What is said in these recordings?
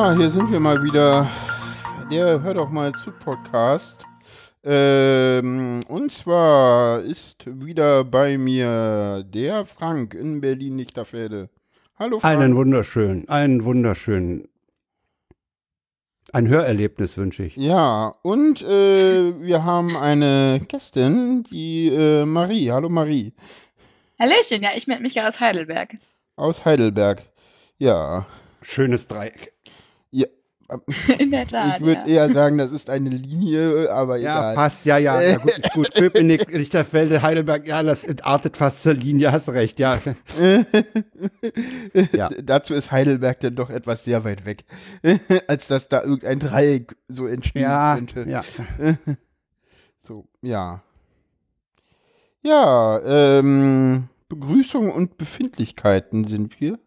Ja, hier sind wir mal wieder. Der hört auch mal zu Podcast. Ähm, und zwar ist wieder bei mir der Frank in Berlin-Lichterfelde. Hallo Frank. Einen wunderschönen, einen wunderschönen. Ein Hörerlebnis wünsche ich. Ja, und äh, wir haben eine Gästin, die äh, Marie. Hallo Marie. Hallöchen, ja, ich melde mich ja aus Heidelberg. Aus Heidelberg. Ja. Schönes Dreieck. Ja. In der Tat. Ich würde ja. eher sagen, das ist eine Linie, aber Ja, egal. passt, ja, ja. ja gut, gut. Köpenick, Lichterfelde, Heidelberg, ja, das entartet fast zur Linie, hast recht, ja. ja. Dazu ist Heidelberg dann doch etwas sehr weit weg, als dass da irgendein Dreieck so entstehen Ja, könnte. ja. So, ja. Ja, ähm, Begrüßung und Befindlichkeiten sind wir.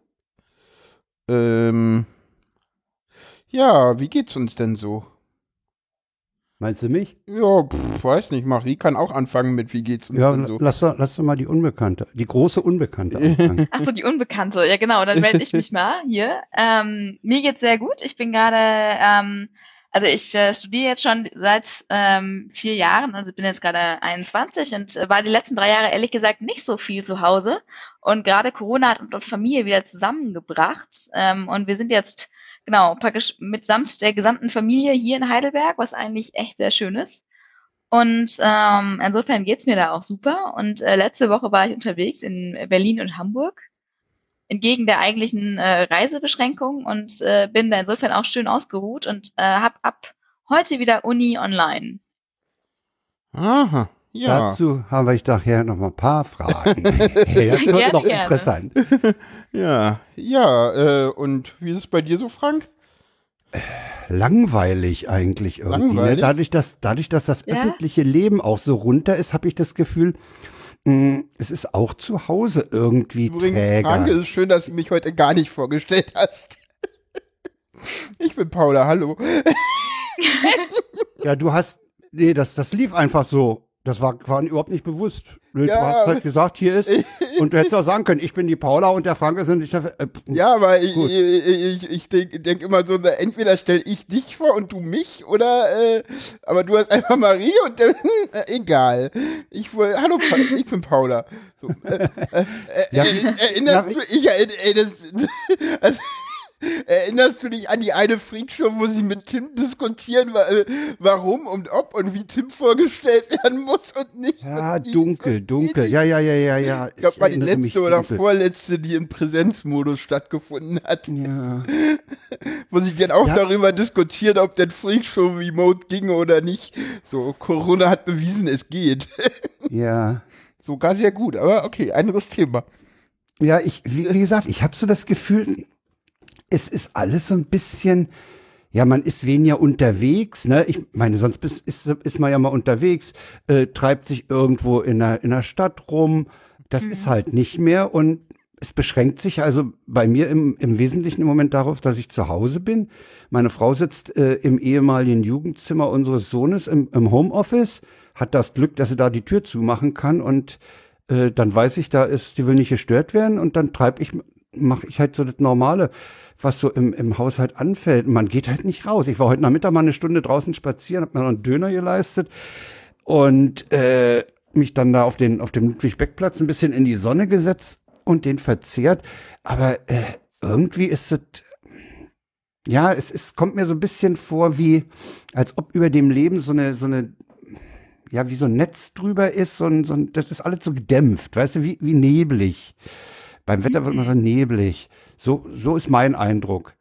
Ähm, ja, wie geht's uns denn so? Meinst du mich? Ja, pff, weiß nicht, Marie kann auch anfangen mit wie geht's uns Ja, denn so. lass, doch, lass doch mal die Unbekannte, die große Unbekannte anfangen. Ach so, die Unbekannte. Ja, genau, dann melde ich mich mal hier. Ähm, mir geht's sehr gut. Ich bin gerade, ähm, also ich äh, studiere jetzt schon seit ähm, vier Jahren, also bin jetzt gerade 21 und äh, war die letzten drei Jahre ehrlich gesagt nicht so viel zu Hause. Und gerade Corona hat uns Familie wieder zusammengebracht. Ähm, und wir sind jetzt, genau, praktisch mitsamt der gesamten Familie hier in Heidelberg, was eigentlich echt sehr schön ist. Und ähm, insofern geht's mir da auch super. Und äh, letzte Woche war ich unterwegs in Berlin und Hamburg, entgegen der eigentlichen äh, Reisebeschränkung und äh, bin da insofern auch schön ausgeruht und äh, hab ab heute wieder Uni online. Aha, ja. Dazu habe ich nachher noch mal ein paar Fragen. hey, das wird Gerne, noch gerne. interessant. Ja, ja, äh, und wie ist es bei dir so, Frank? Langweilig eigentlich irgendwie. Langweilig? Ne? Dadurch, dass, dadurch, dass das Ja. öffentliche Leben auch so runter ist, habe ich das Gefühl, mh, es ist auch zu Hause irgendwie Übrigens, träger. Frank, es ist schön, dass du mich heute gar nicht vorgestellt hast. Ich bin Paula, hallo. Ja, du hast, nee, das, das lief einfach so. Das war, war überhaupt nicht bewusst. Nee, Ja. Du hast halt gesagt, hier ist, und du hättest auch sagen können, ich bin die Paula und der Frank ist nicht der, äh, Ja, aber ich, ich, ich, ich denke denk immer so, entweder stelle ich dich vor und du mich, oder, äh, aber du hast einfach Marie und äh, egal. Ich woll, hallo, ich bin Paula. So, äh, äh, äh, Ja. äh, erinnerst du, ich, äh, äh, das, also, Erinnerst du dich an die eine Freakshow, wo sie mit Tim diskutieren, äh, warum und ob und wie Tim vorgestellt werden muss und nicht? ja, und dunkel, dunkel. Ja, ja, ja, ja, ja. Ich glaube, war die letzte oder dunkel. vorletzte, die im Präsenzmodus stattgefunden hat, Ja. wo sie dann auch Ja. darüber diskutiert, ob der Freakshow Remote ginge oder nicht. So, Corona hat bewiesen, es geht. ja. Sogar sehr gut, aber okay, anderes Thema. Ja, ich, wie, wie gesagt, ich habe so das Gefühl, es ist alles so ein bisschen, ja, man ist weniger unterwegs, ne? Ich meine, sonst ist, ist, ist man ja mal unterwegs, äh, treibt sich irgendwo in der, in der Stadt rum. Das ist halt nicht mehr und es beschränkt sich also bei mir im, im Wesentlichen im Moment darauf, dass ich zu Hause bin. Meine Frau sitzt äh, im ehemaligen Jugendzimmer unseres Sohnes im, im Homeoffice, hat das Glück, dass sie da die Tür zumachen kann und äh, dann weiß ich, da ist, die will nicht gestört werden und dann treibe ich, mache ich halt so das Normale, was so im, im Haushalt anfällt. Man geht halt nicht raus. Ich war heute Nachmittag mal eine Stunde draußen spazieren, habe mir noch einen Döner geleistet und äh, mich dann da auf den auf dem Ludwig-Beck-Platz ein bisschen in die Sonne gesetzt und den verzehrt. Aber äh, irgendwie ist es ja, es, es kommt mir so ein bisschen vor, wie als ob über dem Leben so eine so eine ja, wie so ein Netz drüber ist, so ein, so ein, das ist alles so gedämpft, weißt du, wie, wie neblig. Beim Wetter wird man so neblig. So, so ist mein Eindruck.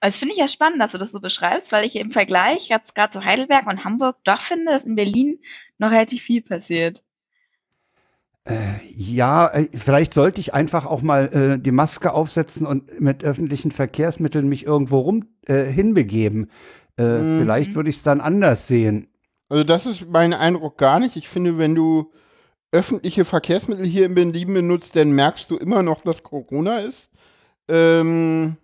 Also finde ich ja spannend, dass du das so beschreibst, weil ich im Vergleich jetzt gerade zu Heidelberg und Hamburg doch finde, dass in Berlin noch relativ viel passiert. Ja, äh, vielleicht sollte ich einfach auch mal äh, die Maske aufsetzen und mit öffentlichen Verkehrsmitteln mich irgendwo rum äh, hinbegeben. Äh, Mhm. Vielleicht würde ich es dann anders sehen. Also das ist mein Eindruck gar nicht. Ich finde, wenn du öffentliche Verkehrsmittel hier in Berlin benutzt, dann merkst du immer noch, dass Corona ist. Ähm,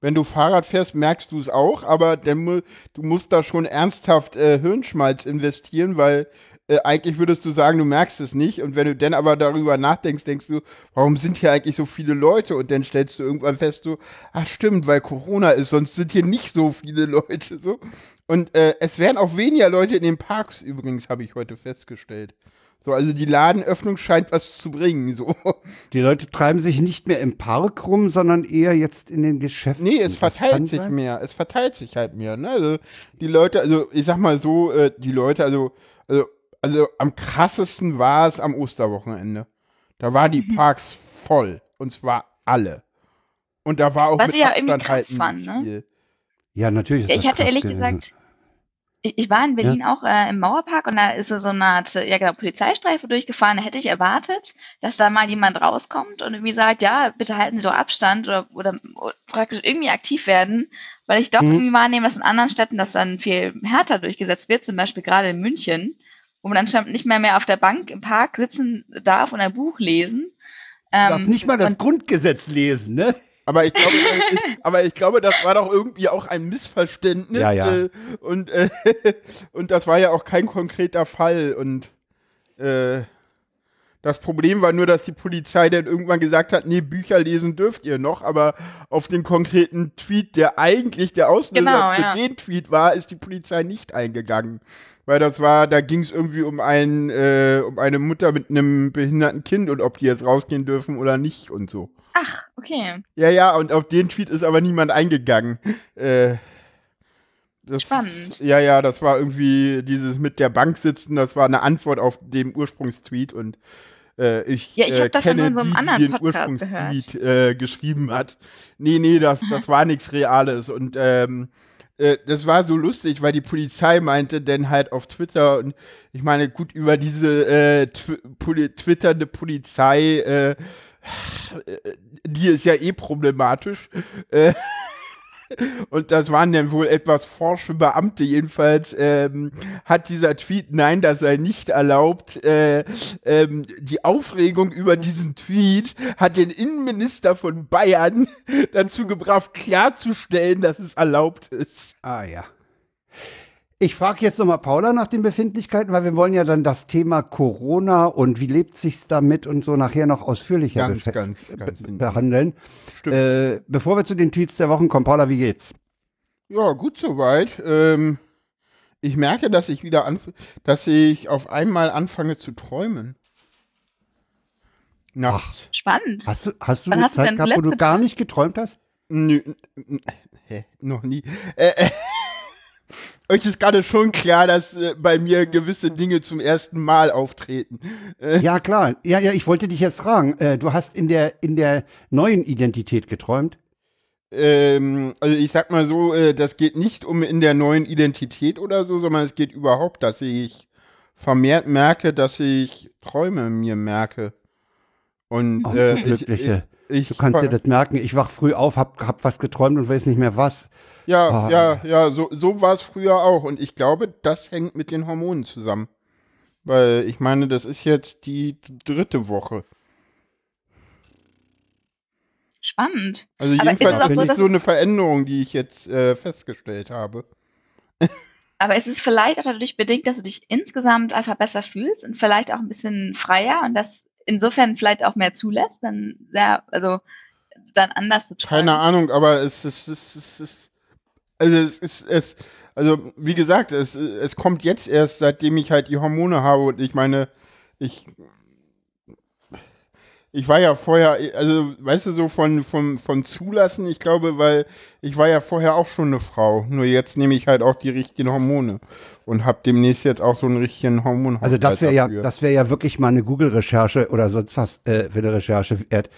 wenn du Fahrrad fährst, merkst du es auch, aber dann, du musst da schon ernsthaft äh, Hirnschmalz investieren, weil äh, eigentlich würdest du sagen, du merkst es nicht. Und wenn du dann aber darüber nachdenkst, denkst du, warum sind hier eigentlich so viele Leute? Und dann stellst du irgendwann fest, so, ach stimmt, weil Corona ist, sonst sind hier nicht so viele Leute. So. Und äh, es werden auch weniger Leute in den Parks übrigens, habe ich heute festgestellt. So, also die Ladenöffnung scheint was zu bringen. So. Die Leute treiben sich nicht mehr im Park rum, sondern eher jetzt in den Geschäften. Nee, es verteilt sich sein? mehr. Es verteilt sich halt mehr. Ne? Also die Leute, also ich sag mal so, äh, die Leute, also, also, also am krassesten war es am Osterwochenende. Da waren die mhm. Parks voll. Und zwar alle. Und da war auch Was mit ich ja irgendwie krass halt fand, ne? Ja, natürlich. Ja, ich hatte ehrlich gesagt, ich, ich war in Berlin ja. auch äh, im Mauerpark und da ist so eine Art, ja genau, Polizeistreife durchgefahren. Da hätte ich erwartet, dass da mal jemand rauskommt und irgendwie sagt, ja, bitte halten Sie doch Abstand oder, oder, oder praktisch irgendwie aktiv werden, weil ich doch mhm. irgendwie wahrnehme, dass in anderen Städten das dann viel härter durchgesetzt wird, zum Beispiel gerade in München, wo man anscheinend nicht mehr mehr auf der Bank im Park sitzen darf und ein Buch lesen. Ähm, darf nicht mal das Grundgesetz lesen, ne? Aber ich glaube, ich, aber ich glaube, das war doch irgendwie auch ein Missverständnis. Ja, ja. Äh, und, äh, und das war ja auch kein konkreter Fall. Und äh, das Problem war nur, dass die Polizei dann irgendwann gesagt hat, nee, Bücher lesen dürft ihr noch, aber auf den konkreten Tweet, der eigentlich der Auslöser genau, für ja. den Tweet war, ist die Polizei nicht eingegangen. Weil das war, da ging es irgendwie um ein, äh, um eine Mutter mit einem behinderten Kind und ob die jetzt rausgehen dürfen oder nicht und so. Ach, okay. Ja, ja, und auf den Tweet ist aber niemand eingegangen. Äh, das, Spannend. Ja, ja, das war irgendwie dieses mit der Bank sitzen, das war eine Antwort auf den Ursprungstweet und äh, ich, ja, ich äh, das kenne in so einem die, anderen die den Ursprungstweet äh, geschrieben hat. Nee, nee, das, das war nichts Reales und ähm, äh, das war so lustig, weil die Polizei meinte dann halt auf Twitter und ich meine, gut, über diese äh, tw twitternde Polizei äh, die ist ja eh problematisch. Äh, und das waren dann wohl etwas forsche Beamte. Jedenfalls ähm, hat dieser Tweet, nein, das sei nicht erlaubt. Äh, ähm, die Aufregung über diesen Tweet hat den Innenminister von Bayern dazu gebracht, klarzustellen, dass es erlaubt ist. Ah ja. Ich frage jetzt nochmal Paula nach den Befindlichkeiten, weil wir wollen ja dann das Thema Corona und wie lebt sich's damit und so nachher noch ausführlicher ganz, ganz, ganz behandeln. Äh, bevor wir zu den Tweets der Wochen kommen, Paula, wie geht's? Ja, gut soweit. Ähm, ich merke, dass ich wieder anf dass ich auf einmal anfange zu träumen. Nachts. Spannend. Hast du, hast du Wann eine hast Zeit gehabt, wo du gar nicht geträumt hast? Nö, hä, noch nie. Äh, äh euch ist gerade schon klar, dass äh, bei mir gewisse Dinge zum ersten Mal auftreten. Äh. Ja, klar. Ja, ja, ich wollte dich jetzt fragen. Äh, du hast in der, in der neuen Identität geträumt? Ähm, also ich sag mal so, äh, das geht nicht um in der neuen Identität oder so, sondern es geht überhaupt, dass ich vermehrt merke, dass ich Träume mir merke. Und oh, äh, Glückliche. Ich, ich, du kannst dir das merken. Ich wach früh auf, hab, hab was geträumt und weiß nicht mehr was. Ja, ah. ja, ja, so, so war es früher auch. Und ich glaube, das hängt mit den Hormonen zusammen. Weil ich meine, das ist jetzt die dritte Woche. Spannend. Also Aber jedenfalls ist es so, so eine Veränderung, die ich jetzt äh, festgestellt habe. Aber ist es vielleicht auch dadurch bedingt, dass du dich insgesamt einfach besser fühlst und vielleicht auch ein bisschen freier und das insofern vielleicht auch mehr zulässt, dann sehr, also dann anders zu träumen? Keine Ahnung, aber es ist, es ist, es ist also es ist, es, also wie gesagt, es, es kommt jetzt erst, seitdem ich halt die Hormone habe und ich meine, ich, ich war ja vorher, also weißt du, so von, von, von Zulassen, ich glaube, weil ich war ja vorher auch schon eine Frau, nur jetzt nehme ich halt auch die richtigen Hormone und habe demnächst jetzt auch so einen richtigen Hormon. Also das wäre ja, das wäre ja wirklich mal eine Google-Recherche oder sonst was äh, für eine Recherche wert,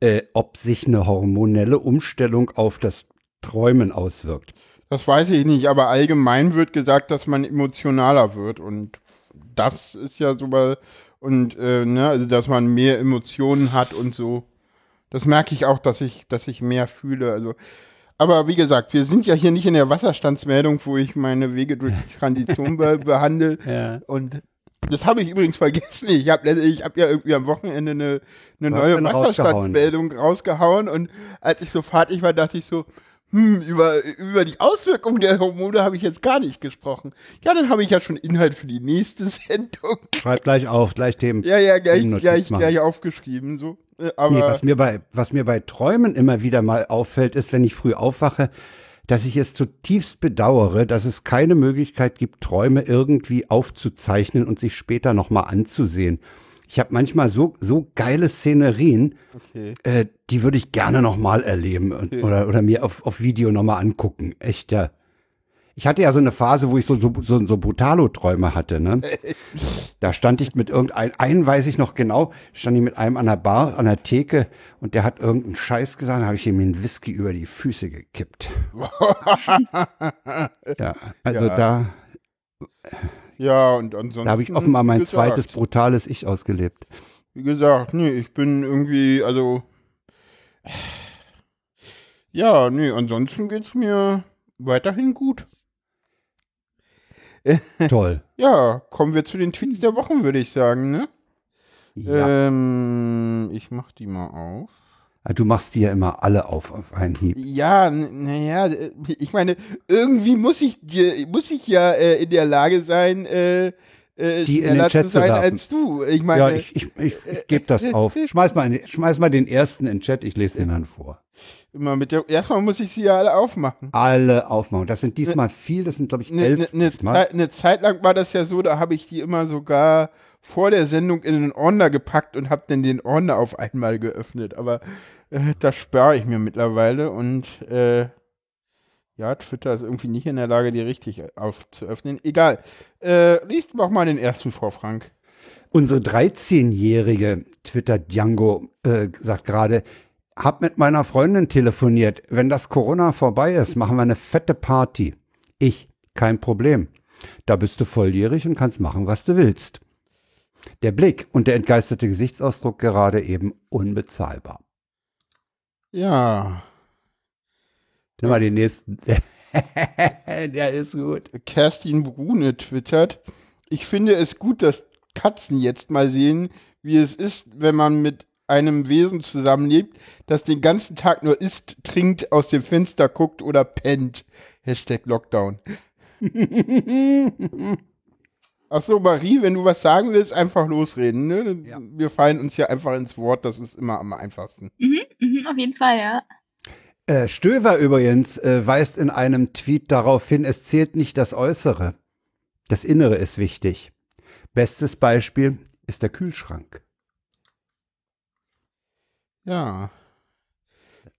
äh, ob sich eine hormonelle Umstellung auf das Träumen auswirkt. Das weiß ich nicht, aber allgemein wird gesagt, dass man emotionaler wird und das ist ja so bei, und äh, ne, also dass man mehr Emotionen hat und so. Das merke ich auch, dass ich, dass ich mehr fühle. Also, aber wie gesagt, wir sind ja hier nicht in der Wasserstandsmeldung, wo ich meine Wege durch die Transition be behandle. Ja. Und das habe ich übrigens vergessen. Ich habe ich hab ja irgendwie am Wochenende eine, eine neue Wasserstandsmeldung rausgehauen und als ich so fertig war, dachte ich so, hm, über, über die Auswirkungen der Hormone habe ich jetzt gar nicht gesprochen. Ja, dann habe ich ja schon Inhalt für die nächste Sendung. Schreib gleich auf, gleich Themen. Ja, ja, gleich, gleich, machen. gleich aufgeschrieben, so. Aber, Nee, was mir bei, was mir bei Träumen immer wieder mal auffällt, ist, wenn ich früh aufwache, dass ich es zutiefst bedauere, dass es keine Möglichkeit gibt, Träume irgendwie aufzuzeichnen und sich später nochmal anzusehen. Ich habe manchmal so, so geile Szenerien, okay. äh, die würde ich gerne nochmal erleben und, Okay. oder, oder mir auf, auf Video nochmal angucken. Echt, ja. Ich hatte ja so eine Phase, wo ich so, so, so, so Brutalo-Träume hatte, ne? Da stand ich mit irgendeinem, einen weiß ich noch genau, stand ich mit einem an der Bar, an der Theke und der hat irgendeinen Scheiß gesagt, da habe ich ihm einen Whisky über die Füße gekippt. ja, also Ja. da, Ja, und ansonsten. da habe ich offenbar mein gesagt, zweites brutales Ich ausgelebt. Wie gesagt, nee, ich bin irgendwie, also. Ja, nee, ansonsten geht's mir weiterhin gut. Toll. Ja, kommen wir zu den Tweets der Wochen, würde ich sagen, ne? Ja. Ähm, ich mach die mal auf. Du machst die ja immer alle auf, auf einen Hieb. Ja, naja, ich meine, irgendwie muss ich dir, muss ich ja äh, in der Lage sein, äh, äh, Die in den Chat zu sein werfen. als du. Ich meine, Ja, ich, ich, ich, ich gebe das auf. Schmeiß mal, den- schmeiß mal den ersten in den Chat, ich lese den dann vor. immer mit der, erstmal muss ich sie ja alle aufmachen. Alle aufmachen. Das sind diesmal viel, das sind, glaube ich, Eine elf. ne, ne, diesmal. Zeit, ne Zeit lang war das ja so, da habe ich die immer sogar vor der Sendung in den Ordner gepackt und habe dann den Ordner auf einmal geöffnet. Aber äh, das spare ich mir mittlerweile und äh, ja, Twitter ist irgendwie nicht in der Lage, die richtig aufzuöffnen. Egal. Äh, liest doch mal den ersten vor, Frank. Unsere 13-jährige Twitter Django äh, sagt gerade, hab mit meiner Freundin telefoniert. Wenn das Corona vorbei ist, machen wir eine fette Party. Ich, kein Problem. Da bist du volljährig und kannst machen, was du willst. Der Blick und der entgeisterte Gesichtsausdruck gerade eben unbezahlbar. Ja, Nimm mal den nächsten. der ist gut. Kerstin Brune twittert, ich finde es gut, dass Katzen jetzt mal sehen, wie es ist, wenn man mit einem Wesen zusammenlebt, das den ganzen Tag nur isst, trinkt, aus dem Fenster guckt oder pennt. Hashtag Lockdown. Ach so, Marie, wenn du was sagen willst, einfach losreden. Ne? Ja. Wir fallen uns ja einfach ins Wort, das ist immer am einfachsten. Mhm, auf jeden Fall, ja. Äh, Stöver übrigens äh, weist in einem Tweet darauf hin, es zählt nicht das Äußere. Das Innere ist wichtig. Bestes Beispiel ist der Kühlschrank. Ja.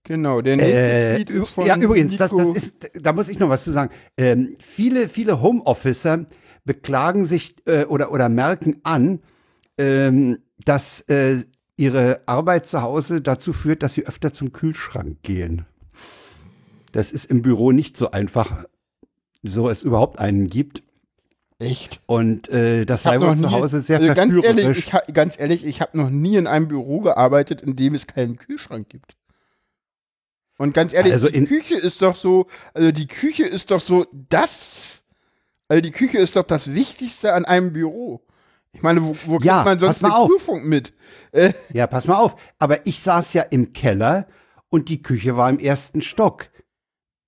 Genau, der nächste Äh, Tweet ü- ist von ja, übrigens, das, das ist, da muss ich noch was zu sagen. Ähm, viele, viele Homeofficer beklagen sich äh, oder, oder merken an, ähm, dass äh, ihre Arbeit zu Hause dazu führt, dass sie öfter zum Kühlschrank gehen. Das ist im Büro nicht so einfach, so es überhaupt einen gibt. Echt? Und äh, das sei wohl zu Hause sehr also ganz ehrlich, ich, ganz ehrlich, ich habe noch nie in einem Büro gearbeitet, in dem es keinen Kühlschrank gibt. Und ganz ehrlich, Also die in- Küche ist doch so, also die Küche ist doch so das, also die Küche ist doch das Wichtigste an einem Büro. Ich meine, wo, wo Ja, kriegt man sonst eine auf. Prüfung mit? Äh, Ja, pass mal auf. Aber ich saß ja im Keller und die Küche war im ersten Stock.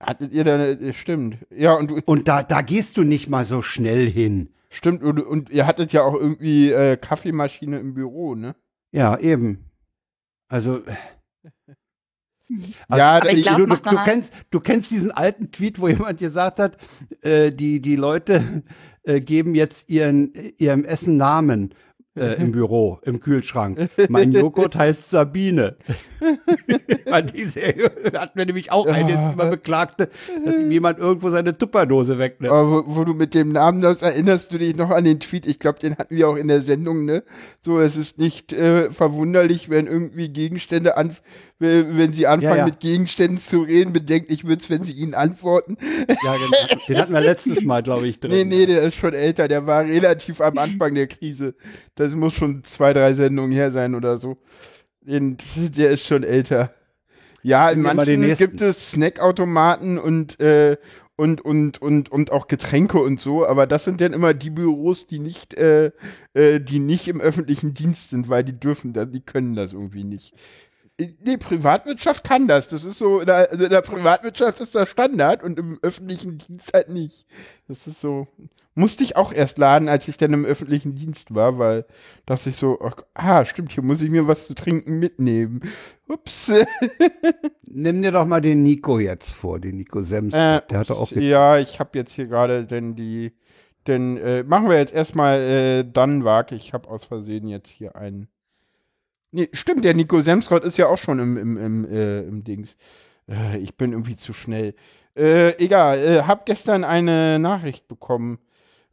hattet ihr da, eine- stimmt. Ja, und du, Und da, da gehst du nicht mal so schnell hin. stimmt, und, und ihr hattet ja auch irgendwie äh, Kaffeemaschine im Büro, ne? Ja, eben. Also, ja, aber ich glaub, du, du, du, kennst, du kennst diesen alten Tweet, wo jemand gesagt hat, äh, die, die Leute äh, geben jetzt ihren, ihrem Essen Namen äh, im Büro, im Kühlschrank. Mein Joghurt heißt Sabine. An diese, hat mir nämlich auch eine, die immer beklagte, dass ihm jemand irgendwo seine Tupperdose wegnimmt. Aber wo, wo du mit dem Namen das erinnerst du dich noch an den Tweet, ich glaube, den hatten wir auch in der Sendung, ne? So, es ist nicht äh, verwunderlich, wenn irgendwie Gegenstände an, wenn sie anfangen Ja, ja. mit Gegenständen zu reden, bedenklich wird's, wenn sie ihnen antworten. Ja, den, den hatten wir letztes Mal, glaube ich, drin. Nee, nee, der ist schon älter, der war relativ am Anfang der Krise. Das muss schon zwei, drei Sendungen her sein oder so. Den, der ist schon älter. Ja, in manchen gibt es Snackautomaten und, äh, und, und, und, und auch Getränke und so, aber das sind dann immer die Büros, die nicht, äh, äh, die nicht im öffentlichen Dienst sind, weil die dürfen das, die können das irgendwie nicht. Nee, Privatwirtschaft kann das. Das ist so, in der, also in der Privatwirtschaft ist das Standard und im öffentlichen Dienst halt nicht. Das ist so, musste ich auch erst laden, als ich dann im öffentlichen Dienst war, weil dachte ich so, ach, ah, stimmt, hier muss ich mir was zu trinken mitnehmen. Ups. Nimm dir doch mal den Nico jetzt vor, den Nico Sems. Äh, der hatte auch. ja, ich habe jetzt hier gerade denn die, denn äh, machen wir jetzt erstmal äh, Dunwag. Ich habe aus Versehen jetzt hier einen. Nee, stimmt, der Nico Semsrott ist ja auch schon im, im, im, äh, im Dings. Äh, ich bin irgendwie zu schnell. Äh, egal, äh, hab gestern eine Nachricht bekommen.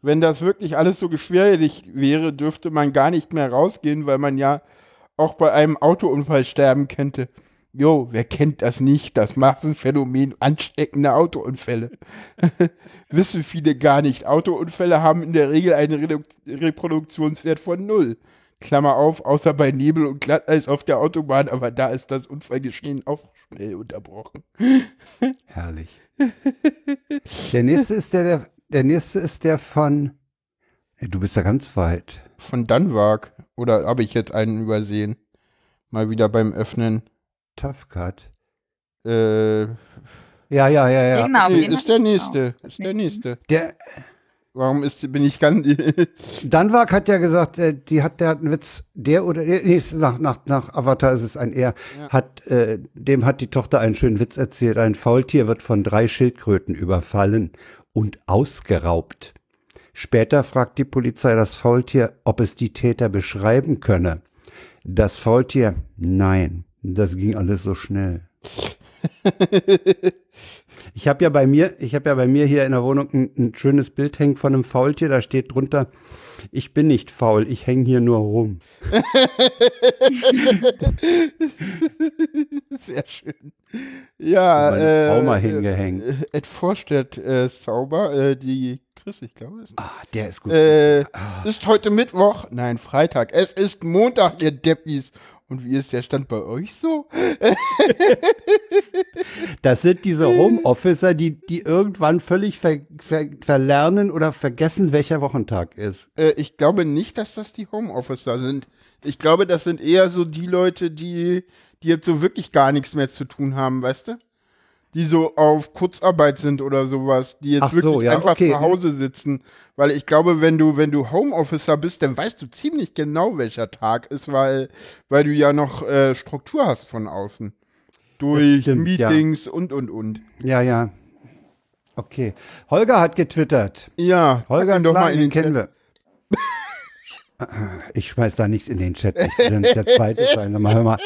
Wenn das wirklich alles so geschwerlich wäre, dürfte man gar nicht mehr rausgehen, weil man ja auch bei einem Autounfall sterben könnte. Jo, wer kennt das nicht? Das macht so ein Phänomen ansteckende Autounfälle. Wissen viele gar nicht. Autounfälle haben in der Regel einen Redu Reproduktionswert von null. Klammer auf, außer bei Nebel und Glatteis auf der Autobahn, aber da ist das Unfallgeschehen auch schnell unterbrochen. Herrlich. Der nächste ist der, der, der nächste ist der von. Hey, du bist ja ganz weit. Von Dunwag. Oder habe ich jetzt einen übersehen? Mal wieder beim Öffnen. Tough Cut. Äh, Ja, ja, ja, ja. Genau, den ist der nächste. Ist der nächste. Der Warum ist, bin ich ganz. Danwag hat ja gesagt, äh, die hat, der hat einen Witz, der oder nee, nach, nach, nach Avatar ist es ein er, Ja. hat, äh, dem hat die Tochter einen schönen Witz erzählt. Ein Faultier wird von drei Schildkröten überfallen und ausgeraubt. Später fragt die Polizei das Faultier, ob es die Täter beschreiben könne. Das Faultier, nein, das ging alles so schnell. Ich habe ja bei mir, ich habe ja bei mir hier in der Wohnung ein, ein schönes Bild hängen von einem Faultier. Da steht drunter: Ich bin nicht faul, ich hänge hier nur rum. Sehr schön. Ja, Meine äh, mal hingehängt. Äh, Ed Vorstedt äh, Sauber, äh, die Chris, ich glaube, ist, Ah, der ist gut. äh, Ah. ist heute Mittwoch, nein, Freitag. Es ist Montag, ihr Deppis. Und wie ist der Stand bei euch so? Das sind diese Homeofficer, die, die irgendwann völlig ver, ver, verlernen oder vergessen, welcher Wochentag ist. Äh, ich glaube nicht, dass das die Homeofficer sind. Ich glaube, das sind eher so die Leute, die, die jetzt so wirklich gar nichts mehr zu tun haben, weißt du? Die so auf Kurzarbeit sind oder sowas, die jetzt Ach so, wirklich ja, einfach okay. zu Hause sitzen. Weil ich glaube, wenn du, wenn du Homeofficer bist, dann weißt du ziemlich genau, welcher Tag ist, weil, weil du ja noch äh, Struktur hast von außen. Durch stimmt, ja. Meetings und und und. Ja, ja. Okay. Holger hat getwittert. Ja, Holger doch mal in den kennen Chat. wir. Ich schmeiß da nichts in den Chat. Ich will nicht der zweite sein. Mal, hör mal.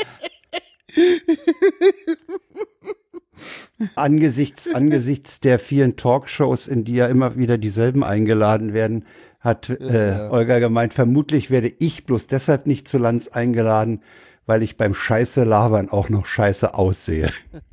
Angesichts, angesichts der vielen Talkshows, in die ja immer wieder dieselben eingeladen werden, hat äh, Olga gemeint, vermutlich werde ich bloß deshalb nicht zu Lanz eingeladen, weil ich beim Scheiße labern auch noch scheiße aussehe.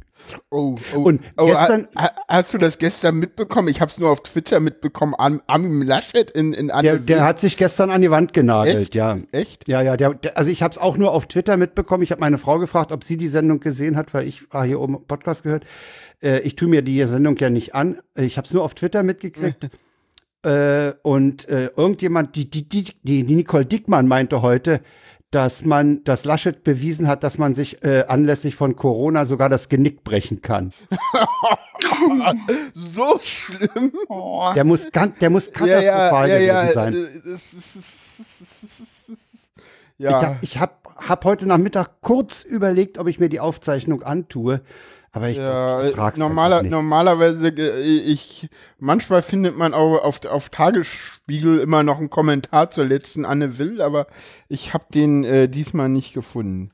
Oh, oh, Und oh, gestern- ha, ha, hast du das gestern mitbekommen? Ich habe es nur auf Twitter mitbekommen. Am, am Laschet in, in Der, der hat sich gestern an die Wand genagelt, Echt? ja. Echt? Ja, ja, der, der, also ich habe es auch nur auf Twitter mitbekommen. Ich habe meine Frau gefragt, ob sie die Sendung gesehen hat, weil ich war hier oben im Podcast gehört. Äh, ich tue mir die Sendung ja nicht an. Ich habe es nur auf Twitter mitgekriegt. äh, und äh, irgendjemand, die, die, die, die die Nicole Dickmann meinte heute, dass man, dass Laschet bewiesen hat, dass man sich äh, anlässlich von Corona sogar das Genick brechen kann. So schlimm. Oh. Der muss, ganz, der muss Ja, katastrophal ja, ja, ja. gewesen sein. ist- Ich Ja, habe ich hab, hab heute Nachmittag kurz überlegt, ob ich mir die Aufzeichnung antue, aber ich, ja, ich trag's normaler, nicht. normalerweise, äh, ich, manchmal findet man auch auf, auf Tagesspiegel immer noch einen Kommentar zur letzten Anne Will, aber ich habe den äh, diesmal nicht gefunden.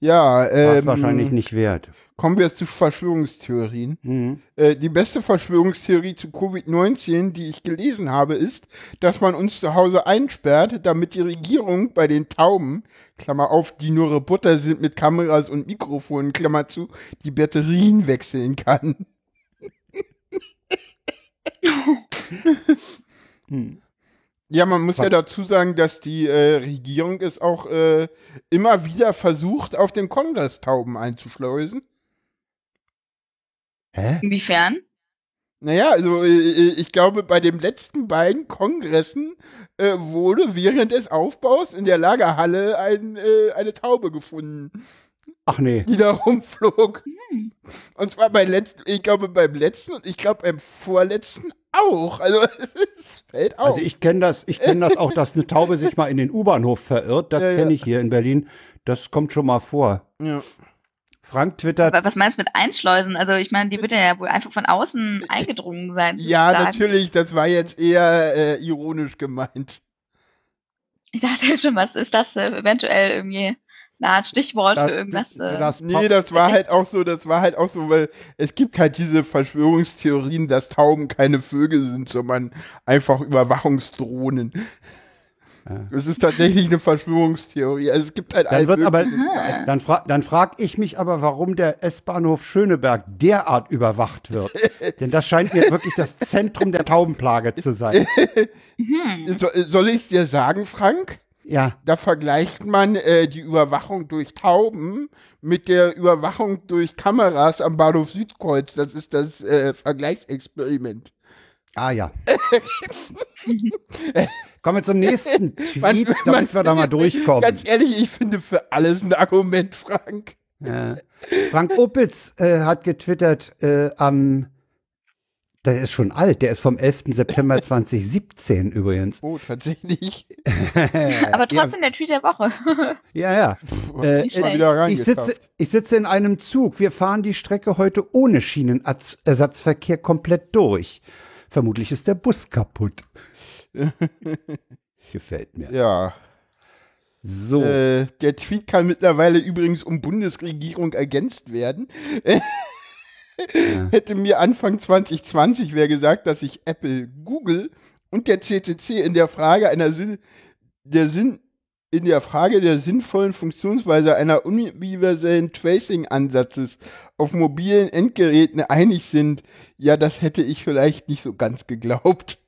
Ja, War's ähm, wahrscheinlich nicht wert. Kommen wir zu Verschwörungstheorien. Mhm. Äh, die beste Verschwörungstheorie zu Covid-19, die ich gelesen habe, ist, dass man uns zu Hause einsperrt, damit die Regierung bei den Tauben, Klammer auf, die nur Roboter sind mit Kameras und Mikrofonen, Klammer zu, die Batterien wechseln kann. Hm. Ja, man muss ja dazu sagen, dass die äh, Regierung es auch äh, immer wieder versucht, auf den Kongress Tauben einzuschleusen. Hä? Inwiefern? Naja, also äh, ich glaube, bei den letzten beiden Kongressen äh, wurde während des Aufbaus in der Lagerhalle ein, äh, eine Taube gefunden. Ach nee. die da rumflog. Hm. Und zwar beim letzten, ich glaube beim letzten und ich glaube beim vorletzten auch. Also es fällt auf. Also ich kenne das, ich kenne das auch, dass eine Taube sich mal in den U-Bahnhof verirrt. Das Ja, ja. kenne ich hier in Berlin. Das kommt schon mal vor. ja. Frank twittert, Aber was meinst du mit Einschleusen? Also ich meine, die wird ja wohl einfach von außen eingedrungen sein. ja, sozusagen. natürlich, das war jetzt eher äh, ironisch gemeint. Ich dachte schon, was ist das äh, eventuell irgendwie eine Art Stichwort das, für irgendwas? Äh, das Nee, das war halt auch so, das war halt auch so, weil es gibt halt diese Verschwörungstheorien, dass Tauben keine Vögel sind, sondern einfach Überwachungsdrohnen. Ja. Das ist tatsächlich eine Verschwörungstheorie. Also es gibt halt Dann wird aber, allmögliche- dann, fra dann frage ich mich aber, warum der S-Bahnhof Schöneberg derart überwacht wird. Denn das scheint mir wirklich das Zentrum der Taubenplage zu sein. hm. so, soll ich es dir sagen, Frank? Ja, Da vergleicht man äh, die Überwachung durch Tauben mit der Überwachung durch Kameras am Bahnhof Südkreuz. Das ist das äh, Vergleichsexperiment. ah ja. Kommen wir zum nächsten Man- Tweet, man damit wir da mal durchkommen. Ganz ehrlich, ich finde für alles ein Argument, Frank. Ja. Frank Opitz äh, hat getwittert äh, am, der ist schon alt, der ist vom 11. September 2017 übrigens. Oh, tatsächlich. Aber trotzdem der Tweet der Woche. Ja, ja. Äh, ich, sitze, ich sitze in einem Zug. Wir fahren die Strecke heute ohne Schienenersatzverkehr komplett durch. Vermutlich ist der Bus kaputt. Gefällt mir. Ja. So. Äh, der Tweet kann mittlerweile übrigens um Bundesregierung ergänzt werden. Hätte mir Anfang 2020 wer gesagt, dass sich Apple, Google und der CCC in der Frage einer Sinn, der Sinn, in der Frage der sinnvollen Funktionsweise einer universellen Tracing-Ansatzes auf mobilen Endgeräten einig sind, ja, das hätte ich vielleicht nicht so ganz geglaubt.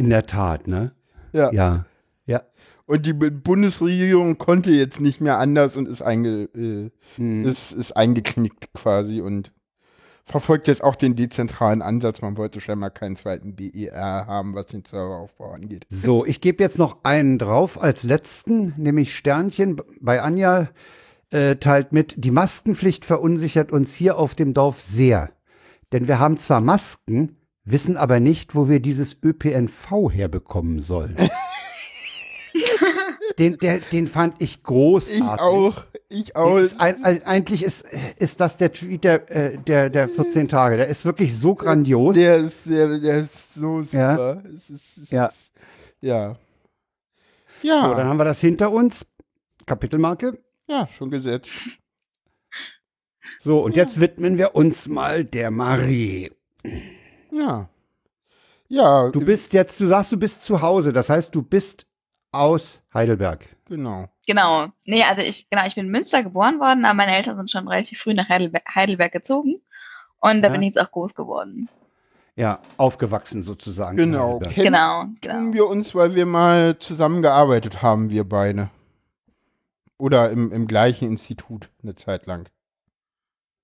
In der Tat, ne? Ja. Ja. Ja. Und die Bundesregierung konnte jetzt nicht mehr anders und ist, einge, äh, Hm. ist, ist eingeknickt quasi und verfolgt jetzt auch den dezentralen Ansatz. Man wollte scheinbar keinen zweiten BER haben, was den Serveraufbau angeht. So, ich gebe jetzt noch einen drauf als letzten, nämlich Sternchen bei Anja äh, teilt mit, die Maskenpflicht verunsichert uns hier auf dem Dorf sehr. Denn wir haben zwar Masken, wissen aber nicht, wo wir dieses ÖPNV herbekommen sollen. den, der, den fand ich großartig. Ich auch, ich auch. Ist ein, ein, eigentlich ist, ist das der Tweet der, äh, der, der 14 Tage. Der ist wirklich so grandios. Der ist, der, der ist so Ja. super. Es ist, es Ja. Ist, ja. Ja, So, dann haben wir das hinter uns. Kapitelmarke. ja, schon gesetzt. So, und jetzt widmen wir uns mal der Marie. Ja. Ja, Du bist jetzt, du sagst, du bist zu Hause. Das heißt, du bist aus Heidelberg. genau. Genau. Nee, also ich, genau, ich bin in Münster geboren worden, aber meine Eltern sind schon relativ früh nach Heidelberg, Heidelberg gezogen. Und da Ja. bin ich jetzt auch groß geworden. Ja, aufgewachsen sozusagen. Genau. Heidelberg. Kennen Genau, tun genau. wir uns, weil wir mal zusammengearbeitet haben, wir beide. Oder im, im gleichen Institut eine Zeit lang.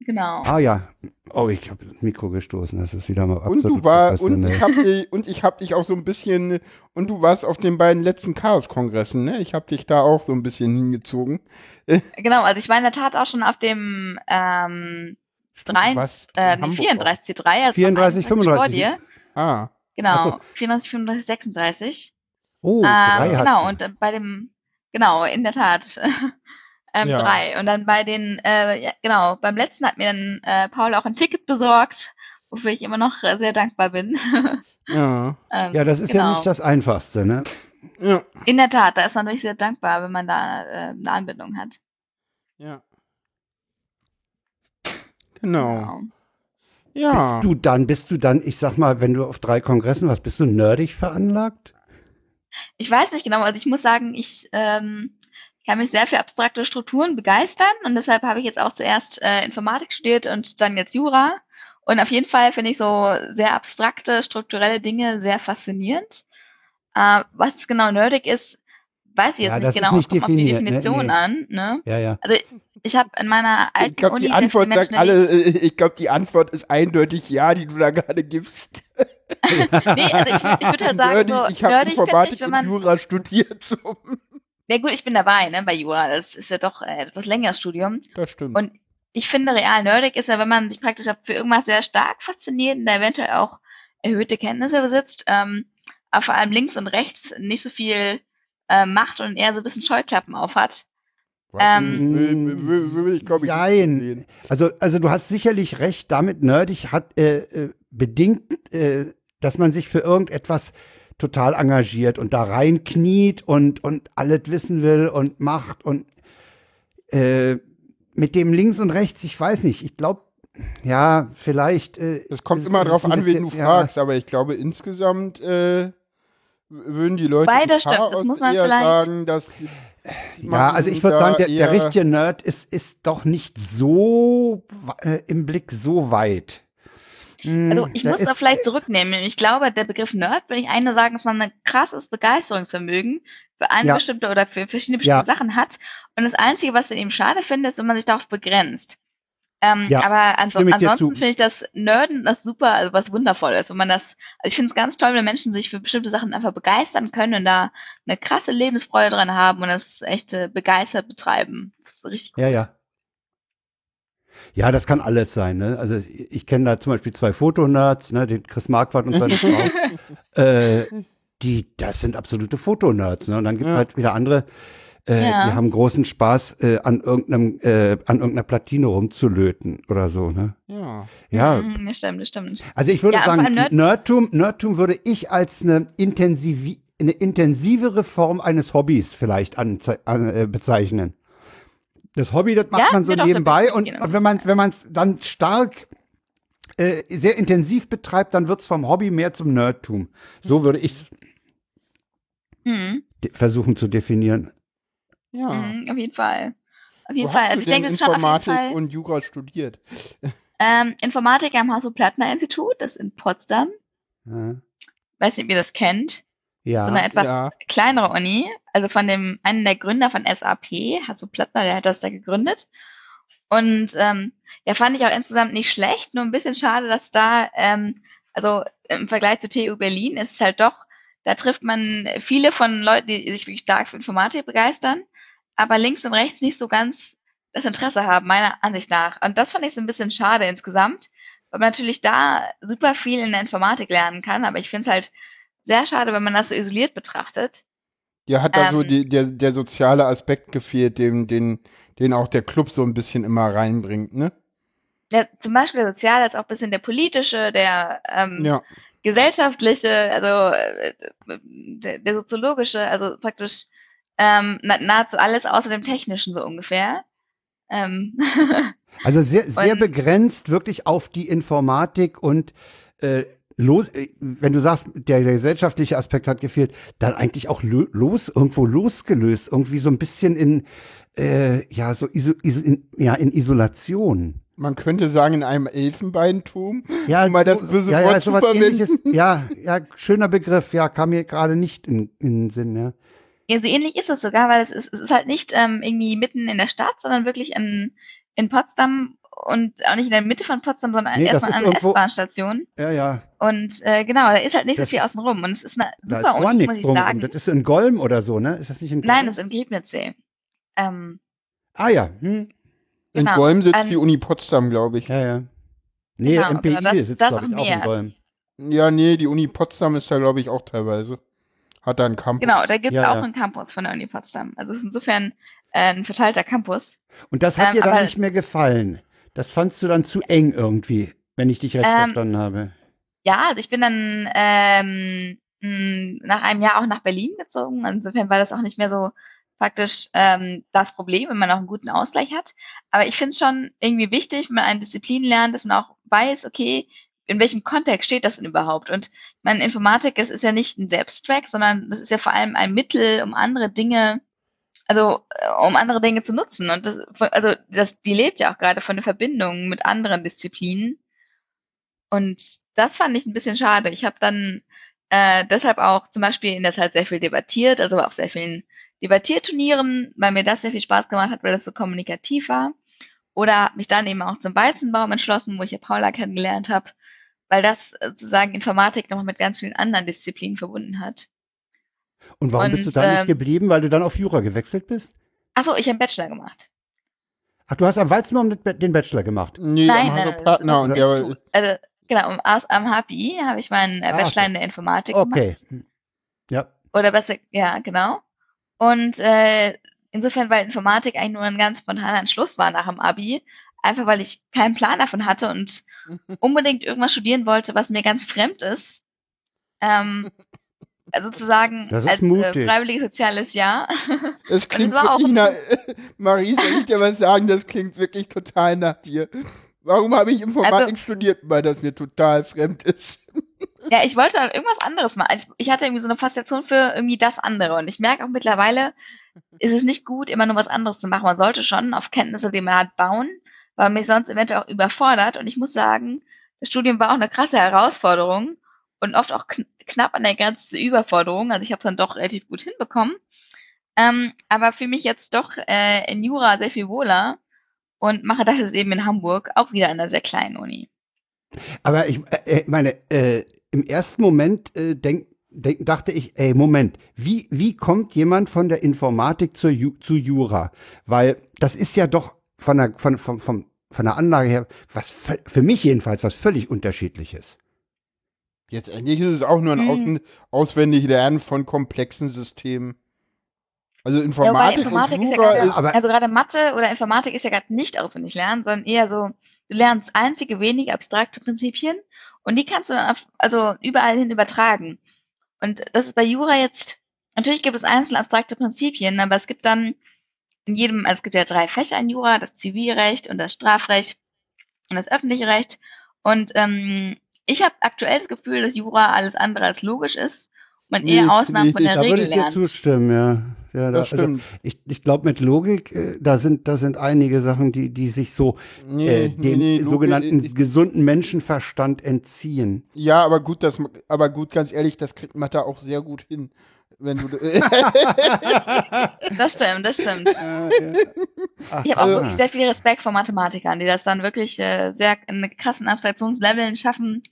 Genau. Ah ja. Oh, ich habe das Mikro gestoßen. Das ist wieder mal Und absolut du war und ich hab dich und ich hab dich auch so ein bisschen und du warst auf den beiden letzten Chaos-Kongressen, ne? Ich hab dich da auch so ein bisschen hingezogen. Genau, also ich war in der Tat auch schon auf dem ähm, Stimmt, Drei- warst äh, nee, Hamburg 34 C3, also 34, noch einen Tag 35. vor dir. Ah, Genau, so. 34, 35, 36. Oh, ähm, drei hat genau, sie. und äh, bei dem, genau, in der Tat. ähm, Ja. Drei. Und dann bei den, äh, ja, genau, beim letzten hat mir dann äh, Paul auch ein Ticket besorgt, wofür ich immer noch sehr dankbar bin. ja. ähm, Ja, das ist ja genau. nicht das Einfachste, ne? Ja. In der Tat, da ist man wirklich sehr dankbar, wenn man da äh, eine Anbindung hat. Ja. Genau. Genau. Ja. Bist du dann, bist du dann, ich sag mal, wenn du auf drei Kongressen warst, bist du nerdig veranlagt? Ich weiß nicht genau, also ich muss sagen, ich ähm, kann mich sehr für abstrakte Strukturen begeistern und deshalb habe ich jetzt auch zuerst äh, Informatik studiert und dann jetzt Jura. Und auf jeden Fall finde ich so sehr abstrakte, strukturelle Dinge sehr faszinierend. Äh, was genau nerdig ist, weiß ich Ja, jetzt das nicht ist genau. nicht Es kommt auf die ne? Definition Nee. an. Ne? Ja, ja. Also ich habe in meiner alten Ich glaube, Uni die Antwort sagt alle, äh, ich glaube, die Antwort ist eindeutig ja, die du da gerade gibst. Nee, also ich, ich würde halt sagen, Nerdy, so ich habe nerdig Informatik ich, wenn und man Jura studiert. So. Ja gut, ich bin dabei, ne, bei Jura. Das ist ja doch äh, etwas längeres Studium. Das stimmt. Und ich finde, real nerdig ist ja, wenn man sich praktisch für irgendwas sehr stark fasziniert und da eventuell auch erhöhte Kenntnisse besitzt, ähm, aber vor allem links und rechts nicht so viel äh, macht und eher so ein bisschen Scheuklappen aufhat. Ähm, will, will, will, will ich, glaube ich, Nein. Also, also du hast sicherlich recht, damit nerdig hat äh, äh, bedingt, äh, dass man sich für irgendetwas total engagiert und da reinkniet und, und alles wissen will und macht und äh, mit dem links und rechts, ich weiß nicht, ich glaube, ja, vielleicht. Äh, Es kommt ist- immer ist drauf an, wen du bisschen- ja, fragst, aber ich glaube, insgesamt äh, würden die Leute im stimmt, das muss man vielleicht- sagen, dass die, Ja, also ich würde sagen, der, der richtige Nerd ist, ist doch nicht so äh, im Blick so weit. Hm, Also ich der muss da vielleicht zurücknehmen. Ich glaube, der Begriff Nerd würde ich eigentlich nur sagen, dass man ein krasses Begeisterungsvermögen für eine Ja. bestimmte oder für verschiedene bestimmte Ja. Sachen hat. Und das Einzige, was ich eben schade finde, ist, wenn man sich darauf begrenzt. Ähm, Ja, aber anso ansonsten finde ich das Nerden das super, also was wundervoll ist. Und man das, also ich finde es ganz toll, wenn Menschen sich für bestimmte Sachen einfach begeistern können und da eine krasse Lebensfreude dran haben und das echt äh, begeistert betreiben. Das ist richtig cool. Ja, ja. Ja, das kann alles sein. Ne? Also ich, ich kenne da zum Beispiel zwei Fotonerds, ne? den Chris Marquardt und seine Frau. Äh, die, das sind absolute Fotonerds. Ne? Und dann gibt es Ja. halt wieder andere, äh, Ja. die haben großen Spaß, äh, an irgendeinem, äh, an irgendeiner Platine rumzulöten oder so. Ne? Ja. Ja, Mhm, das stimmt, das stimmt. Also ich würde Ja, sagen, Nerd- Nerdtum, Nerdtum würde ich als eine, intensivi eine intensivere Form eines Hobbys vielleicht anze- an, äh, bezeichnen. Das Hobby, das macht Ja, man so nebenbei und genau. wenn man wenn man es dann stark äh, sehr intensiv betreibt, dann wird es vom Hobby mehr zum Nerdtum. So würde ich es Mhm. versuchen zu definieren. Ja. Mhm, auf jeden Fall. Auf jeden Wo Fall. Also ich denke, es ist schon auf jeden Informatik Fall. und Jura studiert? Ähm, Informatik am Hasso-Plattner-Institut, das ist in Potsdam. Ja, Weiß nicht, ob ihr das kennt. Ja. so eine etwas ja. kleinere Uni. Also von dem einen der Gründer von SAP, Hasso Plattner, der hat das da gegründet. Und ähm, ja, fand ich auch insgesamt nicht schlecht, nur ein bisschen schade, dass da, ähm, also im Vergleich zu TU Berlin ist es halt doch, da trifft man viele von Leuten, die sich wirklich stark für Informatik begeistern, aber links und rechts nicht so ganz das Interesse haben, meiner Ansicht nach. Und das fand ich so ein bisschen schade insgesamt, weil man natürlich da super viel in der Informatik lernen kann, aber ich finde es halt sehr schade, wenn man das so isoliert betrachtet. Ja, hat da so Ähm. die, der, der soziale Aspekt gefehlt, den, den, den auch der Club so ein bisschen immer reinbringt, ne? Ja, zum Beispiel der soziale, als auch ein bisschen der politische, der ähm, Ja. gesellschaftliche, also äh, der, der soziologische, also praktisch ähm, na, nahezu alles außer dem technischen so ungefähr. Ähm, Also sehr, sehr Und- begrenzt wirklich auf die Informatik und äh, los, äh, wenn du sagst, der, der gesellschaftliche Aspekt hat gefehlt, dann eigentlich auch lo los, irgendwo losgelöst, irgendwie so ein bisschen in, äh, ja, so iso, iso, in, ja, in Isolation. Man könnte sagen, in einem Elfenbeinturm. Ja, Um mal das so- böse ja, Wort ja, zu sowas verwenden. ähnliches. Ja, ja, schöner Begriff, ja, kam mir gerade nicht in, in den Sinn, ja. ja, so ähnlich ist es sogar, weil es ist, es ist halt nicht ähm, irgendwie mitten in der Stadt, sondern wirklich in, in Potsdam und auch nicht in der Mitte von Potsdam, sondern Nee, erstmal ist an einer irgendwo- S-Bahn-Station. Ja, ja. Und äh, genau, da ist halt nicht so Das viel ist- außenrum. Und es ist eine Da super ist gar Uni, muss nichts ich drum. sagen. Das ist in Golm oder so, ne? Ist das nicht in Golm? Nein, das ist in Griebnitzsee. Ähm, Ah ja, hm. In Genau. Golm sitzt Ähm, die Uni Potsdam, glaube ich. ja, ja. Nee, Genau, MPI genau, das- sitzt, glaube ich, auch auch in mehr. Golm. Ja, nee, die Uni Potsdam ist da, glaube ich, auch teilweise. Hat da einen Campus. genau, da gibt es Ja, auch ja. einen Campus von der Uni Potsdam. Also es ist insofern äh, ein verteilter Campus. Und das hat Ähm, dir dann nicht mehr gefallen. Das fandst du dann zu eng irgendwie, wenn ich dich recht Ähm, verstanden habe. Ja, also ich bin dann ähm, mh, nach einem Jahr auch nach Berlin gezogen. Insofern war das auch nicht mehr so praktisch ähm, das Problem, wenn man auch einen guten Ausgleich hat. Aber ich finde es schon irgendwie wichtig, wenn man eine Disziplin lernt, dass man auch weiß, okay, in welchem Kontext steht das denn überhaupt? Und ich meine, Informatik, es ist ja nicht ein Selbstzweck, sondern das ist ja vor allem ein Mittel, um andere Dinge, also äh, um andere Dinge zu nutzen. Und das, also das, die lebt ja auch gerade von der Verbindung mit anderen Disziplinen. Und das fand ich ein bisschen schade. Ich habe dann äh, deshalb auch zum Beispiel in der Zeit sehr viel debattiert, also auf sehr vielen Debattierturnieren, weil mir das sehr viel Spaß gemacht hat, weil das so kommunikativ war. Oder habe mich dann eben auch zum Weizenbaum entschlossen, wo ich ja Paula kennengelernt habe, weil das sozusagen Informatik nochmal mit ganz vielen anderen Disziplinen verbunden hat. Und warum Und, bist du da nicht ähm, geblieben, weil du dann auf Jura gewechselt bist? Achso, ich habe einen Bachelor gemacht. Ach, du hast am Walzenbaum den Bachelor gemacht. Nee, nein, am nein, das, ist zu. Also, genau, am, aus- am HPI habe ich meinen äh, Ah, Bachelor so. in der Informatik Okay. gemacht. Ja. Oder besser, ja, genau. Und äh, insofern, weil Informatik eigentlich nur ein ganz spontaner Entschluss war nach dem Abi, einfach weil ich keinen Plan davon hatte und unbedingt irgendwas studieren wollte, was mir ganz fremd ist. Ähm, sozusagen Das ist als äh, mutig. freiwilliges soziales Jahr. es klingt war auch- wirklich nach, Marie, soll ich dir was sagen, das klingt wirklich total nach dir. Warum habe ich Informatik Also- studiert? Weil das mir total fremd ist. Ja, ich wollte irgendwas anderes machen. Also ich, ich hatte irgendwie so eine Faszination für irgendwie das andere. Und ich merke auch mittlerweile, ist es nicht gut, immer nur was anderes zu machen. Man sollte schon auf Kenntnisse, die man hat, bauen, weil man mich sonst eventuell auch überfordert. Und ich muss sagen, das Studium war auch eine krasse Herausforderung und oft auch kn knapp an der Grenze zur Überforderung. Also ich habe es dann doch relativ gut hinbekommen. Ähm, aber für mich jetzt doch äh, in Jura sehr viel wohler und mache das jetzt eben in Hamburg, auch wieder in einer sehr kleinen Uni. Aber ich äh, äh, meine, äh, im ersten Moment äh, denk, denk, dachte ich, ey, Moment, wie, wie kommt jemand von der Informatik zur Ju, zu Jura? Weil das ist ja doch von der, von, von, von, von der Anlage her, was für mich jedenfalls was völlig unterschiedliches. Jetzt endlich ist es auch nur ein Hm. Außen auswendig Lernen von komplexen Systemen. Also Ja, Informatik, Informatik und ist ja gerade, ist, also gerade Mathe oder Informatik ist ja gerade nicht auswendig lernen, sondern eher so, du lernst einzige wenige abstrakte Prinzipien und die kannst du dann auf, also überall hin übertragen. Und das ist bei Jura jetzt, natürlich gibt es einzelne abstrakte Prinzipien, aber es gibt dann in jedem, also es gibt ja drei Fächer in Jura, das Zivilrecht und das Strafrecht und das öffentliche Recht. Und ähm, ich habe aktuell das Gefühl, dass Jura alles andere als logisch ist und man Nee, eher Ausnahmen nee, von der Da würde Regel ich dir lernt. zustimmen, ja. ja da, das also, stimmt. ich ich glaube, mit Logik, äh, da sind, da sind einige Sachen, die, die sich so nee, äh, dem nee, Logik- sogenannten äh, gesunden Menschenverstand entziehen. Ja, aber gut, das, aber gut, ganz ehrlich, das kriegt Mathe auch sehr gut hin. Wenn du, Das stimmt, das stimmt. Ach, Ich habe auch wirklich sehr viel Respekt vor Mathematikern, die das dann wirklich äh, sehr in krassen Abstraktionsleveln schaffen,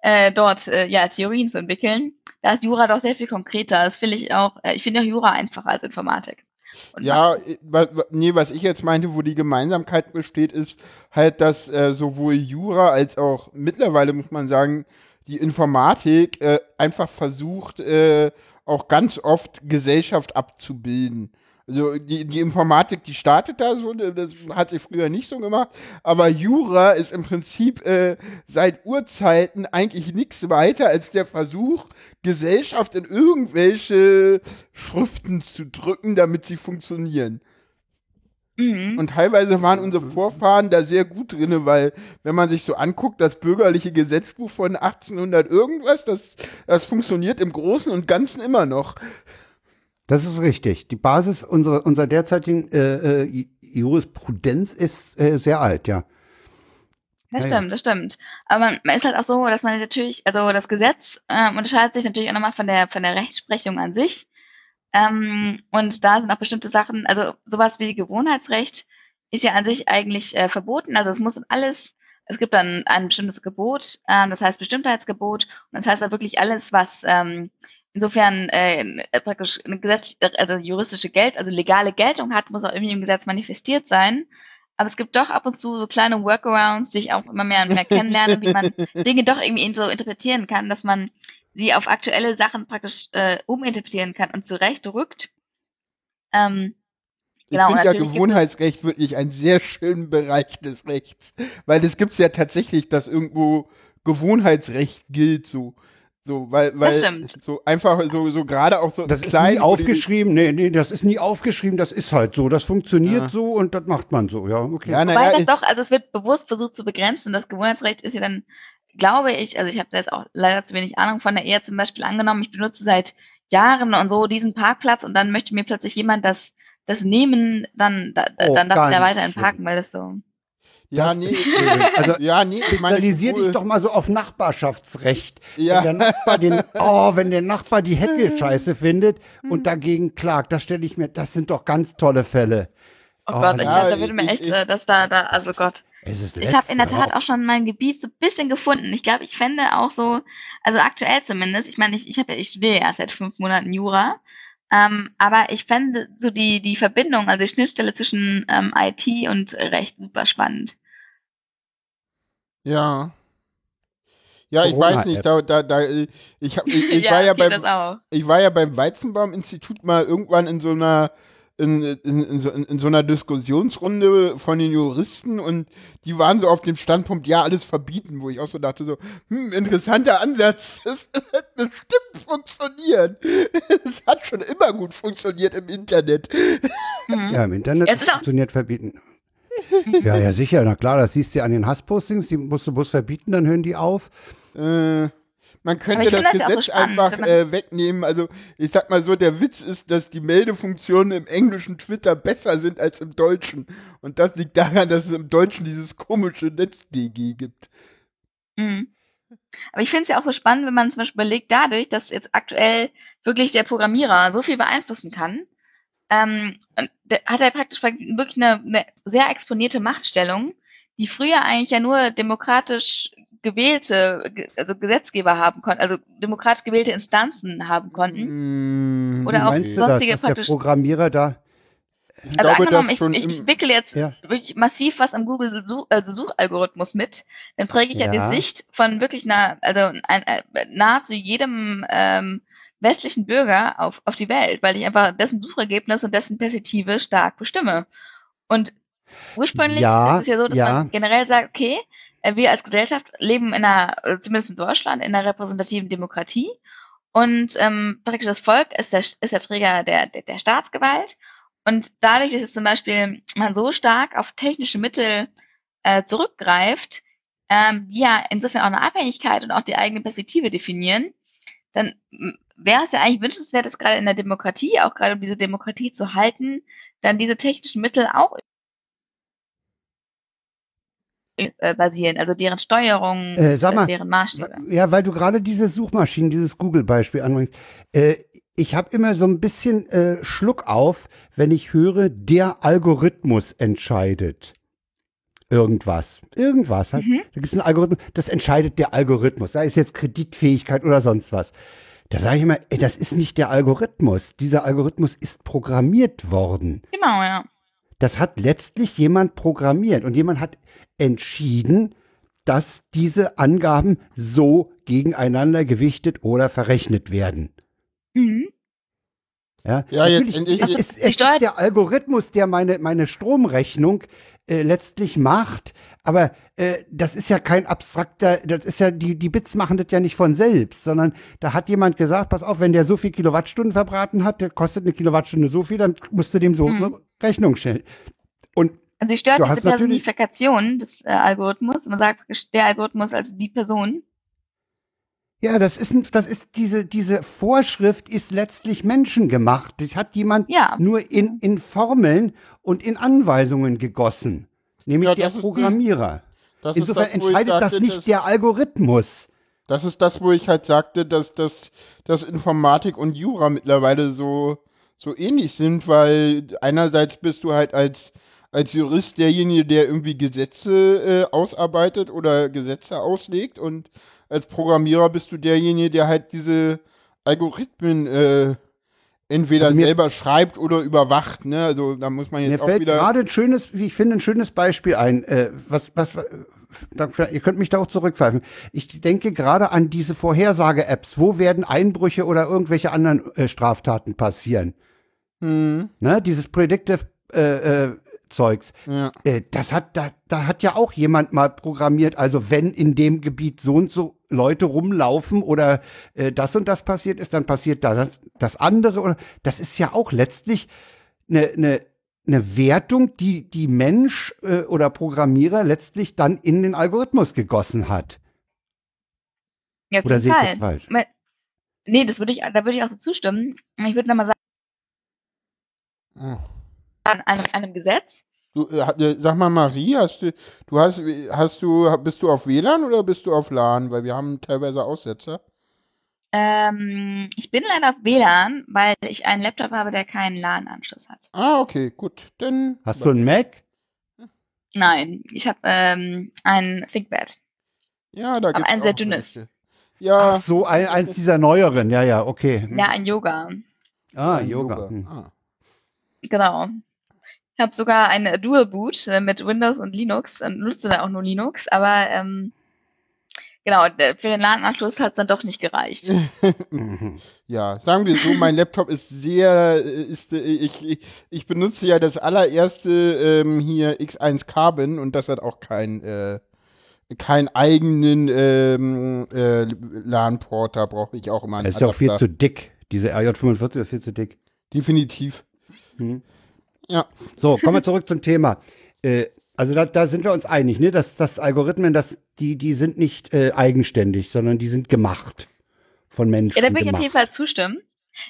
äh, dort äh, ja Theorien zu entwickeln. Da ist Jura doch sehr viel konkreter. Das finde ich auch. Äh, ich finde auch Jura einfacher als Informatik. Und ja, nee, was ich jetzt meinte, wo die Gemeinsamkeit besteht, ist halt, dass äh, sowohl Jura als auch mittlerweile, muss man sagen, die Informatik äh, einfach versucht, äh, auch ganz oft Gesellschaft abzubilden. Also die, die Informatik, die startet da so, das hat sie früher nicht so gemacht, aber Jura ist im Prinzip äh, seit Urzeiten eigentlich nichts weiter als der Versuch, Gesellschaft in irgendwelche Schriften zu drücken, damit sie funktionieren. Mhm. Und teilweise waren unsere Vorfahren da sehr gut drin, weil wenn man sich so anguckt, das bürgerliche Gesetzbuch von 1800 irgendwas, das, das funktioniert im Großen und Ganzen immer noch. Das ist richtig. Die Basis unserer, unserer derzeitigen äh, äh, Jurisprudenz ist äh, sehr alt, ja. Das Ja, stimmt, das stimmt. Aber man, man ist halt auch so, dass man natürlich, also das Gesetz ähm, unterscheidet sich natürlich auch nochmal von der von der Rechtsprechung an sich. Ähm, und da sind auch bestimmte Sachen, also sowas wie Gewohnheitsrecht ist ja an sich eigentlich äh, verboten. Also es muss alles, es gibt dann ein bestimmtes Gebot, ähm, das heißt Bestimmtheitsgebot, und das heißt auch wirklich alles, was ähm, insofern äh, praktisch eine Gesetz, also juristische Geld, also legale Geltung hat, muss auch irgendwie im Gesetz manifestiert sein. Aber es gibt doch ab und zu so kleine Workarounds, die ich auch immer mehr und mehr kennenlerne, wie man Dinge doch irgendwie so interpretieren kann, dass man sie auf aktuelle Sachen praktisch äh, uminterpretieren kann und zurechtrückt. Ähm, Ich Genau, und finde ja es- Gewohnheitsrecht wirklich einen sehr schönen Bereich des Rechts. Weil es gibt ja tatsächlich, dass irgendwo Gewohnheitsrecht gilt, so. So, weil, weil stimmt. so einfach so, so gerade auch so Das ist klein, nie wo die- aufgeschrieben. Nee, nee, das ist nie aufgeschrieben. Das ist halt so. Das funktioniert Ja. so und das macht man so. Ja, okay. Ja, Wobei naja, das ich- doch, also es wird bewusst versucht zu begrenzen und das Gewohnheitsrecht ist ja dann, glaube ich, also ich habe da jetzt auch leider zu wenig Ahnung von der Ehe zum Beispiel angenommen, ich benutze seit Jahren und so diesen Parkplatz und dann möchte mir plötzlich jemand das, das nehmen, dann, da, Oh, dann darf ich da weiterhin parken, weil das so. ja, Das nee. Also ja, nee, ich meine, Spezialisier dich obwohl- doch mal so auf Nachbarschaftsrecht. Ja. Wenn der Nachbar den, oh, wenn der Nachbar die Hecke scheiße findet und dagegen klagt, das stelle ich mir, das sind doch ganz tolle Fälle. Oh, Oh, Gott, ich ja, da würde mir echt, ich- äh, dass da, da, also Gott. Es ist Ich habe in der Tat auch schon mein Gebiet so ein bisschen gefunden. Ich glaube, ich fände auch so, also aktuell zumindest, ich meine, ich, ich, hab ja, ich studiere ja erst seit fünf Monaten Jura, ähm, aber ich fände so die, die Verbindung, also die Schnittstelle zwischen ähm, IT und Recht super spannend. Ja. Ja, ich weiß nicht, da, da, da, ich, hab, ich, ich ja, war ja beim, auch. ich war ja beim Weizenbaum-Institut mal irgendwann in so einer in, in, in, so, in, in so einer Diskussionsrunde von den Juristen und die waren so auf dem Standpunkt, ja, alles verbieten, wo ich auch so dachte, so, hm, interessanter Ansatz, das wird bestimmt funktionieren. Es hat schon immer gut funktioniert im Internet. Mhm. Ja, im Internet auch- funktioniert verbieten. Ja, ja, sicher. Na klar, das siehst du ja an den Hasspostings, die musst du bloß verbieten, dann hören die auf. Äh, man könnte das finde das so Gesetz spannend, einfach äh, wegnehmen. Also ich sag mal so, der Witz ist, dass die Meldefunktionen im englischen Twitter besser sind als im deutschen. Und das liegt daran, dass es im deutschen dieses komische NetzDG gibt. Mhm. Aber ich finde es ja auch so spannend, wenn man zum Beispiel überlegt, dadurch, dass jetzt aktuell wirklich der Programmierer so viel beeinflussen kann, ähm, hat er praktisch wirklich eine, eine sehr exponierte Machtstellung, die früher eigentlich ja nur demokratisch gewählte, ge- also Gesetzgeber haben konnten, also demokratisch gewählte Instanzen haben konnten. Mm, Oder auch du das, sonstige dass der praktisch- Programmierer da ich Also glaube, angenommen, ich, ich, ich wickele jetzt Ja. wirklich massiv was am Google -Such, also Suchalgorithmus mit, dann präge ich ja. Ja. die Sicht von wirklich einer, also ein, ein, nahezu jedem ähm, westlichen Bürger auf, auf die Welt, weil ich einfach dessen Suchergebnis und dessen Perspektive stark bestimme. Und ursprünglich Ja, ist es ja so, dass ja. man generell sagt, okay, äh, wir als Gesellschaft leben in einer, äh, zumindest in Deutschland, in einer repräsentativen Demokratie. Und ähm, praktisch das Volk ist der, ist der Träger der, der, der Staatsgewalt. Und dadurch, dass jetzt zum Beispiel man so stark auf technische Mittel äh, zurückgreift, ähm, die ja insofern auch eine Abhängigkeit und auch die eigene Perspektive definieren, dann wäre es ja eigentlich wünschenswert, dass gerade in der Demokratie, auch gerade um diese Demokratie zu halten, dann diese technischen Mittel auch äh, basieren, also deren Steuerung, Äh, und, mal, deren Maßstäbe. Ja, weil du gerade diese Suchmaschinen, dieses Google-Beispiel anbringst. Äh, ich habe immer so ein bisschen äh, Schluck auf, wenn ich höre, der Algorithmus entscheidet. Irgendwas. Irgendwas. Mhm. Da gibt es einen Algorithmus, das entscheidet der Algorithmus, sei es jetzt Kreditfähigkeit oder sonst was. Da sage ich immer, ey, das ist nicht der Algorithmus. Dieser Algorithmus ist programmiert worden. Genau, ja. Das hat letztlich jemand programmiert und jemand hat entschieden, dass diese Angaben so gegeneinander gewichtet oder verrechnet werden. Mhm. Ja, Ja, jetzt Natürlich, endlich- es ist, es ist steuert- der Algorithmus, der meine, meine Stromrechnung äh, letztlich macht, aber äh, das ist ja kein abstrakter, das ist ja, die, die Bits machen das ja nicht von selbst, sondern da hat jemand gesagt, pass auf, wenn der so viel Kilowattstunden verbraten hat, der kostet eine Kilowattstunde so viel, dann musst du dem so Mhm. eine Rechnung stellen. Und Also sie stört diese Personifikation des äh, Algorithmus. Man sagt der Algorithmus als die Person. Ja, das ist, ein- das ist diese, diese Vorschrift ist letztlich menschengemacht. Das hat jemand Ja. nur in, in Formeln und in Anweisungen gegossen. Nämlich Ja, der das ist- Programmierer. das Insofern ist das, entscheidet das sagte, nicht dass- der Algorithmus. Das ist das, wo ich halt sagte, dass, dass, dass Informatik und Jura mittlerweile so, so ähnlich sind, weil einerseits bist du halt als, als Jurist derjenige, der irgendwie Gesetze äh, ausarbeitet oder Gesetze auslegt und als Programmierer bist du derjenige, der halt diese Algorithmen äh, entweder Also mir- selber schreibt oder überwacht. Ne? Also da muss man Mir jetzt auch fällt wieder. gerade ein schönes, wie ich finde, ein schönes Beispiel ein. Äh, was, was, dafür- ihr könnt mich da auch zurückpfeifen. Ich denke gerade an diese Vorhersage-Apps. Wo werden Einbrüche oder irgendwelche anderen äh, Straftaten passieren? Hm, Ne? Dieses Predictive äh, äh, Zeugs. ja. Äh, das hat, da, da hat ja auch jemand mal programmiert, also wenn in dem Gebiet so und so Leute rumlaufen oder äh, das und das passiert ist, dann passiert da das, das andere. Oder, das ist ja auch letztlich eine, eine, eine Wertung, die die Mensch äh, oder Programmierer letztlich dann in den Algorithmus gegossen hat. Ja, auf Oder jeden sehe ich Fall. das falsch? Me- Nee, das würde ich, da würde ich auch so zustimmen. Ich würde nochmal sagen, Hm. an einem, einem Gesetz. Du, äh, äh, sag mal, Marie, hast du, du hast, hast du, bist du auf WLAN oder bist du auf LAN? Weil wir haben teilweise Aussetzer. Ähm, ich bin leider auf WLAN, weil ich einen Laptop habe, der keinen LAN-Anschluss hat. Ah, okay, gut. Dann. Hast du einen Mac? Nein, ich habe ähm, ein ThinkPad. Ja, da Aber gibt's ein sehr auch dünnes. welche. Ja. Ach so, ein, eins dieser neueren, ja, ja, okay. Ja, ein Yoga. Ah, ein Yoga. Hm. Ah. Genau. Ich habe sogar ein Dual Boot äh, mit Windows und Linux und nutze dann auch nur Linux, aber ähm, genau, für den LAN-Anschluss hat es dann doch nicht gereicht. Ja, sagen wir so, mein Laptop ist sehr, äh, ist, äh, ich, ich, benutze ja das allererste ähm, hier X1 Carbon und das hat auch kein, äh, keinen eigenen ähm, äh, LAN-Porter, brauche ich auch immer einen Das ist ja auch viel Adapter. zu dick. Diese RJ45 ist viel zu dick. Definitiv. Mhm. Ja. So, kommen wir zurück zum Thema. Äh, also da, da sind wir uns einig, ne? Dass, dass Algorithmen, dass die, die sind nicht äh, eigenständig, sondern die sind gemacht von Menschen. Ja, da würde ich auf jeden Fall zustimmen.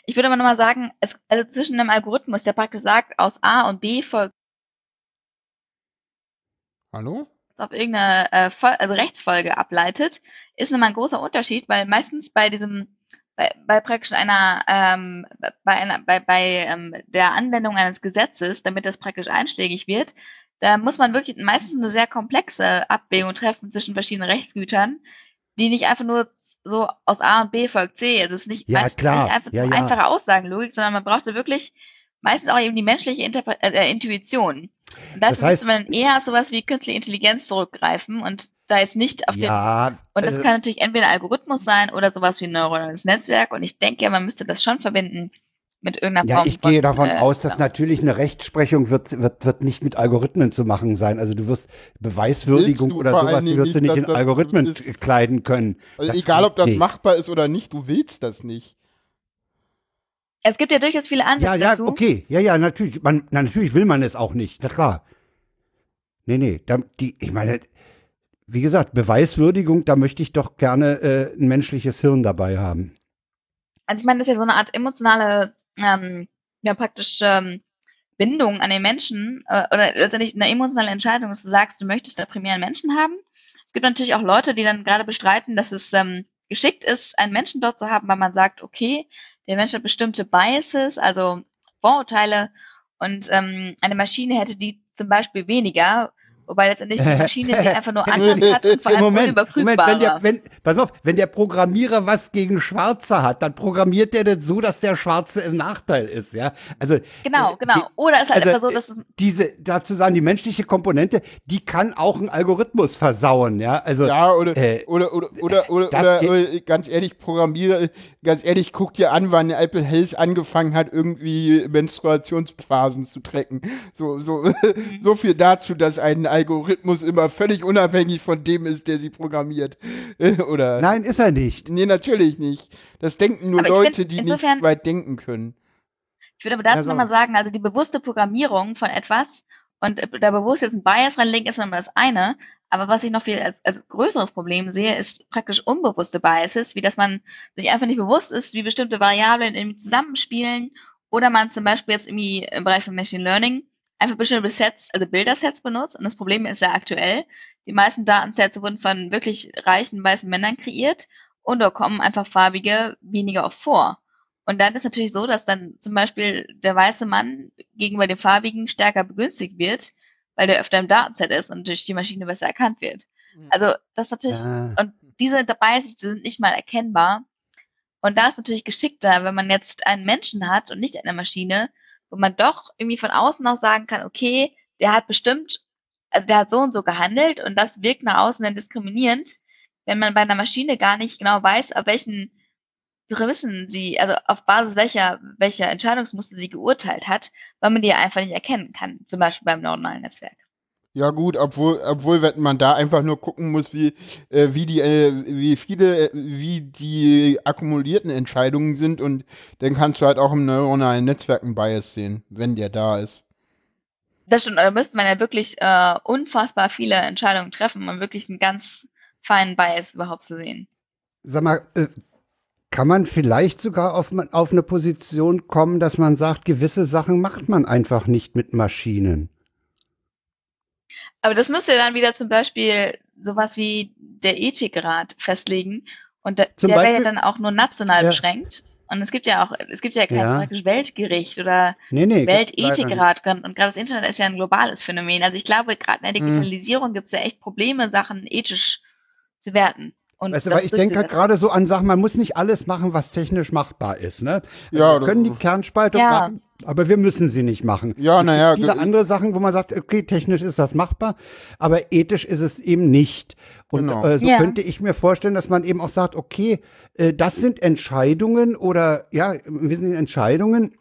Ich würde aber nochmal sagen, es, also zwischen einem Algorithmus, der praktisch sagt, aus A und B folgt Hallo? auf irgendeine äh, also Rechtsfolge ableitet, ist nochmal ein großer Unterschied, weil meistens bei diesem, bei, bei praktisch einer, ähm, bei einer, bei, bei ähm, der Anwendung eines Gesetzes, damit das praktisch einschlägig wird, da muss man wirklich meistens eine sehr komplexe Abwägung treffen zwischen verschiedenen Rechtsgütern, die nicht einfach nur so aus A und B folgt C. Also es ist nicht, Ja, meistens klar. nicht einfach Ja, ja. einfache Aussagenlogik, sondern man brauchte wirklich meistens auch eben die menschliche Interpre äh, Intuition. Und dafür Das heißt- müsste man eher auf sowas wie künstliche Intelligenz zurückgreifen und da ist nicht auf den Ja, und das also, kann natürlich entweder ein Algorithmus sein oder sowas wie ein neuronales Netzwerk. Und ich denke, man müsste das schon verbinden mit irgendeiner ja, Form ich gehe von, davon äh, aus, dass natürlich eine Rechtsprechung wird, wird, wird nicht mit Algorithmen zu machen sein. Also du wirst Beweiswürdigung du oder sowas, die wirst du nicht, nicht in Algorithmen ist- kleiden können. Also Das egal, ob das nicht. machbar ist oder nicht, du willst das nicht. Es gibt ja durchaus viele Ansätze Ja, ja, dazu. okay. Ja, ja, natürlich. Man, na, natürlich will man es auch nicht. Na klar. Nee, nee. Da, die, ich meine, wie gesagt, Beweiswürdigung, da möchte ich doch gerne äh, ein menschliches Hirn dabei haben. Also ich meine, das ist ja so eine Art emotionale, ähm, ja praktisch ähm, Bindung an den Menschen äh, oder letztendlich eine emotionale Entscheidung, dass du sagst, du möchtest da primär einen Menschen haben. Es gibt natürlich auch Leute, die dann gerade bestreiten, dass es ähm, geschickt ist, einen Menschen dort zu haben, weil man sagt, okay, der Mensch hat bestimmte Biases, also Vorurteile und ähm, eine Maschine hätte die zum Beispiel weniger, wobei letztendlich die Maschine sie einfach nur anders hat und vor allem Moment, Moment, unüberprüfbarer. wenn der, wenn, pass auf, wenn der Programmierer was gegen Schwarze hat, dann programmiert der das so, dass der Schwarze im Nachteil ist, ja. Also genau, äh, genau. die- Oder ist halt also, einfach so, dass es diese, dazu sagen, die menschliche Komponente, die kann auch einen Algorithmus versauen, ja. Also Ja, oder, äh, oder, oder, oder, oder, das oder, geht- oder ganz ehrlich, programmiere, ganz ehrlich, guck dir an, wann Apple Health angefangen hat, irgendwie Menstruationsphasen zu tracken. So, so, Mhm. so viel dazu, dass ein Algorithmus immer völlig unabhängig von dem ist, der sie programmiert. Oder? nein, ist er nicht. Nee, natürlich nicht. Das denken nur Aber Leute, find, die insofern- nicht weit denken können. Ich würde aber dazu Ja, so. nochmal sagen, also die bewusste Programmierung von etwas und da bewusst jetzt ein Bias reinlegen ist nochmal das eine, aber was ich noch viel als, als größeres Problem sehe, ist praktisch unbewusste Biases, wie dass man sich einfach nicht bewusst ist, wie bestimmte Variablen irgendwie zusammenspielen oder man zum Beispiel jetzt irgendwie im Bereich von Machine Learning einfach bestimmte Sets, also Bildersets benutzt und das Problem ist ja aktuell, die meisten Datensets wurden von wirklich reichen weißen Männern kreiert und da kommen einfach farbige weniger oft vor. Und dann ist natürlich so, dass dann zum Beispiel der weiße Mann gegenüber dem farbigen stärker begünstigt wird, weil der öfter im Datenset ist und durch die Maschine besser erkannt wird. Also das ist natürlich, Ja. und diese Biases die sind nicht mal erkennbar. Und da ist natürlich geschickter, wenn man jetzt einen Menschen hat und nicht eine Maschine, wo man doch irgendwie von außen auch sagen kann, okay, der hat bestimmt, also der hat so und so gehandelt und das wirkt nach außen dann diskriminierend, wenn man bei einer Maschine gar nicht genau weiß, auf welchen Prämissen sie, also auf Basis welcher, welcher Entscheidungsmuster sie geurteilt hat, weil man die einfach nicht erkennen kann, zum Beispiel beim neuronalen Netzwerk. Ja gut, obwohl, obwohl wenn man da einfach nur gucken muss, wie, äh, wie die, äh, wie viele, äh, wie die akkumulierten Entscheidungen sind und dann kannst du halt auch im neuronalen Netzwerk einen Bias sehen, wenn der da ist. Das stimmt, da müsste man ja wirklich äh, unfassbar viele Entscheidungen treffen, um wirklich einen ganz feinen Bias überhaupt zu sehen. Sag mal, äh, kann man vielleicht sogar auf, auf eine Position kommen, dass man sagt, gewisse Sachen macht man einfach nicht mit Maschinen? Aber das müsste dann wieder zum Beispiel sowas wie der Ethikrat festlegen. Und da, der wäre ja dann auch nur national Ja. beschränkt. Und es gibt ja auch, es gibt ja kein Ja. praktisch Weltgericht oder Nee, nee. Weltethikrat. Und gerade das Internet ist ja ein globales Phänomen. Also ich glaube, gerade in der Mhm. Digitalisierung gibt es ja echt Probleme, Sachen ethisch zu werten. Und Weißt du, weil ich denke halt gerade so an Sachen, man muss nicht alles machen, was technisch machbar ist. Ne? Also Ja, wir können die Kernspaltung Ja. machen, aber wir müssen sie nicht machen. Ja, Es gibt naja, Viele andere Sachen, wo man sagt, okay, technisch ist das machbar, aber ethisch ist es eben nicht. Und Genau. äh, so Ja. könnte ich mir vorstellen, dass man eben auch sagt, okay, äh, das sind Entscheidungen oder ja, im Wesentlichen Entscheidungen,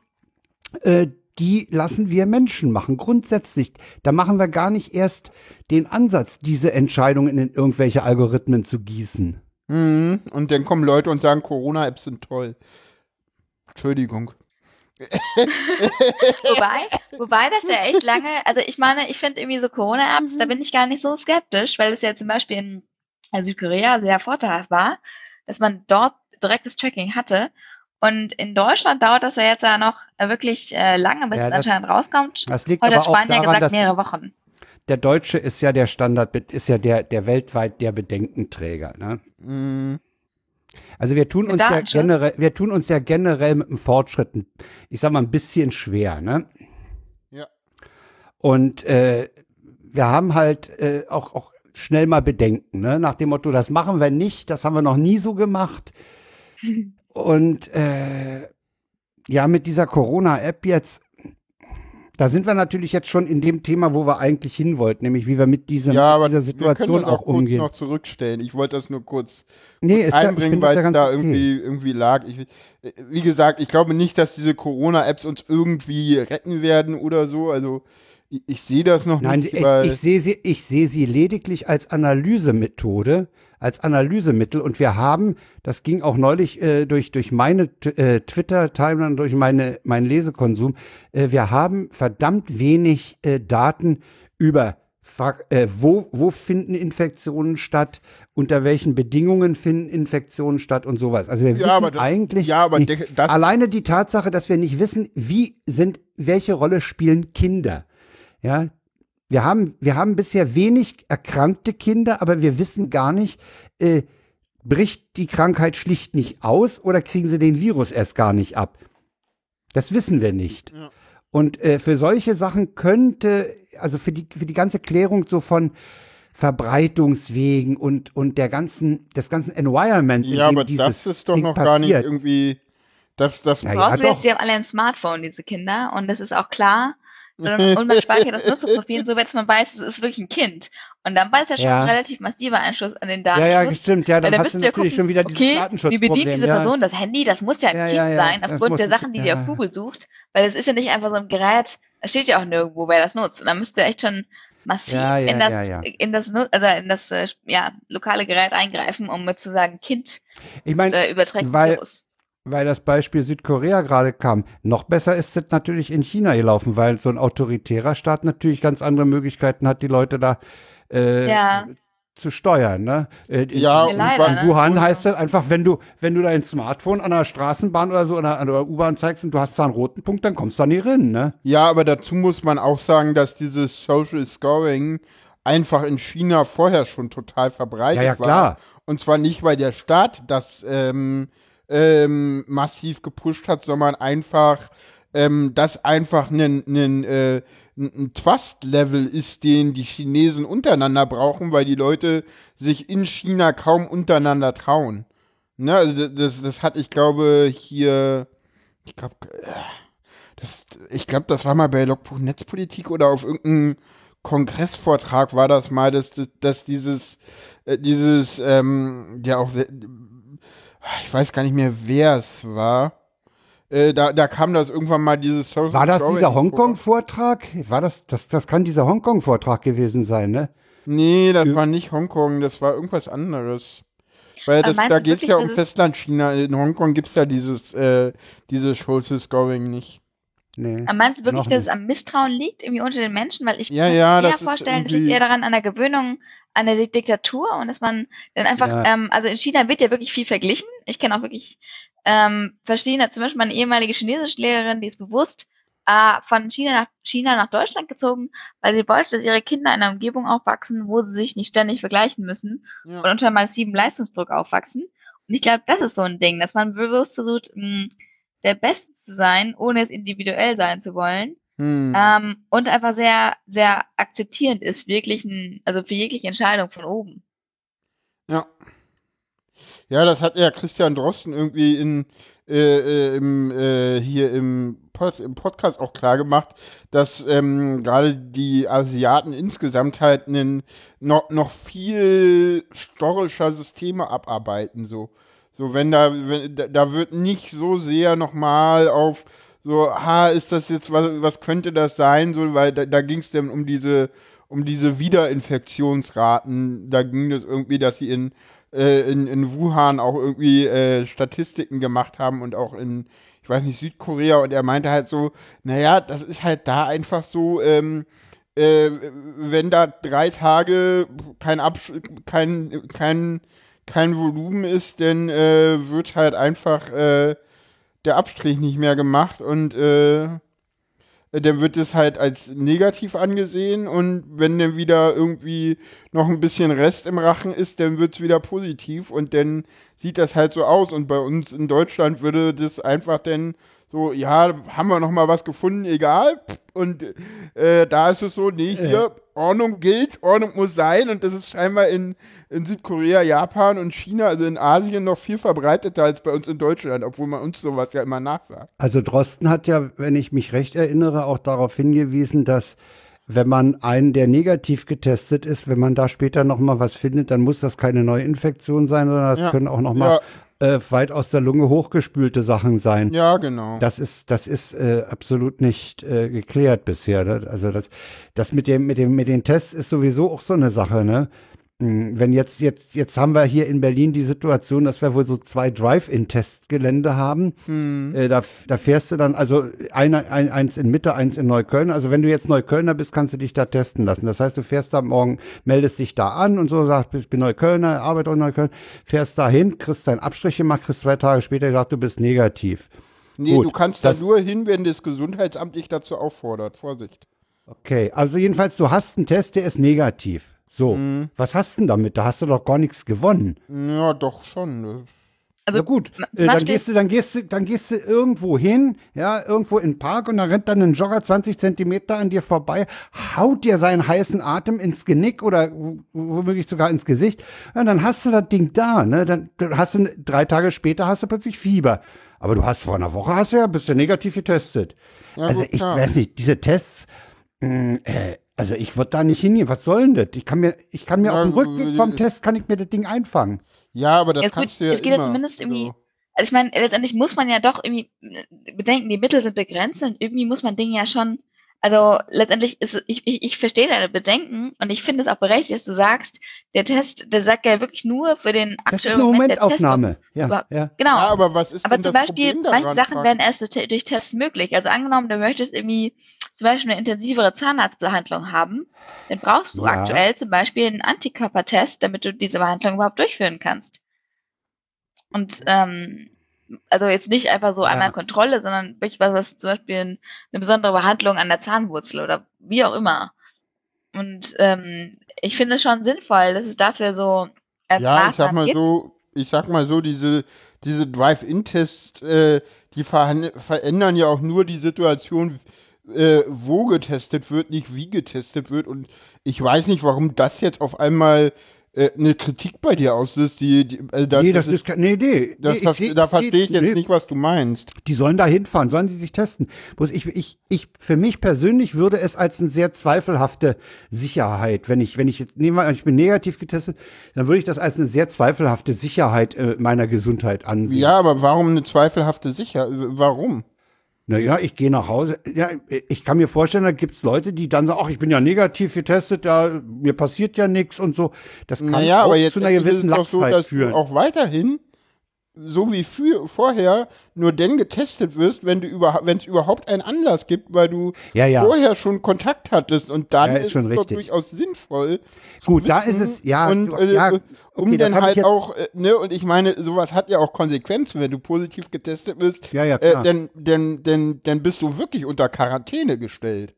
äh, die lassen wir Menschen machen, grundsätzlich. Da machen wir gar nicht erst den Ansatz, diese Entscheidungen in irgendwelche Algorithmen zu gießen. Mhm. Und dann kommen Leute und sagen, Corona-Apps sind toll. Entschuldigung. Wobei, wobei das ja echt lange, also ich meine, ich finde irgendwie so Corona-Apps, Mhm. da bin ich gar nicht so skeptisch, weil es ja zum Beispiel in äh, Südkorea sehr vorteilhaft war, dass man dort direktes Tracking hatte. Und in Deutschland dauert das ja jetzt ja noch äh, wirklich äh, lange, bis Ja, es das- anscheinend rauskommt. Das liegt Heute aber hat auch Spanien daran, gesagt, dass mehrere Wochen. der Deutsche ist ja der Standard, ist ja der, der weltweit der Bedenkenträger. Ne? Mhm. Also wir tun Mit uns ja generell, wir tun uns ja generell mit dem Fortschritt, ich sag mal, ein bisschen schwer, ne? Ja. Und äh, wir haben halt äh, auch, auch schnell mal Bedenken, ne? Nach dem Motto, das machen wir nicht, das haben wir noch nie so gemacht. Und äh, ja, mit dieser Corona-App jetzt, da sind wir natürlich jetzt schon in dem Thema, wo wir eigentlich hin wollten, nämlich wie wir mit diesem, Ja, dieser wir können Situation das auch, auch kurz umgehen. noch zurückstellen. Ich wollte das nur kurz nee, ich einbringen, weil es da okay. irgendwie, irgendwie lag. Ich, wie gesagt, ich glaube nicht, dass diese Corona-Apps uns irgendwie retten werden oder so. Also ich, ich sehe das noch Nein, nicht. ich, weil, ich sehe sie, ich sehe sie lediglich als Analysemethode, als Analysemittel. Und wir haben, das ging auch neulich äh, durch durch meine äh, Twitter-Timeline, durch meine meinen Lesekonsum. Äh, wir haben verdammt wenig äh, Daten über äh, wo, wo finden Infektionen statt, unter welchen Bedingungen finden Infektionen statt und sowas. Also wir Ja, wissen das- eigentlich ja, nicht, alleine die Tatsache, dass wir nicht wissen, wie sind, welche Rolle spielen Kinder. Ja, wir haben, wir haben bisher wenig erkrankte Kinder, aber wir wissen gar nicht, äh, bricht die Krankheit schlicht nicht aus oder kriegen sie den Virus erst gar nicht ab. Das wissen wir nicht. Ja. Und äh, für solche Sachen könnte, also für die, für die ganze Klärung so von Verbreitungswegen und, und der ganzen, des ganzen Environments, ja, aber dieses das ist doch Ding noch gar nicht irgendwie. Das, das, Ja, Vorausgesetzt, doch. sie haben alle ein Smartphone, diese Kinder, und das ist auch klar. Und und man speichert das Nutzerprofil so, dass man weiß, es ist wirklich ein Kind. Und dann war es ja schon Ja. ein relativ massiver Einschluss an den Ja, Datenschutz. ja, stimmt. Ja, dann dann hast müsst du ihr natürlich gucken, schon wieder dieses okay, wie bedient diese ja. Person das Handy? Das muss ja ein Ja, Kind ja, ja, sein, das aufgrund der Sachen, die ja. auf Google sucht. Weil es ist ja nicht einfach so ein Gerät, es steht ja auch nirgendwo, wer das nutzt. Und dann müsst ihr echt schon massiv Ja, ja, in das, ja, ja. in das, also in das, äh, ja, lokale Gerät eingreifen, um zu sagen, Kind Ich meine, äh, überträgt weil- Virus. Weil das Beispiel Südkorea gerade kam. Noch besser ist es natürlich in China gelaufen, weil so ein autoritärer Staat natürlich ganz andere Möglichkeiten hat, die Leute da äh, Ja. zu steuern. Ne? Äh, Ja, und leider, ne? in Wuhan heißt das einfach, wenn du, wenn du dein Smartphone an der Straßenbahn oder so oder an der U-Bahn zeigst und du hast da einen roten Punkt, dann kommst du da nicht rein, ne? Ja, aber dazu muss man auch sagen, dass dieses Social Scoring einfach in China vorher schon total verbreitet Ja, ja, war. klar. Und zwar nicht, weil der Staat das ähm, ähm, massiv gepusht hat, sondern einfach, ähm, das einfach ein, äh, Trust-Level ist, den die Chinesen untereinander brauchen, weil die Leute sich in China kaum untereinander trauen. Ne, also das, das hat, ich glaube, hier, ich glaube, das, ich glaube, das war mal bei Logbuch Netzpolitik oder auf irgendeinem Kongressvortrag war das mal, dass, dass, dass dieses, äh, dieses, ähm, ja auch, sehr, ich weiß gar nicht mehr, wer es war. Äh, da, da kam das irgendwann mal dieses Social War das Scoring dieser vor. Hongkong-Vortrag? War das, das, das kann dieser Hongkong-Vortrag gewesen sein, ne? Nee, das war nicht Hongkong, das war irgendwas anderes. Weil das, da geht es ja um Festlandchina. In Hongkong gibt es da dieses, äh, dieses Social Scoring nicht. Nee. Aber meinst du wirklich, dass es am Misstrauen liegt, irgendwie unter den Menschen? Weil ich Ja, kann mir ja, eher das ist vorstellen, es liegt eher daran an der Gewöhnung an der Diktatur und dass man dann einfach, Ja. ähm, also in China wird ja wirklich viel verglichen. Ich kenne auch wirklich ähm, verschiedene, zum Beispiel meine ehemalige Chinesischlehrerin, die ist bewusst äh, von China nach China nach Deutschland gezogen, weil sie wollte, dass ihre Kinder in einer Umgebung aufwachsen, wo sie sich nicht ständig vergleichen müssen Ja. und unter massivem Leistungsdruck aufwachsen. ich glaube, das ist so ein Ding, dass man bewusst versucht, mh, der Beste zu sein, ohne es individuell sein zu wollen. Hm. Ähm, und einfach sehr, sehr akzeptierend ist, wirklich ein, also für jegliche Entscheidung von oben. Ja. Ja, das hat ja Christian Drosten irgendwie in, äh, äh, im, äh, hier im, Pod, im Podcast auch klar gemacht, dass ähm, gerade die Asiaten insgesamt halt einen, noch, noch viel storrischer Systeme abarbeiten. So, so wenn da, wenn, da, wird nicht so sehr nochmal auf so, ha, ist das jetzt, was, was könnte das sein? So, weil da, da ging es dann um diese, um diese Wiederinfektionsraten. Da ging es irgendwie, dass sie in äh, in, in Wuhan auch irgendwie äh, Statistiken gemacht haben und auch in, ich weiß nicht, Südkorea und er meinte halt so, naja, das ist halt da einfach so, ähm, äh, wenn da drei Tage kein Absch kein, kein, kein Volumen ist, dann äh, wird halt einfach äh, der Abstrich nicht mehr gemacht und äh, dann wird es halt als negativ angesehen und wenn dann wieder irgendwie noch ein bisschen Rest im Rachen ist, dann wird es wieder positiv und dann sieht das halt so aus und bei uns in Deutschland würde das einfach dann so, ja, haben wir noch mal was gefunden, egal. Und äh, da ist es so, nee, hier, Ordnung gilt, Ordnung muss sein. Und das ist scheinbar in, in Südkorea, Japan und China, also in Asien noch viel verbreiteter als bei uns in Deutschland, obwohl man uns sowas ja immer nachsagt. Also Drosten hat ja, wenn ich mich recht erinnere, auch darauf hingewiesen, dass wenn man einen, der negativ getestet ist, wenn man da später noch mal was findet, dann muss das keine Neuinfektion sein, sondern das Ja. können auch noch mal äh, weit aus der Lunge hochgespülte Sachen sein. Ja, genau. Das ist, das ist äh, absolut nicht äh, geklärt bisher. Ne? Also das, das mit dem, mit dem, mit den Tests ist sowieso auch so eine Sache, ne? Mm, Wenn jetzt, jetzt, jetzt haben wir hier in Berlin die Situation, dass wir wohl so zwei Drive-In-Testgelände haben. Äh, da, da fährst du dann, also einer, ein, eins in Mitte, eins in Neukölln. Also wenn du jetzt Neuköllner bist, kannst du dich da testen lassen. Das heißt, du fährst da morgen, meldest dich da an und so, sagst, ich bin Neuköllner, arbeite in Neukölln, fährst da hin, kriegst deinen Abstrich gemacht, kriegst zwei Tage später gesagt, du bist negativ. Nee, Gut, du kannst da nur hin, wenn das Gesundheitsamt dich dazu auffordert. Vorsicht. Okay, also jedenfalls, du hast einen Test, der ist negativ. So, was hast du denn damit? Da hast du doch gar nichts gewonnen. Ja, doch schon. ne? Also, Na gut, äh, dann gehst du, dann gehst du, dann gehst du irgendwo hin, ja, irgendwo in den Park und dann rennt dann ein Jogger 20 Zentimeter an dir vorbei, haut dir seinen heißen Atem ins Genick oder womöglich sogar ins Gesicht. Ja, dann hast du das Ding da, ne? Dann dann hast du drei Tage später hast du plötzlich Fieber. Aber du hast vor einer Woche hast du ja, bist du negativ getestet. Ja, also gut, ich klar. weiß nicht, diese Tests, mh, äh, also ich würde da nicht hingehen. Was soll denn das? Ich kann mir, ich kann mir Ja, auf dem Rückweg vom Test kann ich mir das Ding einfangen. Ja, aber das Ja, gut, kannst du ja es geht ja immer. zumindest irgendwie- So. Also ich meine, letztendlich muss man ja doch irgendwie äh, bedenken, die Mittel sind begrenzt und irgendwie muss man Dinge ja schon, also letztendlich ist ich, ich, ich verstehe deine Bedenken und ich finde es auch berechtigt, dass du sagst, der Test, der sagt ja wirklich nur für den Das ist aktuellen eine Moment der Momentaufnahme. Testung. Ja, ja. Genau. Ja, aber was ist Aber denn zum das Beispiel, manche Sachen werden erst durch Tests möglich. Also angenommen, du möchtest irgendwie zum Beispiel eine intensivere Zahnarztbehandlung haben, dann brauchst du Ja. aktuell zum Beispiel einen Antikörpertest, damit du diese Behandlung überhaupt durchführen kannst. Und ähm, also jetzt nicht einfach so Ja. einmal Kontrolle, sondern wirklich was, was zum Beispiel ein- eine besondere Behandlung an der Zahnwurzel oder wie auch immer. Und ähm, ich finde es schon sinnvoll, dass es dafür so äh, Ja, ich sag mal gibt. so, ich sag mal so, diese, diese Drive-In-Tests, äh, die verhan- verändern ja auch nur die Situation, äh, wo getestet wird, nicht wie getestet wird. Und ich weiß nicht, warum das jetzt auf einmal äh, eine Kritik bei dir auslöst, die, die äh, das, nee, das ist kein, nee, nee. das, nee, das, seh- da verstehe ich jetzt nee, nicht, was du meinst. Die sollen da hinfahren, sollen sie sich testen. Bloß ich, ich, ich, für mich persönlich würde es als eine sehr zweifelhafte Sicherheit, wenn ich, wenn ich jetzt, nehmen wir an, ich bin negativ getestet, dann würde ich das als eine sehr zweifelhafte Sicherheit äh, meiner Gesundheit ansehen. Ja, aber warum eine zweifelhafte Sicherheit? Warum? Naja, ich gehe nach Hause. Ja, ich kann mir vorstellen, da gibt's Leute, die dann sagen, ach, ich bin ja negativ getestet, da, mir passiert ja nichts und so. Das kann Naja, auch zu einer gewissen so, Lachsheit dass führen. auch weiterhin, so wie für, vorher, nur dann getestet wirst, wenn du über, wenn es überhaupt einen Anlass gibt, weil du Ja, ja. vorher schon Kontakt hattest und dann Ja, ist ist, es doch durchaus sinnvoll. Gut, da ist es- ja, und äh, um okay, das dann halt auch, äh, ne, und ich meine, sowas hat ja auch Konsequenzen, wenn du positiv getestet wirst, Ja, ja, äh, dann, dann, dann, dann bist du wirklich unter Quarantäne gestellt.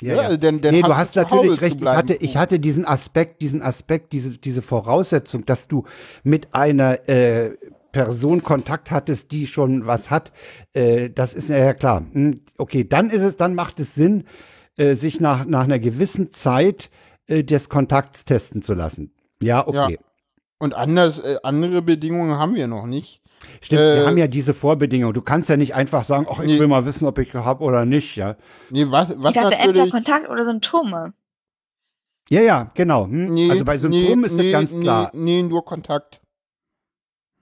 Ja, Ja, ja. denn- denn nee, hast du hast natürlich recht. Ich hatte, ich hatte diesen Aspekt, diesen Aspekt, diese, diese Voraussetzung, dass du mit einer äh, Person Kontakt hattest, die schon was hat, äh, das ist ja klar. Hm, okay, dann ist es, dann macht es Sinn, äh, sich nach, nach einer gewissen Zeit äh, des Kontakts testen zu lassen. Ja, okay. Ja. Und anders, äh, andere Bedingungen haben wir noch nicht. Stimmt, Äh, wir haben ja diese Vorbedingungen. Du kannst ja nicht einfach sagen, ach, ich Nee. will mal wissen, ob ich habe oder nicht, ja. Nee, was, was Ich dachte entweder. Kontakt oder Symptome. Ja, ja, genau. Hm? Nee, also bei Symptomen ist das ganz nee, klar. Nee, nur Kontakt.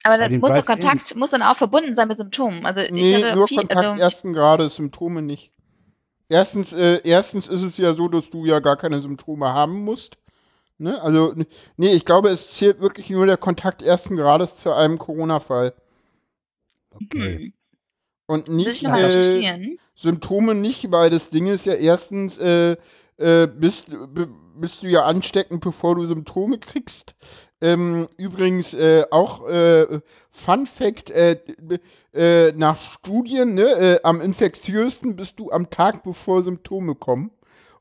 Aber das muss doch Kontakt muss dann auch verbunden sein mit Symptomen. Also Nee, nur viel, Kontakt also ersten Grades, Symptome nicht. Erstens, äh, erstens ist es ja so, dass du ja gar keine Symptome haben musst. Ne? Also, nee, ich glaube, es zählt wirklich nur der Kontakt ersten Grades zu einem Corona-Fall. Okay. hm, Und nicht äh. Symptome nicht, weil das Ding ist ja erstens, äh, äh, bist, bist du ja ansteckend, bevor du Symptome kriegst. Ähm, übrigens äh, auch äh, Fun Fact, äh, äh, nach Studien, ne, äh, am infektiösten bist du am Tag, bevor Symptome kommen.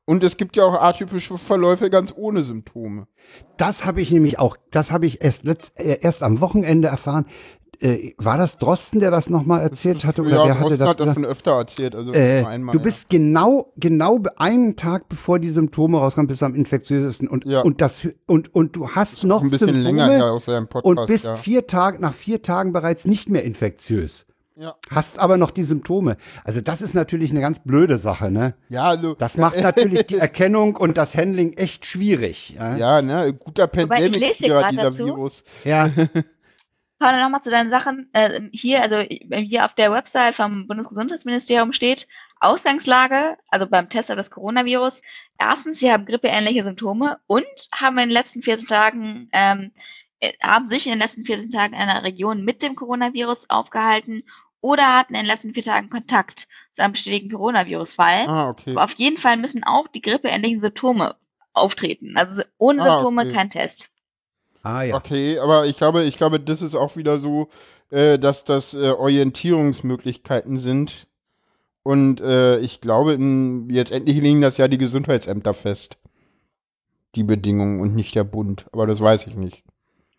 Und es gibt ja auch atypische Verläufe ganz ohne Symptome. Das habe ich nämlich auch, das habe ich erst, letzt, äh, erst am Wochenende erfahren. Äh, war das Drosten, der das nochmal erzählt hatte? Oder ja, wer hatte Drosten das? hat das schon öfter erzählt. Also Äh, einmal, du bist genau, genau be- einen Tag bevor die Symptome rauskommen, bist du am infektiösesten und, Ja. und das und, und du hast ja. noch ein bisschen Symptome länger her aus seinem Podcast. und bist ja. vier Tage, nach vier Tagen bereits nicht mehr infektiös. Ja. Hast aber noch die Symptome. Also das ist natürlich eine ganz blöde Sache, ne? ja, also Das macht natürlich die Erkennung und das Handling echt schwierig. Ja. Ja, ne, guter Pandemic ja, dieser dazu. Virus. ja. Paul, nochmal zu deinen Sachen. Äh, hier, also hier auf der Website vom Bundesgesundheitsministerium steht Ausgangslage, also beim Test auf das Coronavirus. Erstens, sie haben grippeähnliche Symptome und haben in den letzten 14 Tagen, ähm, äh, haben sich in den letzten 14 Tagen in einer Region mit dem Coronavirus aufgehalten oder hatten in den letzten vier Tagen Kontakt zu einem bestätigten Coronavirus-Fall. Ah, okay. Auf jeden Fall müssen auch die grippeähnlichen Symptome auftreten. Also ohne Ah, Symptome okay. kein Test. Ah ja. Okay, aber ich glaube, ich glaube, das ist auch wieder so, äh, dass das äh, Orientierungsmöglichkeiten sind. Und äh, ich glaube, in, jetzt endlich legen das ja die Gesundheitsämter fest. Die Bedingungen und nicht der Bund. Aber das weiß ich nicht.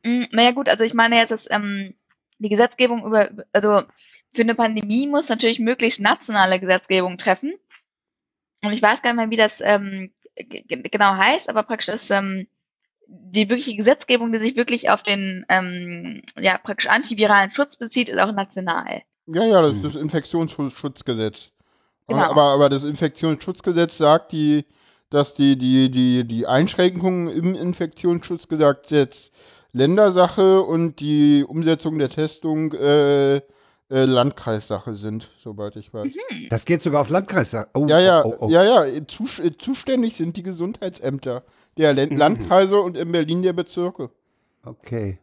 Mm, Naja gut, also ich meine jetzt, dass ähm, die Gesetzgebung über, also für eine Pandemie muss natürlich möglichst nationale Gesetzgebung treffen. Und ich weiß gar nicht mehr, wie das ähm, genau heißt, aber praktisch ist ähm, die wirkliche Gesetzgebung, die sich wirklich auf den ähm, ja praktisch antiviralen Schutz bezieht, ist auch national. Ja, ja, das ist Hm. das Infektionsschutzgesetz. Genau. Aber, aber das Infektionsschutzgesetz sagt, die, dass die, die, die, die Einschränkungen im Infektionsschutzgesetz Ländersache und die Umsetzung der Testung äh, äh, Landkreissache sind, soweit ich weiß. Das geht sogar auf Landkreis. Oh, Ja, ja, oh, oh, oh. ja, ja, zus äh, zuständig sind die Gesundheitsämter der Mhm. Landkreise und in Berlin der Bezirke. Okay.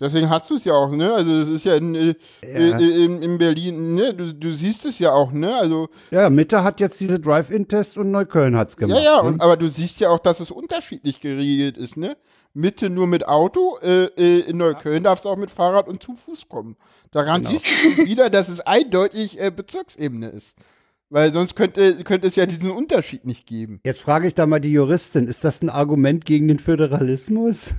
Deswegen hast du es ja auch, ne? Also es ist ja in, äh, Ja. in, in Berlin, ne? Du, du siehst es ja auch, ne? Also Ja, Mitte hat jetzt diese Drive-In-Test und Neukölln hat's gemacht. ja, ja, ne? und, aber du siehst ja auch, dass es unterschiedlich geregelt ist, ne? Mitte nur mit Auto, äh, äh, in Neukölln darfst du auch mit Fahrrad und zu Fuß kommen. Daran Genau. siehst du schon wieder, dass es eindeutig äh, Bezirksebene ist. Weil sonst könnte, könnte es ja diesen Unterschied nicht geben. Jetzt frage ich da mal die Juristin, ist das ein Argument gegen den Föderalismus?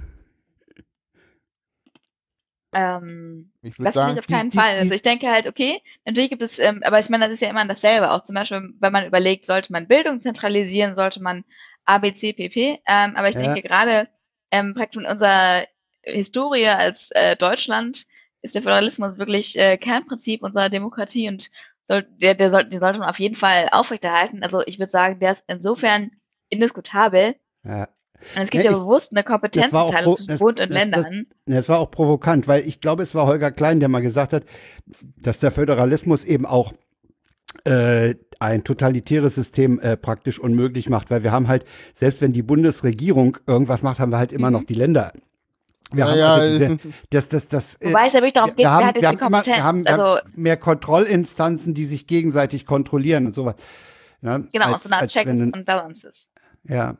Ähm, Ich Das finde ich auf keinen die- Fall. die- Also ich denke halt, okay, natürlich gibt es, ähm, aber ich meine, das ist ja immer dasselbe. Auch zum Beispiel, wenn man überlegt, sollte man Bildung zentralisieren, sollte man ABC, PP. Ähm, aber ich Ja. denke gerade ähm, praktisch in unserer Historie als äh, Deutschland ist der Föderalismus wirklich äh, Kernprinzip unserer Demokratie und soll, der, der, soll, den sollte man auf jeden Fall aufrechterhalten. Also ich würde sagen, der ist insofern indiskutabel. Ja. Und es gibt Ja, ja, bewusst eine das pro- zwischen das- Bund und das- das- Ländern. Das war auch provokant, weil ich glaube, es war Holger Klein, der mal gesagt hat, dass der Föderalismus eben auch äh, ein totalitäres System äh, praktisch unmöglich macht, weil wir haben halt, selbst wenn die Bundesregierung irgendwas macht, haben wir halt immer Mhm. noch die Länder. Wir Ja, haben ja, also diese, das, das, das, äh, Wobei es ja wirklich darum geht, wir wer haben, hat wir haben, wir haben, wir also haben mehr Kontrollinstanzen, die sich gegenseitig kontrollieren und sowas. Ja, Genau, als- so eine Art als Check wenn- und Balances. Ja,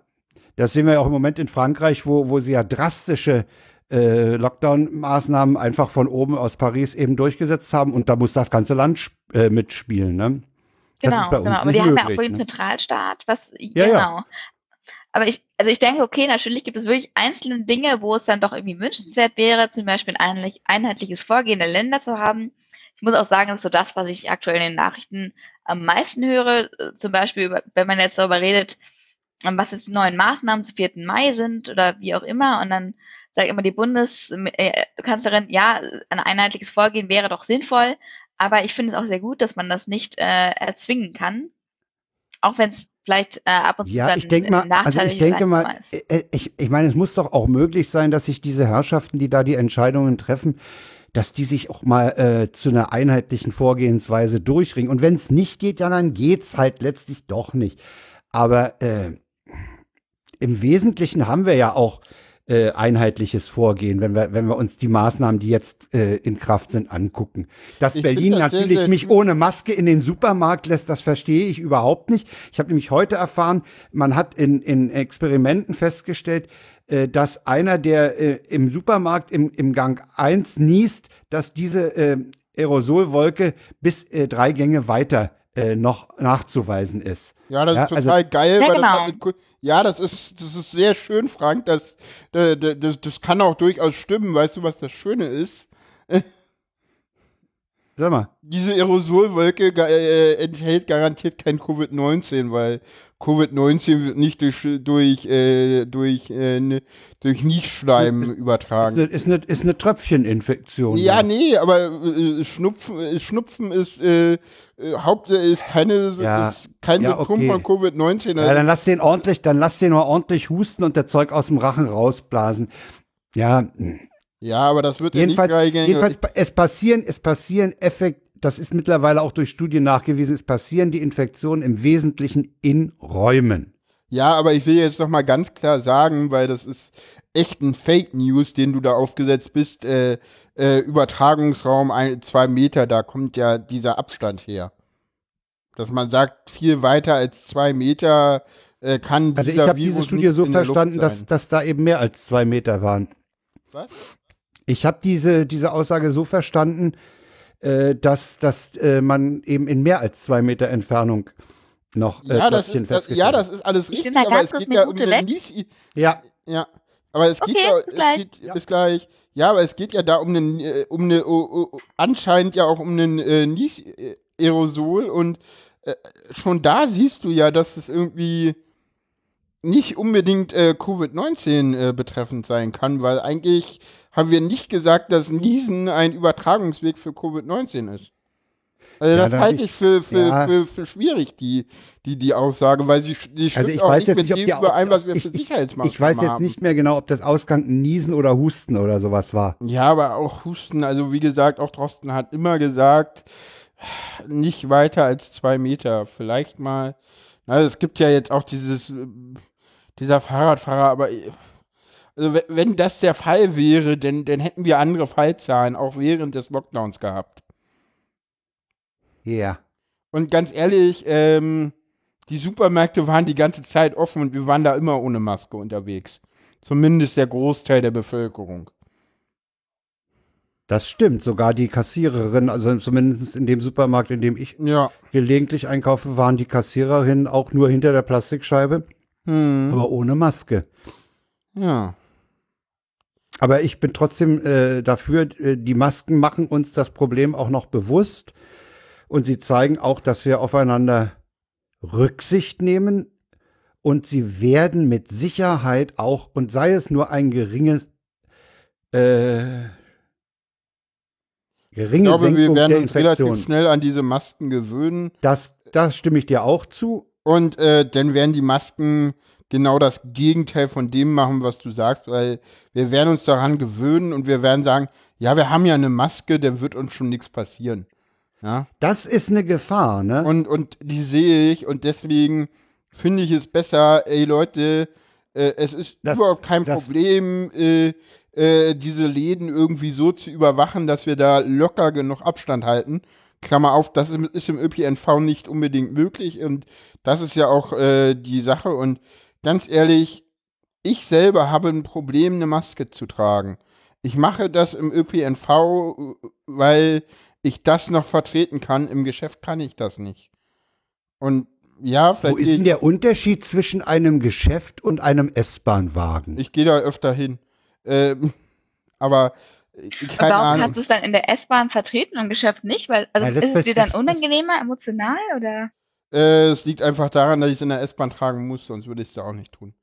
das sehen wir ja auch im Moment in Frankreich, wo, wo sie ja drastische äh, Lockdown-Maßnahmen einfach von oben aus Paris eben durchgesetzt haben und da muss das ganze Land äh, mitspielen. Ne? Das Genau, ist bei uns genau. Aber die haben ja auch möglich, ne? Zentralstaat, was, Ja, ja. Aber ich, also ich denke, okay, natürlich gibt es wirklich einzelne Dinge, wo es dann doch irgendwie wünschenswert wäre, zum Beispiel ein einheitliches Vorgehen der Länder zu haben. Ich muss auch sagen, das ist so das, was ich aktuell in den Nachrichten am meisten höre. Zum Beispiel, wenn man jetzt darüber redet, was jetzt die neuen Maßnahmen zu 4. Mai sind oder wie auch immer. Und dann sagt immer die Bundeskanzlerin, ja, ein einheitliches Vorgehen wäre doch sinnvoll. Aber ich finde es auch sehr gut, dass man das nicht äh, erzwingen kann. Auch wenn es vielleicht äh, ab und zu ja, dann ich denke mal, also ich denke mal, ist. äh, ich, ich meine, es muss doch auch möglich sein, dass sich diese Herrschaften, die da die Entscheidungen treffen, dass die sich auch mal äh, zu einer einheitlichen Vorgehensweise durchringen. Und wenn es nicht geht, ja, dann geht's halt letztlich doch nicht. Aber äh, im Wesentlichen haben wir ja auch äh, einheitliches Vorgehen, wenn wir, wenn wir uns die Maßnahmen, die jetzt äh, in Kraft sind, angucken. Dass Ich Berlin das natürlich sehr mich ohne Maske in den Supermarkt lässt, das verstehe ich überhaupt nicht. Ich habe nämlich heute erfahren, man hat in, in Experimenten festgestellt, äh, dass einer, der äh, im Supermarkt im, im Gang 1 niest, dass diese äh, Aerosolwolke bis äh, drei Gänge weiter äh, noch nachzuweisen ist. Ja, das Ja, ist also- total geil. Ja, weil genau. das, damit- ja, das ist, das ist sehr schön, Frank. Das, das, das, das kann auch durchaus stimmen. Weißt du, was das Schöne ist? Sag mal. Diese Aerosolwolke ga- äh, enthält garantiert kein Covid-19, weil Covid-19 wird nicht durch, durch, äh, durch, äh, ne, durch Niesschleim Ist übertragen. eine, ist eine, ist eine Tröpfcheninfektion. Ja, nee, aber äh, Schnupfen, äh, Schnupfen ist, äh, äh, Hauptsache ist keine, Ja. ist kein Ja, Symptom okay. von Covid-19. Ja, Also, dann lass den ordentlich, dann lass den mal ordentlich husten und der Zeug aus dem Rachen rausblasen. Ja, ja, aber das wird jedenfalls, ja nicht jedenfalls es passieren, es passieren Effekt, das ist mittlerweile auch durch Studien nachgewiesen, es passieren die Infektionen im Wesentlichen in Räumen. Ja, aber ich will jetzt noch mal ganz klar sagen, weil das ist echt ein Fake News, den du da aufgesetzt bist. Äh, äh, Übertragungsraum ein, zwei Meter, da kommt ja dieser Abstand her. Dass man sagt, viel weiter als zwei Meter äh, kann Also ich dieser habe diese Studie so verstanden, dass, dass da eben mehr als zwei Meter waren. Was? Ich habe diese, diese Aussage so verstanden, äh, dass, dass äh, man eben in mehr als zwei Meter Entfernung noch äh, Ja, das ist, das, ja, das ist alles richtig, aber es geht ja um eine. Nies Ja, Ja, aber es geht Okay, ja, bis gleich. geht, bis gleich. Ja, aber es geht ja da um einen, äh, um eine, oh, oh, anscheinend ja auch um einen äh, Nies-Aerosol und äh, schon da siehst du ja, dass es irgendwie nicht unbedingt äh, Covid-19 äh, betreffend sein kann, weil eigentlich haben wir nicht gesagt, dass Niesen ein Übertragungsweg für Covid-19 ist. Also Ja, das halte ich- für, für, ja. für, für schwierig, die, die, die Aussage, weil sie, die stimmt Also ich auch weiß nicht jetzt mit nicht, ob dem überein, was wir ich- für ich- Sicherheitsmaßnahmen ich weiß jetzt haben. nicht mehr genau, ob das Ausgang Niesen oder Husten oder sowas war. Ja, aber auch Husten, also wie gesagt, auch Drosten hat immer gesagt, nicht weiter als zwei Meter. Vielleicht mal, na, es gibt ja jetzt auch dieses, dieser Fahrradfahrer, aber also we- wenn das der Fall wäre, dann, dann hätten wir andere Fallzahlen auch während des Lockdowns gehabt. Ja. Und ganz ehrlich, ähm, die Supermärkte waren die ganze Zeit offen und wir waren da immer ohne Maske unterwegs. Zumindest der Großteil der Bevölkerung. Das stimmt. Sogar die Kassiererin, also zumindest in dem Supermarkt, in dem ich Ja. gelegentlich einkaufe, waren die Kassiererinnen auch nur hinter der Plastikscheibe, Hm. aber ohne Maske. Ja. Aber ich bin trotzdem äh, dafür, äh, die Masken machen uns das Problem auch noch bewusst und sie zeigen auch, dass wir aufeinander Rücksicht nehmen und sie werden mit Sicherheit auch, und sei es nur ein geringes, äh, Ich geringe glaube, wir Senkung werden der uns relativ schnell an diese Masken gewöhnen. Das, das stimme ich dir auch zu. Und äh, dann werden die Masken genau das Gegenteil von dem machen, was du sagst, weil wir werden uns daran gewöhnen und wir werden sagen, ja, wir haben ja eine Maske, da wird uns schon nichts passieren. Ja. Das ist eine Gefahr, ne? Und, und die sehe ich und deswegen finde ich es besser, ey Leute, äh, es ist Das- überhaupt kein das- Problem, äh, äh, diese Läden irgendwie so zu überwachen, dass wir da locker genug Abstand halten. Klammer auf, das ist im- ist im ÖPNV nicht unbedingt möglich und das ist ja auch äh, die Sache und ganz ehrlich, ich selber habe ein Problem, eine Maske zu tragen. Ich mache das im ÖPNV, weil ich das noch vertreten kann. Im Geschäft kann ich das nicht. Und ja, vielleicht. Wo ist denn der Unterschied zwischen einem Geschäft und einem S-Bahn-Wagen? Ich gehe da öfter hin. Ähm, aber äh, Und keine warum Ahnung. kannst du es dann in der S-Bahn vertreten und im Geschäft nicht? Weil, also Ja, ist es dir dann unangenehmer, emotional oder? Äh, es liegt einfach daran, dass ich es in der S-Bahn tragen muss, sonst würde ich es da auch nicht tun.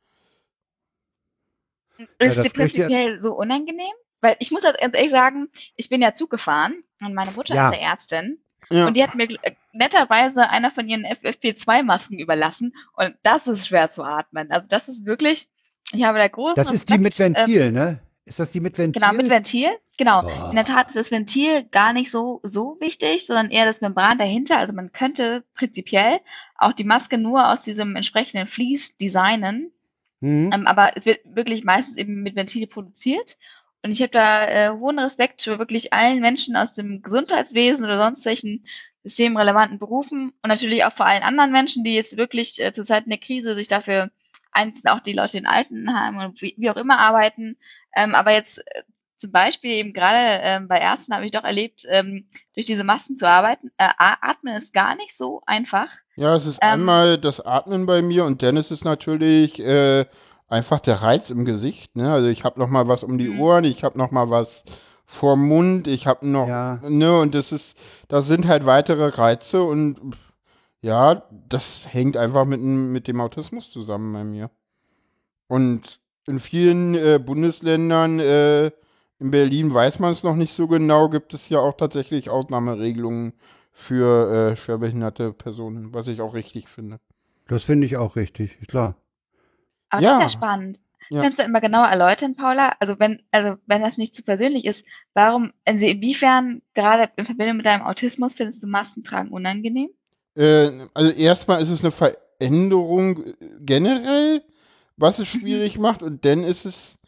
Ist das dir prinzipiell so unangenehm? Weil ich muss halt ganz ehrlich sagen, ich bin ja Zug gefahren und meine Mutter Ja. ist eine Ärztin Ja. und die hat mir äh, netterweise einer von ihren FFP2-Masken überlassen und das ist schwer zu atmen. Also das ist wirklich, ich habe da großen Das ist die mit Respekt, ähm, Ventil, ne? Ist das die mit Ventil? Genau, mit Ventil. Genau. Boah. In der Tat ist das Ventil gar nicht so, so wichtig, sondern eher das Membran dahinter. Also man könnte prinzipiell auch die Maske nur aus diesem entsprechenden Vlies designen. Hm? Ähm, aber es wird wirklich meistens eben mit Ventil produziert. Und ich habe da äh, hohen Respekt für wirklich allen Menschen aus dem Gesundheitswesen oder sonst welchen systemrelevanten Berufen und natürlich auch vor allen anderen Menschen, die jetzt wirklich äh, zu Zeiten der Krise sich dafür einzeln auch die Leute in Altenheimen und wie, wie auch immer arbeiten. Ähm, aber jetzt äh, zum Beispiel eben gerade ähm, bei Ärzten habe ich doch erlebt, ähm, durch diese Masken zu arbeiten. Äh, Atmen ist gar nicht so einfach. Ja, es ist Ähm, einmal das Atmen bei mir und dann ist es natürlich äh, einfach der Reiz im Gesicht. Ne? Also ich habe noch mal was um die Mhm. Ohren, ich habe noch mal was vorm Mund, ich habe noch, Ja. ne, und das ist, das sind halt weitere Reize und ja, das hängt einfach mit, dem- mit dem Autismus zusammen bei mir. Und in vielen äh, Bundesländern, äh, in Berlin weiß man es noch nicht so genau, gibt es ja auch tatsächlich Ausnahmeregelungen für äh, schwerbehinderte Personen, was ich auch richtig finde. Das finde ich auch richtig, klar. Aber Ja. das ist ja spannend. Ja. Kannst du immer genauer erläutern, Paula? Also wenn, also wenn das nicht zu persönlich ist, warum, also inwiefern gerade in Verbindung mit deinem Autismus findest du Maskentragen unangenehm? Äh, also erstmal ist es eine Veränderung äh, generell, was es schwierig macht und dann ist es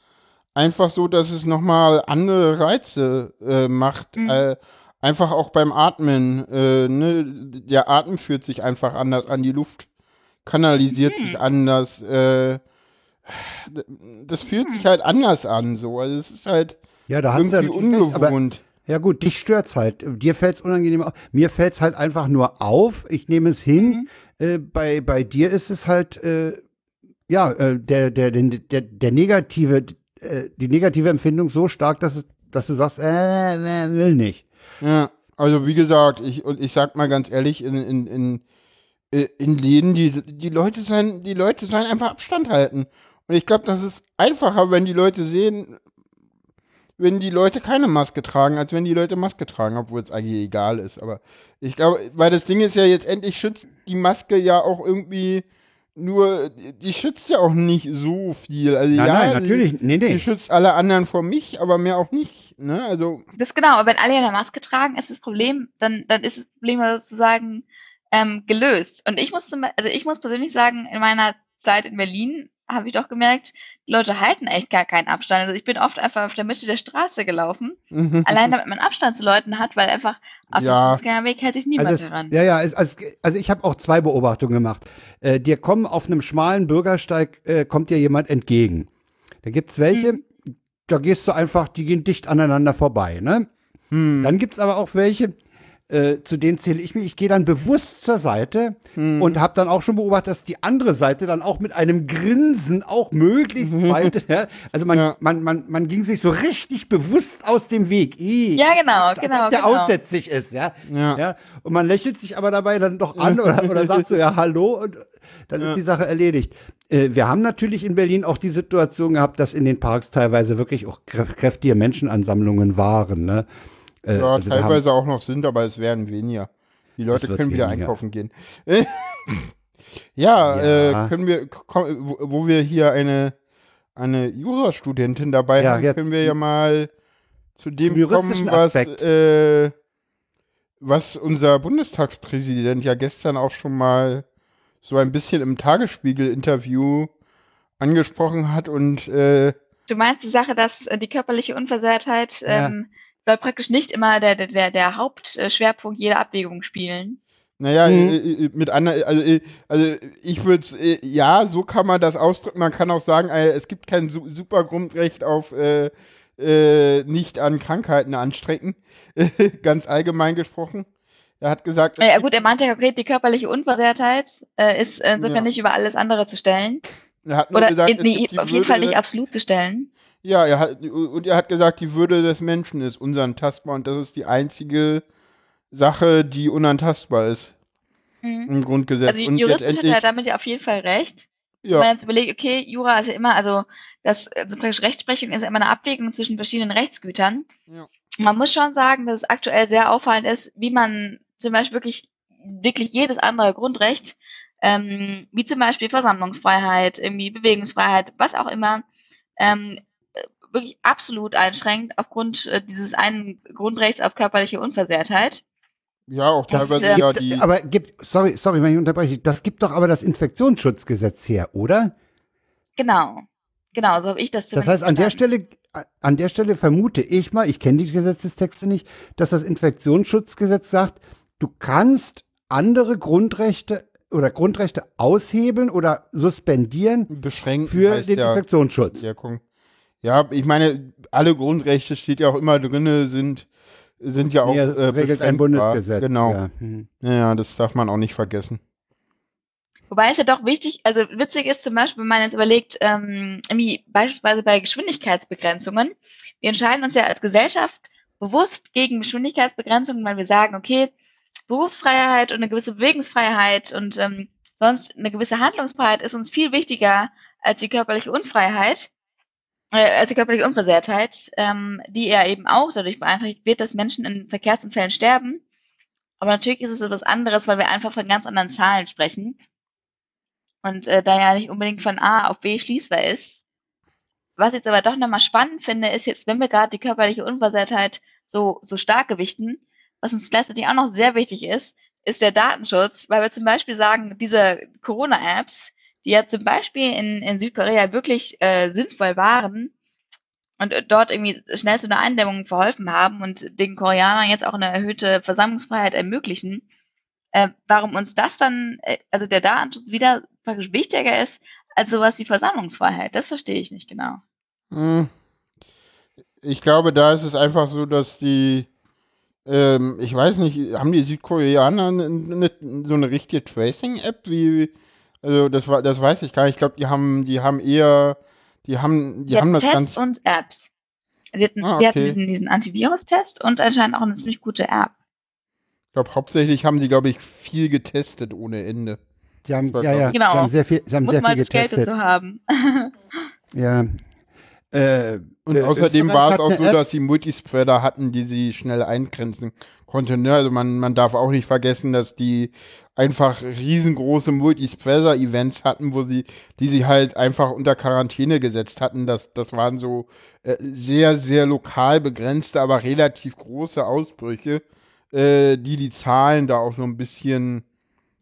einfach so, dass es nochmal andere Reize äh, macht. Mhm. Äh, einfach auch beim Atmen. Äh, ne? Der Atem fühlt sich einfach anders an, die Luft kanalisiert Mhm. sich anders. Äh, das fühlt sich halt anders an, so. Also es ist halt Ja, da hast du ja irgendwie recht, aber ungewohnt. Ja gut, dich stört's halt. Dir fällt's unangenehm auf. Mir fällt's halt einfach nur auf. Ich nehme es hin. Mhm. Äh, bei, bei dir ist es halt, äh, ja, äh, der, der, der, der, negative, äh, die negative Empfindung so stark, dass, dass du sagst, äh, äh, will nicht. Ja, also wie gesagt, ich, ich sag mal ganz ehrlich, in, in, in, äh, in Läden, die, die Leute sollen, die Leute sollen einfach Abstand halten. Und ich glaube, das ist einfacher, wenn die Leute sehen, wenn die Leute keine Maske tragen, als wenn die Leute Maske tragen, obwohl es eigentlich egal ist. Aber ich glaube, weil das Ding ist ja jetzt endlich schützt die Maske ja auch irgendwie nur, die schützt ja auch nicht so viel. Also Nein, ja, nein, natürlich. Nee, Die, nee. die schützt alle anderen vor mich, aber mehr auch nicht. Ne? Also Das ist genau, aber wenn alle eine Maske tragen, ist das Problem, dann, dann ist das Problem sozusagen ähm, gelöst. Und ich muss also ich muss persönlich sagen, in meiner Zeit in Berlin habe ich doch gemerkt, die Leute halten echt gar keinen Abstand. Also ich bin oft einfach auf der Mitte der Straße gelaufen, allein damit man Abstand zu Leuten hat, weil einfach auf Ja. dem Fußgängerweg hält sich niemand Also, es, ja, ja, es, also, also ich habe auch zwei Beobachtungen gemacht. Äh, dir kommen auf einem schmalen Bürgersteig, äh, kommt dir jemand entgegen. Da gibt's welche, da gehst du einfach, die gehen dicht aneinander vorbei, ne? hm. Dann gibt's aber auch welche, äh, zu denen zähle ich mich, ich gehe dann bewusst zur Seite und habe dann auch schon beobachtet, dass die andere Seite dann auch mit einem Grinsen auch möglichst weit, ja, also man, Ja. man, man, man ging sich so richtig bewusst aus dem Weg. Ih, Ja, genau, als ob genau, der genau. aussätzlich ist, ja. Ja. ja. Und man lächelt sich aber dabei dann doch an oder, oder sagt so, ja, hallo und dann ist die Sache erledigt. Äh, wir haben natürlich in Berlin auch die Situation gehabt, dass in den Parks teilweise wirklich auch krä- kräftige Menschenansammlungen waren, ne? Äh, Ja, also wir haben- teilweise auch noch sind, aber es werden weniger. Die Leute können wieder weniger. einkaufen gehen. ja, Ja. Äh, können wir, komm, wo, wo wir hier eine, eine Jurastudentin dabei Ja, haben, können wir ja mal zu dem kommen, was, äh, was unser Bundestagspräsident ja gestern auch schon mal so ein bisschen im Tagesspiegel-Interview angesprochen hat und äh, Du meinst die Sache, dass äh, die körperliche Unversehrtheit Ja. ähm, soll praktisch nicht immer der, der, der, Hauptschwerpunkt jeder Abwägung spielen. Naja, Mhm. äh, äh, mit anderen, also, äh, also ich würde, äh, ja, so kann man das ausdrücken. Man kann auch sagen, äh, es gibt kein su super Grundrecht auf äh, äh, nicht an Krankheiten anstrecken, ganz allgemein gesprochen. Er hat gesagt, Ja gut, er meinte ja konkret, die körperliche Unversehrtheit äh, ist insofern Ja. nicht über alles andere zu stellen. er hat nur Oder gesagt, in, nee, auf jeden Fall nicht absolut zu stellen. Ja, er hat, und er hat gesagt, die Würde des Menschen ist unantastbar und das ist die einzige Sache, die unantastbar ist Mhm. im Grundgesetz. Also und juristisch hat er damit ja auf jeden Fall recht. Wenn man ja, jetzt überlegt, okay, Jura ist ja immer, also das also praktisch Rechtsprechung ist ja immer eine Abwägung zwischen verschiedenen Rechtsgütern. Ja. Man muss schon sagen, dass es aktuell sehr auffallend ist, wie man zum Beispiel wirklich, wirklich jedes andere Grundrecht, ähm, wie zum Beispiel Versammlungsfreiheit, irgendwie Bewegungsfreiheit, was auch immer, ähm, äh, wirklich absolut einschränkt aufgrund äh, dieses einen Grundrechts auf körperliche Unversehrtheit. ja, auch Das, teilweise äh, ja Gibt, die, aber gibt, sorry, sorry, wenn ich unterbreche, das gibt doch aber das Infektionsschutzgesetz her, oder? Genau. Genau, so habe ich das Das zumindest heißt, an der. Stelle, an der Stelle vermute ich mal, ich kenne die Gesetzestexte nicht, dass das Infektionsschutzgesetz sagt, du kannst andere Grundrechte oder Grundrechte aushebeln oder suspendieren beschränken für den ja Infektionsschutz. Wirkung. Ja, ich meine, alle Grundrechte steht ja auch immer drinne, sind sind ja auch Nee, äh, regelt ein. Bundesgesetz. Genau. Ja. Hm. Ja, das darf man auch nicht vergessen. Wobei es ja doch wichtig, also witzig ist zum Beispiel, wenn man jetzt überlegt, ähm, irgendwie beispielsweise bei Geschwindigkeitsbegrenzungen, wir entscheiden uns ja als Gesellschaft bewusst gegen Geschwindigkeitsbegrenzungen, weil wir sagen, okay, Berufsfreiheit und eine gewisse Bewegungsfreiheit und ähm, sonst eine gewisse Handlungsfreiheit ist uns viel wichtiger als die körperliche Unfreiheit, äh, als die körperliche Unversehrtheit, ähm, die ja eben auch dadurch beeinträchtigt wird, dass Menschen in Verkehrsunfällen sterben. Aber natürlich ist es etwas anderes, weil wir einfach von ganz anderen Zahlen sprechen. Und äh, da ja nicht unbedingt von A auf B schließbar ist. Was ich jetzt aber doch nochmal spannend finde, ist jetzt, wenn wir gerade die körperliche Unversehrtheit so, so stark gewichten, was uns gleichzeitig auch noch sehr wichtig ist, ist der Datenschutz, weil wir zum Beispiel sagen, diese Corona-Apps, die ja zum Beispiel in, in Südkorea wirklich äh, sinnvoll waren und dort irgendwie schnell zu einer Eindämmung verholfen haben und den Koreanern jetzt auch eine erhöhte Versammlungsfreiheit ermöglichen, äh, warum uns das dann, äh, also der Datenschutz wieder praktisch wichtiger ist als sowas wie Versammlungsfreiheit. Das verstehe ich nicht genau. Hm. Ich glaube, da ist es einfach so, dass die, ähm, ich weiß nicht, haben die Südkoreaner so eine richtige Tracing-App? Wie, also das war, das weiß ich gar nicht. Ich glaube, die haben, die haben eher, die haben, die Die haben das Tests ganz. und Apps. Die hatten, Ah, die hatten okay. diesen, diesen Antivirus-Test und anscheinend auch eine ziemlich gute App. Ich glaube, hauptsächlich haben die, glaube ich, viel getestet ohne Ende. Die haben, ja, ja, Genau. die haben sehr viel, sie haben Muss sehr mal viel das Geld getestet. dazu haben. Ja. Äh, Und äh, außerdem war es auch so, dass sie Multispreader hatten, die sie schnell eingrenzen konnten. Ne? Also man, man darf auch nicht vergessen, dass die einfach riesengroße Multispreader-Events hatten, wo sie, die sie halt einfach unter Quarantäne gesetzt hatten. Das, das waren so äh, sehr, sehr lokal begrenzte, aber relativ große Ausbrüche, äh, die die Zahlen da auch so ein bisschen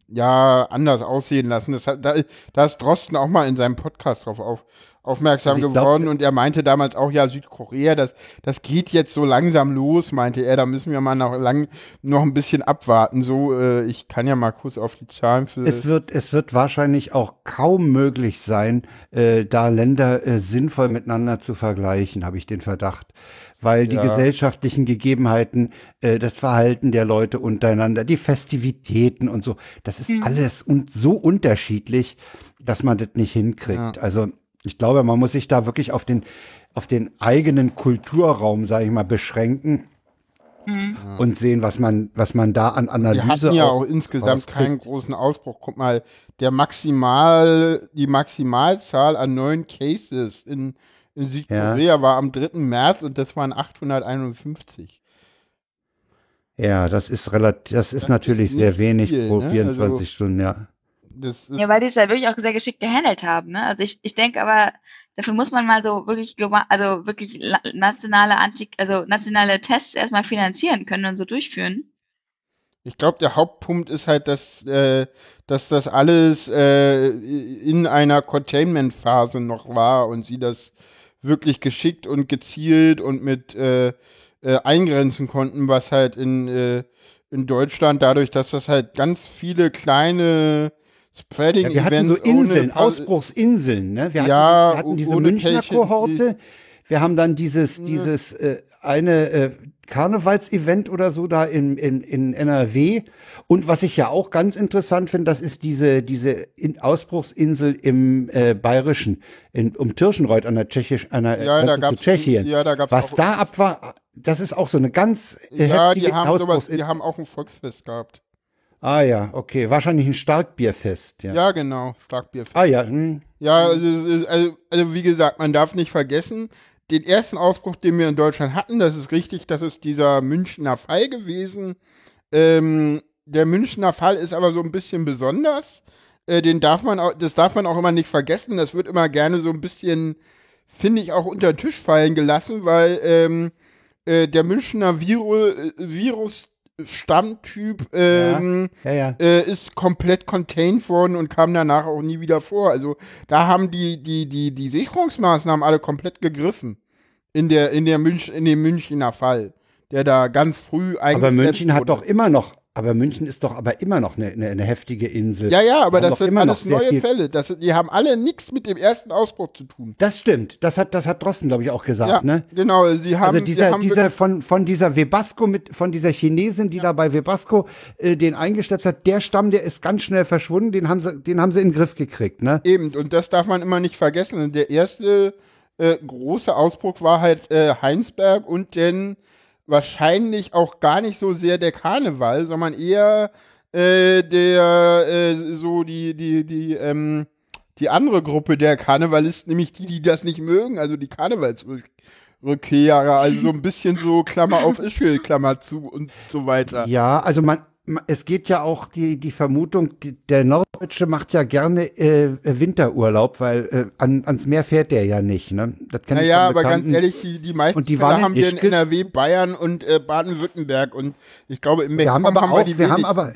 ja anders aussehen lassen. Das hat, da, da ist Drosten auch mal in seinem Podcast drauf auf, aufmerksam Also ich glaub- geworden und er meinte damals auch, ja, Südkorea, das, das geht jetzt so langsam los, meinte er, da müssen wir mal noch lang noch ein bisschen abwarten. So, äh, ich kann ja mal kurz auf die Zahlen für. Es wird, es wird wahrscheinlich auch kaum möglich sein, äh, da Länder äh, sinnvoll miteinander zu vergleichen, habe ich den Verdacht. Weil die Ja. gesellschaftlichen Gegebenheiten, äh, das Verhalten der Leute untereinander, die Festivitäten und so, das ist alles und so unterschiedlich, dass man das nicht hinkriegt. Ja. Also ich glaube, man muss sich da wirklich auf den, auf den eigenen Kulturraum, sage ich mal, beschränken. Und sehen, was man, was man da an wir Analyse hatten ja auch auch insgesamt rauskriegt. keinen großen Ausbruch. Guck mal, der Maximal, die Maximalzahl an neuen Cases in, in Südkorea war am 3. März und das waren 851. Ja, das ist relativ, das ist Das natürlich ist sehr wenig viel, pro ne? 24 Also- Stunden, ja. Das Ja, weil die es ja wirklich auch sehr geschickt gehandelt haben. Ne? Also ich, ich denke aber, dafür muss man mal so wirklich global, also wirklich nationale Anti, also nationale Tests erstmal finanzieren können und so durchführen. Ich glaube, der Hauptpunkt ist halt, dass, äh, dass das alles äh, in einer Containment-Phase noch war und sie das wirklich geschickt und gezielt und mit äh, äh, eingrenzen konnten, was halt in, äh, in Deutschland, dadurch, dass das halt ganz viele kleine ja Spreading-Events wir hatten so Inseln, Ausbruchsinseln, ne? Wir Ja, hatten, wir hatten diese Münchner Patient- Kohorte, wir haben dann dieses, dieses äh, eine äh, Karnevalsevent oder so da in, in, in NRW. Und was ich ja auch ganz interessant finde, das ist diese, diese in Ausbruchsinsel im äh, Bayerischen, in, um Tirschenreuth an der Tschechisch, an der Ja, da gab's- Tschechien. ja, da gab's was da ab war, das ist auch so eine ganz äh, Ja, heftige die haben, sowas, die haben auch ein Volksfest gehabt. Ah ja, okay. Wahrscheinlich ein Starkbierfest. Ja. Ja, genau, Starkbierfest. Ah ja. Hm. Ja, also, also, also wie gesagt, man darf nicht vergessen, den ersten Ausbruch, den wir in Deutschland hatten, das ist richtig, das ist dieser Münchner Fall gewesen. Ähm, der Münchner Fall ist aber so ein bisschen besonders. Äh, den darf man auch, das darf man auch immer nicht vergessen. Das wird immer gerne so ein bisschen, finde ich, auch unter den Tisch fallen gelassen, weil ähm, äh, der Münchner Viru äh, Virus-Stammtyp ähm, Ja, ja. äh, ist komplett contained worden und kam danach auch nie wieder vor. Also da haben die, die, die, die Sicherungsmaßnahmen alle komplett gegriffen. In der, in der Münch, in dem Münchner Fall, der da ganz früh eigentlich. Aber München hat doch immer noch, aber München ist doch aber immer noch eine, eine, eine heftige Insel. Ja, ja, aber das sind immer alles noch neue Fälle. Das, die haben alle nichts mit dem ersten Ausbruch zu tun. Das stimmt. Das hat, das hat Drosten, glaube ich, auch gesagt, Ja, ne? genau. Sie haben, Also dieser, haben dieser von, von dieser Webasco mit, von dieser Chinesin, die da bei Webasco äh, den eingeschleppt hat, der Stamm, der ist ganz schnell verschwunden, den haben sie, den haben sie in den Griff gekriegt, ne? Eben, und das darf man immer nicht vergessen. Der erste äh, große Ausbruch war halt äh, Heinsberg und dann wahrscheinlich auch gar nicht so sehr der Karneval, sondern eher äh, der äh, so die, die, die, ähm, die andere Gruppe der Karnevalisten, nämlich die, die das nicht mögen, also die Karnevalsrückkehrer, also so ein bisschen so Klammer auf Ischgl, Klammer zu und so weiter. Ja, also man, ma- es geht ja auch die, die Vermutung, die, der Norddeutsche macht ja gerne äh, Winterurlaub, weil äh, an, ans Meer fährt der ja nicht, ne? Das ich Naja, aber ganz ehrlich, die, die meisten Und die Fälle waren haben wir in. NRW, Bayern und äh, Baden-Württemberg und ich glaube im Wir haben aber auch, die wir haben aber,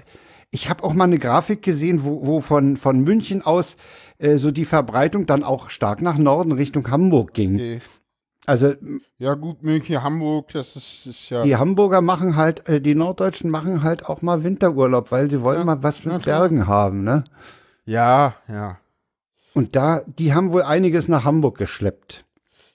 ich habe auch mal eine Grafik gesehen, wo, wo von, von München aus äh, so die Verbreitung dann auch stark nach Norden Richtung Hamburg ging. Okay. Also Ja gut, München, Hamburg, das ist, ist ja. die Hamburger machen halt, äh, die Norddeutschen machen halt auch mal Winterurlaub, weil sie wollen Ja, mal was mit klar. Bergen haben, ne? Ja, ja. Und da, die haben wohl einiges nach Hamburg geschleppt.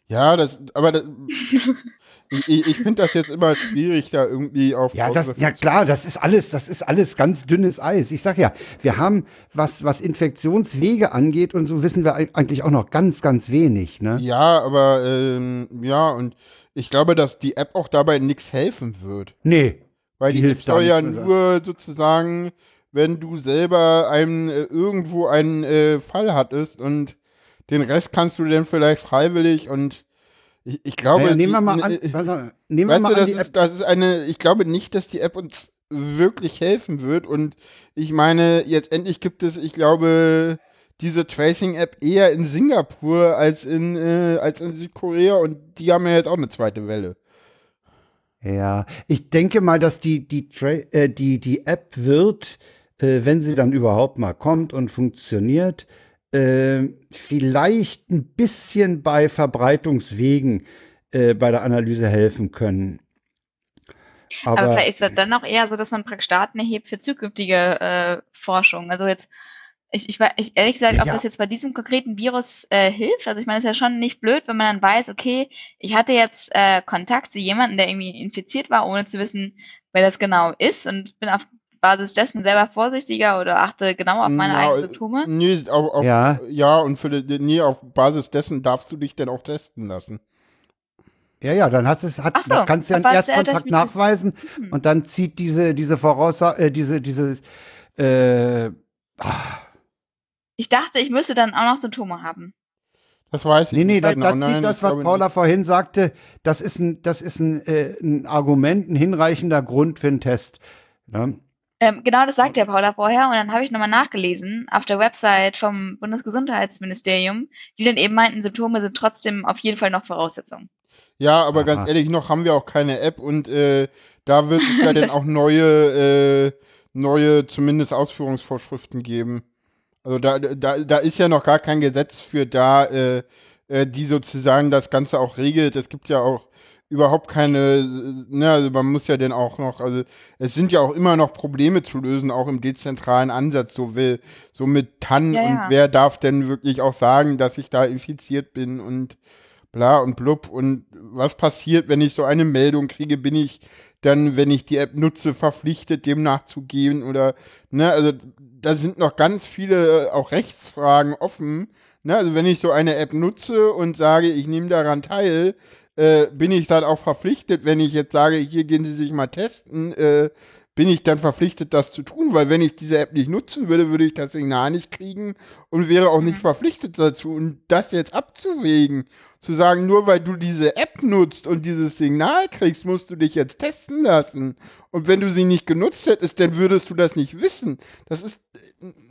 Ja, das, aber das, ich, ich finde das jetzt immer schwierig, da irgendwie auf. Ja, das, ja klar, das ist alles, das ist alles ganz dünnes Eis. Ich sag ja, wir haben, was, was Infektionswege angeht und so wissen wir eig- eigentlich auch noch ganz, ganz wenig, ne? Ja, aber ähm, ja, und ich glaube, dass die App auch dabei nichts helfen wird. Nee. Weil Die die, hilft soll ja nur sozusagen, wenn du selber einen, äh, irgendwo einen äh, Fall hattest und den Rest kannst du dann vielleicht freiwillig und ich, ich glaube. Naja, nehmen wir mal an, äh, pass auf, nehmen wir mal du, an die App. ist, das ist eine, ich glaube nicht, dass die App uns wirklich helfen wird. Und ich meine, jetzt endlich gibt es, ich glaube, diese Tracing-App eher in Singapur als in, äh, als in Südkorea und die haben ja jetzt auch eine zweite Welle. Ja, ich denke mal, dass die, die, Tra äh, die, die App wird, äh, wenn sie dann überhaupt mal kommt und funktioniert, äh, vielleicht ein bisschen bei Verbreitungswegen äh, bei der Analyse helfen können. Aber, Aber, vielleicht ist das dann auch eher so, dass man praktisch Daten erhebt für zukünftige äh, Forschung. Also jetzt, ich, ich, ich ehrlich gesagt, ob ja. das jetzt bei diesem konkreten Virus äh, hilft. Also ich meine, es ist ja schon nicht blöd, wenn man dann weiß, okay, ich hatte jetzt äh, Kontakt zu jemandem, der irgendwie infiziert war, ohne zu wissen, wer das genau ist und bin auf Basis dessen selber vorsichtiger oder achte genau auf meine Ja, eigenen Symptome. Nee, auf, auf, Ja. ja. und für, die- nee, auf Basis dessen darfst du dich dann auch testen lassen. ja, ja, dann hast es, hat, Ach so, kannst du ja einen Erstkontakt das- nachweisen Hm. und dann zieht diese, diese Voraussage, äh, diese, diese, äh, Ich dachte, ich müsste dann auch noch Symptome haben. Das weiß ich Nee, nee, nicht da, genau. da Nein, zieht das, ich was Paula nicht. vorhin sagte, das ist ein, das ist ein, äh, ein Argument, ein hinreichender Grund für einen Test. Ne? Ähm, genau das sagte ja Paula vorher und dann habe ich nochmal nachgelesen auf der Website vom Bundesgesundheitsministerium, die dann eben meinten, Symptome sind trotzdem auf jeden Fall noch Voraussetzung. Ja, aber Aha. ganz ehrlich, noch haben wir auch keine App und äh, da wird es ja dann auch neue, äh, neue zumindest Ausführungsvorschriften geben. Also da, da, da ist ja noch gar kein Gesetz für da, äh, äh, die sozusagen das Ganze auch regelt. Es gibt ja auch überhaupt keine, ne, also man muss ja dann auch noch, also es sind ja auch immer noch Probleme zu lösen, auch im dezentralen Ansatz, so will, so mit TAN Ja, und ja. wer darf denn wirklich auch sagen, dass ich da infiziert bin und bla und blub. Und was passiert, wenn ich so eine Meldung kriege? Bin ich dann, wenn ich die App nutze, verpflichtet, dem nachzugehen? Oder, ne, also da sind noch ganz viele äh, auch Rechtsfragen offen. Ne? Also wenn ich so eine App nutze und sage, ich nehme daran teil, äh, bin ich dann auch verpflichtet, wenn ich jetzt sage, hier gehen Sie sich mal testen, äh, bin ich dann verpflichtet, das zu tun, weil wenn ich diese App nicht nutzen würde, würde ich das Signal nicht kriegen und wäre auch nicht mhm. verpflichtet dazu. Und das jetzt abzuwägen, zu sagen, nur weil du diese App nutzt und dieses Signal kriegst, musst du dich jetzt testen lassen. Und wenn du sie nicht genutzt hättest, dann würdest du das nicht wissen. Das ist,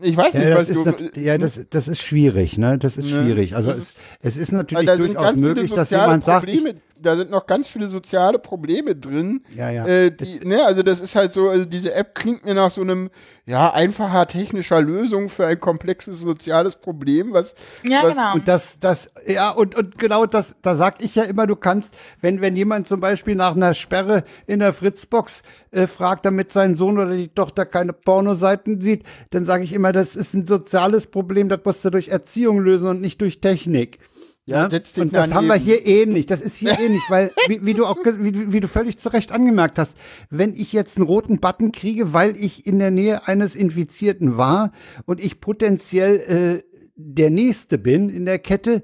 ich weiß ja, nicht, was du. Ja, das, das ist schwierig, ne? Das ist ne? schwierig. Also es, es ist natürlich durchaus möglich, dass jemand Probleme, sagt. Ich, da sind noch ganz viele soziale Probleme drin. Ja, ja. Äh, die, ne, also das ist halt so, also diese App klingt mir nach so einem, ja, einfacher technischer Lösung für ein komplexes soziales Problem, was. Ja, was, genau. Und das, das, ja, und, und genau das, da sag ich ja immer, du kannst, wenn, wenn jemand zum Beispiel nach einer Sperre in der Fritzbox äh, fragt, damit sein Sohn oder die Tochter keine Pornoseiten sieht, dann sage ich immer, das ist ein soziales Problem, das musst du durch Erziehung lösen und nicht durch Technik. Ja, und das daneben. haben wir hier ähnlich. Das ist hier ähnlich, weil, wie, wie du auch, wie, wie, du völlig zu Recht angemerkt hast, wenn ich jetzt einen roten Button kriege, weil ich in der Nähe eines Infizierten war und ich potenziell äh, der Nächste bin in der Kette,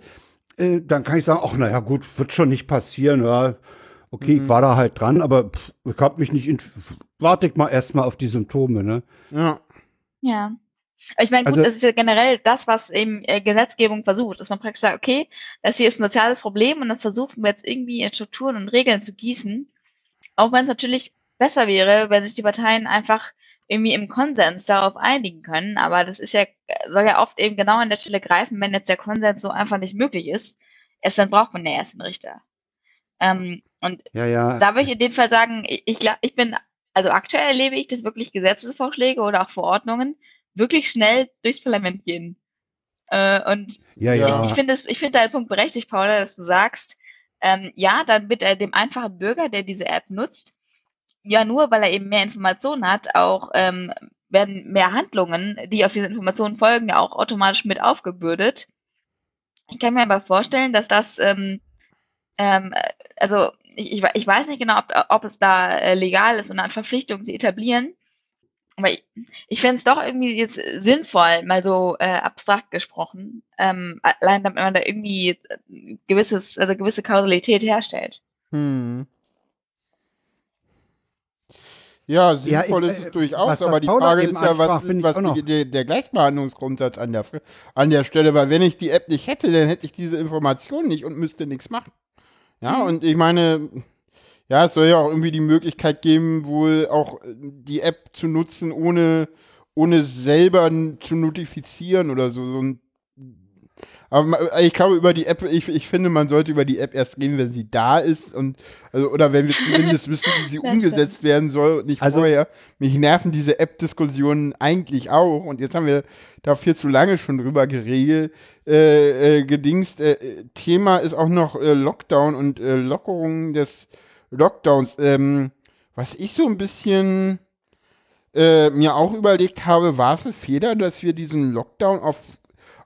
äh, dann kann ich sagen, ach, naja, gut, wird schon nicht passieren, ja okay, mhm. ich war da halt dran, aber pff, ich hab mich nicht, warte ich mal erstmal auf die Symptome, ne? Ja. Ja. Ich meine, gut, also, das ist ja generell das, was eben äh, Gesetzgebung versucht, dass man praktisch sagt, okay, das hier ist ein soziales Problem und das versuchen wir jetzt irgendwie in Strukturen und Regeln zu gießen. Auch wenn es natürlich besser wäre, wenn sich die Parteien einfach irgendwie im Konsens darauf einigen können, aber das ist ja, soll ja oft eben genau an der Stelle greifen, wenn jetzt der Konsens so einfach nicht möglich ist, erst dann braucht man ja erst einen Richter. Ähm, und ja, ja. da würde ich in dem Fall sagen, ich, ich, ich bin, also aktuell erlebe ich, dass wirklich Gesetzesvorschläge oder auch Verordnungen wirklich schnell durchs Parlament gehen. Äh, und ja, ja. ich, ich finde ich finde deinen Punkt berechtigt, Paula, dass du sagst, ähm, ja, dann wird er dem einfachen Bürger, der diese App nutzt, ja nur, weil er eben mehr Informationen hat, auch ähm, werden mehr Handlungen, die auf diese Informationen folgen, ja auch automatisch mit aufgebürdet. Ich kann mir aber vorstellen, dass das ähm, ähm, also ich, ich weiß nicht genau, ob, ob es da äh, legal ist und eine Verpflichtung zu etablieren. Aber ich, ich fände es doch irgendwie jetzt sinnvoll, mal so äh, abstrakt gesprochen, ähm, allein damit man da irgendwie äh, gewisses, also gewisse Kausalität herstellt. Hm. Ja, sinnvoll ja, ich, ist es äh, durchaus, aber die Frage ist ja, was, was die, der, der, Gleichbehandlungsgrundsatz an der, an der Stelle, weil wenn ich die App nicht hätte, dann hätte ich diese Information nicht und müsste nichts machen. Ja, mhm. und ich meine, ja, es soll ja auch irgendwie die Möglichkeit geben, wohl auch äh, die App zu nutzen, ohne, ohne selber zu notifizieren oder so. so ein, aber ich glaube, über die App, ich, ich finde, man sollte über die App erst reden, wenn sie da ist und also, oder wenn wir zumindest wissen, wie sie umgesetzt werden soll und nicht also, vorher. Mich nerven diese App-Diskussionen eigentlich auch und jetzt haben wir da viel zu lange schon drüber geregelt, äh, äh, gedingst. Äh, Thema ist auch noch äh, Lockdown und äh, Lockerung des Lockdowns. Ähm, was ich so ein bisschen äh, mir auch überlegt habe, war es ein Fehler, dass wir diesen Lockdown auf,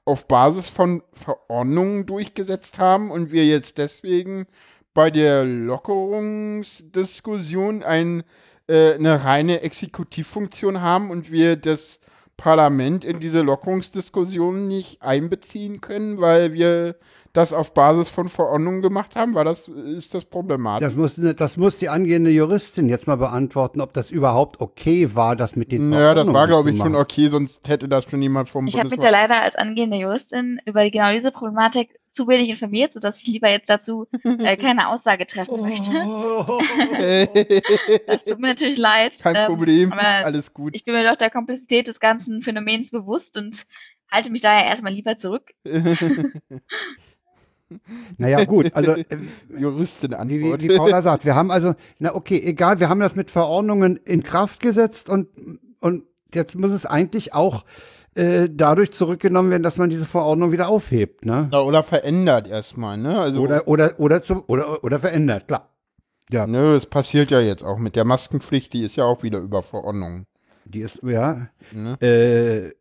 auf Basis von Verordnungen durchgesetzt haben und wir jetzt deswegen bei der Lockerungsdiskussion ein, äh, eine reine Exekutivfunktion haben und wir das Parlament in diese Lockerungsdiskussion nicht einbeziehen können, weil wir das auf Basis von Verordnungen gemacht haben? War das, ist das problematisch? Das muss, das muss die angehende Juristin jetzt mal beantworten, ob das überhaupt okay war, das mit den Verordnungen Ja, das war, glaube ich, schon okay, sonst hätte das schon niemand vom Ich habe mich da leider als angehende Juristin über genau diese Problematik zu wenig informiert, sodass ich lieber jetzt dazu äh, keine Aussage treffen möchte. das tut mir natürlich leid. Kein ähm, Problem, alles gut. Ich bin mir doch der Komplexität des ganzen Phänomens bewusst und halte mich daher erstmal lieber zurück. Naja, gut, also äh, Juristin wie, wie, wie Paula sagt, wir haben also, na okay, egal, wir haben das mit Verordnungen in Kraft gesetzt und, und jetzt muss es eigentlich auch äh, dadurch zurückgenommen werden, dass man diese Verordnung wieder aufhebt, ne? Ja, oder verändert erstmal, ne? Also, oder, oder, oder, zu, oder, oder verändert, klar. Ja. Nö, es passiert ja jetzt auch mit der Maskenpflicht, die ist ja auch wieder über Verordnung. Die ist, ja. Ne? Äh,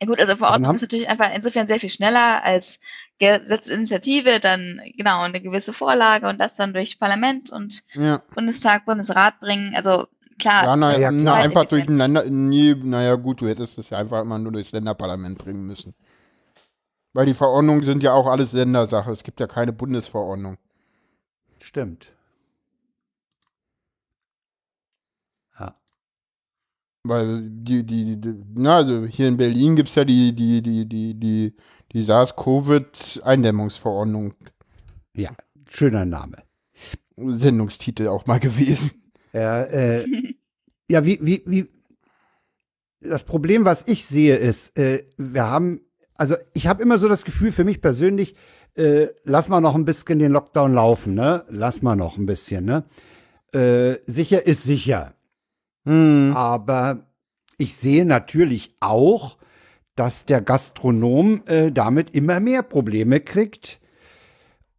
Ja gut, also Verordnung ist natürlich einfach insofern sehr viel schneller als Gesetzesinitiative, dann genau eine gewisse Vorlage und das dann durch Parlament und ja. Bundestag, Bundesrat bringen. Also klar. Ja, na, ja, na einfach durch ein Länder, nee, naja gut, du hättest es ja einfach immer nur durchs Länderparlament bringen müssen. Weil die Verordnungen sind ja auch alles Ländersache. Es gibt ja keine Bundesverordnung. Stimmt. Weil die, die, die, na, also hier in Berlin gibt es ja die, die, die, die, die, die SARS-Covid-Eindämmungsverordnung. Ja, schöner Name. Sendungstitel auch mal gewesen. Ja, äh, ja wie, wie, wie, das Problem, was ich sehe, ist, äh, wir haben, also ich habe immer so das Gefühl für mich persönlich, äh, lass mal noch ein bisschen den Lockdown laufen, ne? Lass mal noch ein bisschen, ne? Äh, sicher ist sicher. Hm. Aber ich sehe natürlich auch, dass der Gastronom äh, damit immer mehr Probleme kriegt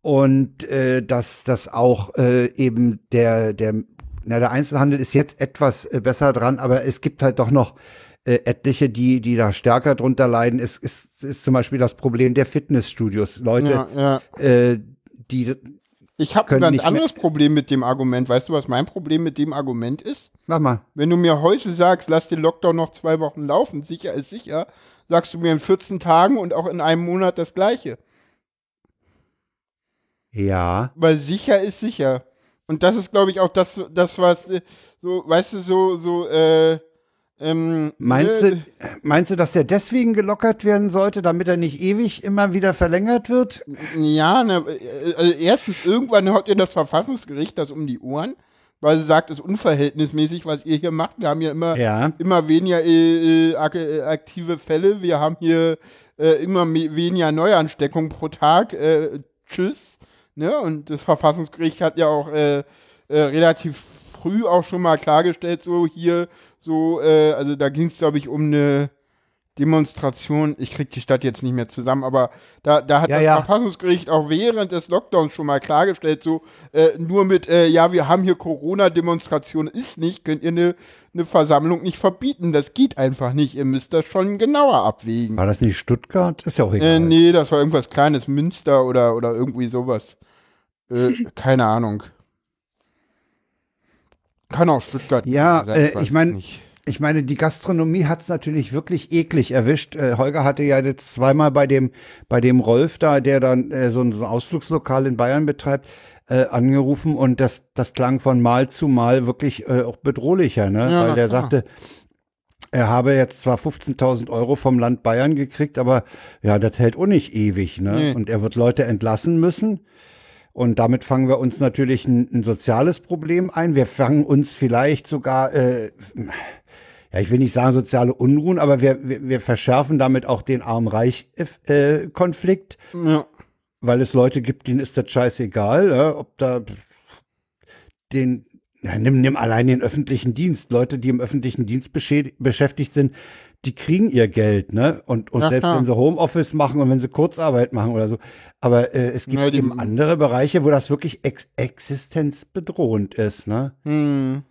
und äh, dass das auch äh, eben der, der, na, der Einzelhandel ist jetzt etwas äh, besser dran, aber es gibt halt doch noch äh, etliche, die, die da stärker drunter leiden. Es ist, ist zum Beispiel das Problem der Fitnessstudios. Leute, ja, ja. Äh, die ich habe ein ganz anderes Problem mit dem Argument. Weißt du, was mein Problem mit dem Argument ist? Mach mal. Wenn du mir heute sagst, lass den Lockdown noch zwei Wochen laufen, sicher ist sicher, sagst du mir in 14 Tagen und auch in einem Monat das Gleiche. Ja. Weil sicher ist sicher. Und das ist, glaube ich, auch das, das was, äh, so, weißt du, so, so, äh, ähm, meinst, äh, du, meinst du, dass der deswegen gelockert werden sollte, damit er nicht ewig immer wieder verlängert wird? Ja, ne, also erstens, irgendwann hat ihr das Verfassungsgericht das um die Ohren, weil sie sagt, es ist unverhältnismäßig, was ihr hier macht. Wir haben ja immer, ja. immer weniger äh, äh, aktive Fälle. Wir haben hier äh, immer weniger Neuansteckungen pro Tag. Äh, tschüss. Ne? Und das Verfassungsgericht hat ja auch relativ früh auch schon mal klargestellt, so hier so, äh, also da ging es, glaube ich, um eine Demonstration. Ich kriege die Stadt jetzt nicht mehr zusammen, aber da, da hat ja, das ja. Verfassungsgericht auch während des Lockdowns schon mal klargestellt, so äh, nur mit, äh, ja, wir haben hier Corona-Demonstration ist nicht, könnt ihr eine eine Versammlung nicht verbieten. Das geht einfach nicht. Ihr müsst das schon genauer abwägen. War das nicht Stuttgart? Ist ja auch egal. Äh, nee, das war irgendwas kleines, Münster oder, oder irgendwie sowas. Äh, keine Ahnung. Kann auch Stuttgart. Ja, äh, ich meine, ich meine, die Gastronomie hat es natürlich wirklich eklig erwischt. Äh, Holger hatte ja jetzt zweimal bei dem, bei dem Rolf da, der dann äh, so, ein, so ein Ausflugslokal in Bayern betreibt, äh, angerufen und das, das klang von Mal zu Mal wirklich äh, auch bedrohlicher, ne? Ja, Weil der klar. sagte, er habe jetzt zwar 15.000 Euro vom Land Bayern gekriegt, aber ja, das hält auch nicht ewig, ne? Nee. Und er wird Leute entlassen müssen. Und damit fangen wir uns natürlich ein, ein soziales Problem ein. Wir fangen uns vielleicht sogar, äh, ja, ich will nicht sagen soziale Unruhen, aber wir, wir, wir verschärfen damit auch den Arm-Reich-Konflikt. Äh, ja. Weil es Leute gibt, denen ist das scheißegal, ja, ob da den, ja, nimm, nimm allein den öffentlichen Dienst. Leute, die im öffentlichen Dienst beschäftigt sind, die kriegen ihr Geld, ne? Und, und selbst wenn sie Homeoffice machen und wenn sie Kurzarbeit machen oder so. Aber äh, es gibt ja, eben andere Bereiche, wo das wirklich ex existenzbedrohend ist, ne? Hm.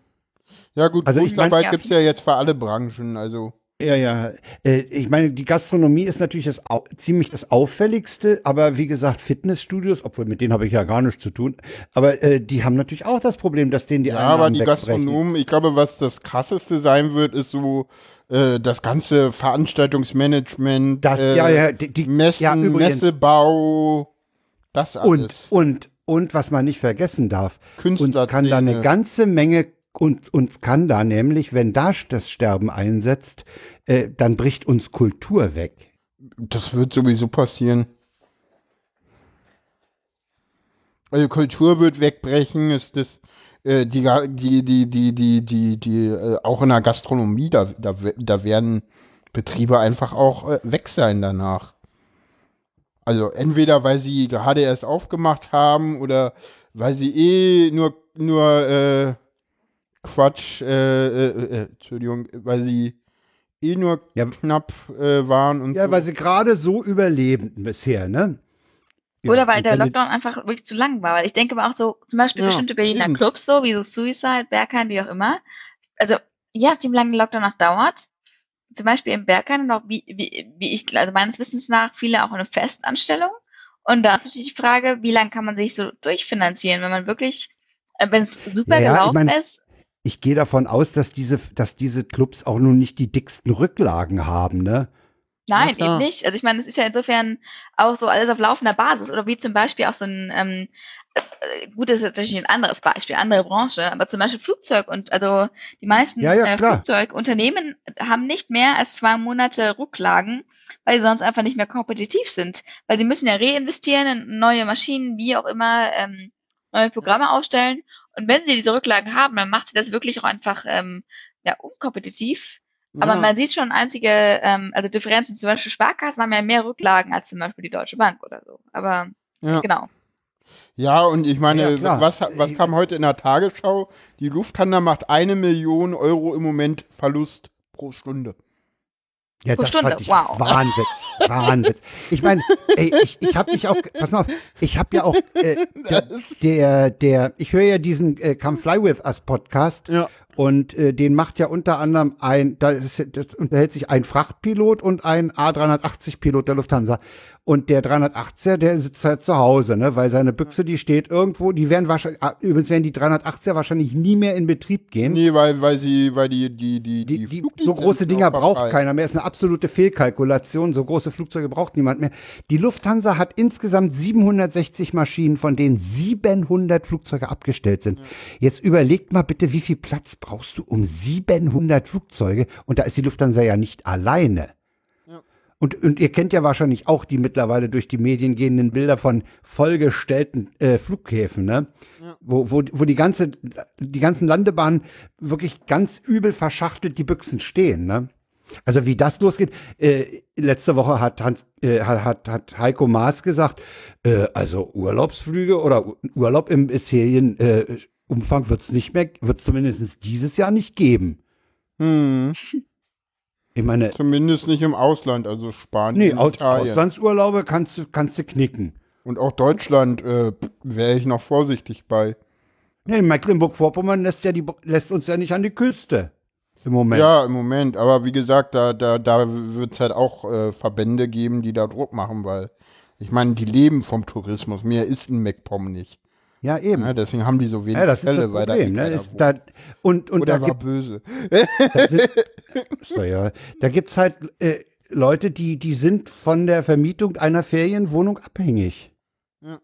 Ja, gut, also Kurzarbeit ich mein, gibt es ja jetzt für alle Branchen, also. Ja, ja. Äh, ich meine, die Gastronomie ist natürlich das ziemlich das auffälligste, aber wie gesagt, Fitnessstudios, obwohl mit denen habe ich ja gar nichts zu tun, aber äh, die haben natürlich auch das Problem, dass denen die Ja, aber die wegbrechen. Gastronomen, ich glaube, was das krasseste sein wird, ist so äh, das ganze Veranstaltungsmanagement, das, äh, ja, ja, die, die, Messen, ja, Messebau, das alles. Und, und, und was man nicht vergessen darf, uns kann da eine ganze Menge, uns, uns kann da nämlich, wenn da das Sterben einsetzt, äh, dann bricht uns Kultur weg. Das wird sowieso passieren. Also Kultur wird wegbrechen, ist das äh, die, die, die, die, die, die, die, äh, auch in der Gastronomie, da, da, da werden Betriebe einfach auch äh, weg sein danach. Also entweder weil sie gerade erst aufgemacht haben oder weil sie eh nur, nur äh, Quatsch, äh, äh, äh, Entschuldigung, weil sie eh nur ja. knapp äh, waren und Ja, so. weil sie gerade so überleben bisher, ne? Oder weil der Lockdown einfach wirklich zu lang war. Weil ich denke aber auch so, zum Beispiel ja, bestimmte Berliner eben. Clubs so, wie so Suicide, Berghain, wie auch immer. Also, ja, die lange Lockdown noch dauert, zum Beispiel im Bergheim noch, wie, wie, wie ich, also meines Wissens nach, viele auch eine Festanstellung. Und da ist natürlich die Frage, wie lange kann man sich so durchfinanzieren, wenn man wirklich, äh, wenn es super Ja, ich gelaufen mein- ist. Ich gehe davon aus, dass diese, dass diese Clubs auch nun nicht die dicksten Rücklagen haben, ne? Nein, eben nicht. Also ich meine, es ist ja insofern auch so alles auf laufender Basis. Oder wie zum Beispiel auch so ein, ähm, äh, gut, das ist natürlich ein anderes Beispiel, andere Branche, aber zum Beispiel Flugzeug und also die meisten Ja, ja, äh. Flugzeugunternehmen haben nicht mehr als zwei Monate Rücklagen, weil sie sonst einfach nicht mehr kompetitiv sind. Weil sie müssen ja reinvestieren in neue Maschinen, wie auch immer, ähm, neue Programme ausstellen. Und wenn sie diese Rücklagen haben, dann macht sie das wirklich auch einfach ähm, ja, unkompetitiv. Aber Ja. man sieht schon einzige, ähm, also Differenzen. Zum Beispiel Sparkassen haben ja mehr Rücklagen als zum Beispiel die Deutsche Bank oder so. Aber Ja. genau. Ja, und ich meine, Ja, was, was kam heute in der Tagesschau? Die Lufthansa macht eine Million Euro im Moment Verlust pro Stunde. Ja, Pro das Stunde, fand ich wow. Wahnwitz. Wahnwitz. Ich meine, ey, ich, ich habe mich auch, pass mal auf, ich habe ja auch, äh, der, der, der, ich höre ja diesen äh, Come Fly With Us Podcast Ja. und äh, den macht ja unter anderem ein, da ist, das unterhält sich ein Frachtpilot und ein A380-Pilot der Lufthansa. Und der 380er, der sitzt halt zu Hause, ne, weil seine Büchse, die steht irgendwo, die werden wahrscheinlich, ah, übrigens werden die 380er wahrscheinlich nie mehr in Betrieb gehen. Nee, weil, weil sie, weil die, die, die, Die, die, so große Dinger auch braucht verfallen. keiner mehr. Ist eine absolute Fehlkalkulation. So große Flugzeuge braucht niemand mehr. Die Lufthansa hat insgesamt 760 Maschinen, von denen 700 Flugzeuge abgestellt sind. Jetzt überlegt mal bitte, wie viel Platz brauchst du um 700 Flugzeuge? Und da ist die Lufthansa ja nicht alleine. Und, und ihr kennt ja wahrscheinlich auch die mittlerweile durch die Medien gehenden Bilder von vollgestellten äh, Flughäfen, ne? Wo, wo, wo die, ganze, die ganzen Landebahnen wirklich ganz übel verschachtelt die Büchsen stehen, ne? Also wie das losgeht, äh, letzte Woche hat, Hans, äh, hat, hat, Heiko Maas gesagt, äh, also Urlaubsflüge oder Urlaub im bisherigen äh, Umfang wird es nicht mehr, wird es zumindest dieses Jahr nicht geben. Hm, Ich meine, zumindest nicht im Ausland, also Spanien, nee, Aus, Italien. Auslandsurlaube kannst du, kannst du knicken. Und auch Deutschland äh, wäre ich noch vorsichtig bei. Nee, Mecklenburg-Vorpommern lässt, ja die, lässt uns ja nicht an die Küste. Im Moment. Ja, im Moment. Aber wie gesagt, da, da, da wird es halt auch äh, Verbände geben, die da Druck machen, weil ich meine, die leben vom Tourismus. Mehr ist in MacPom nicht. Ja, eben. Ja, deswegen haben die so wenig Ja, das ist Fälle, das weil da Problem. eh Ne? Ist da, und und Oder da war gibt böse. da sind, so, ja, da gibt's halt äh, Leute, die die sind von der Vermietung einer Ferienwohnung abhängig. Ja.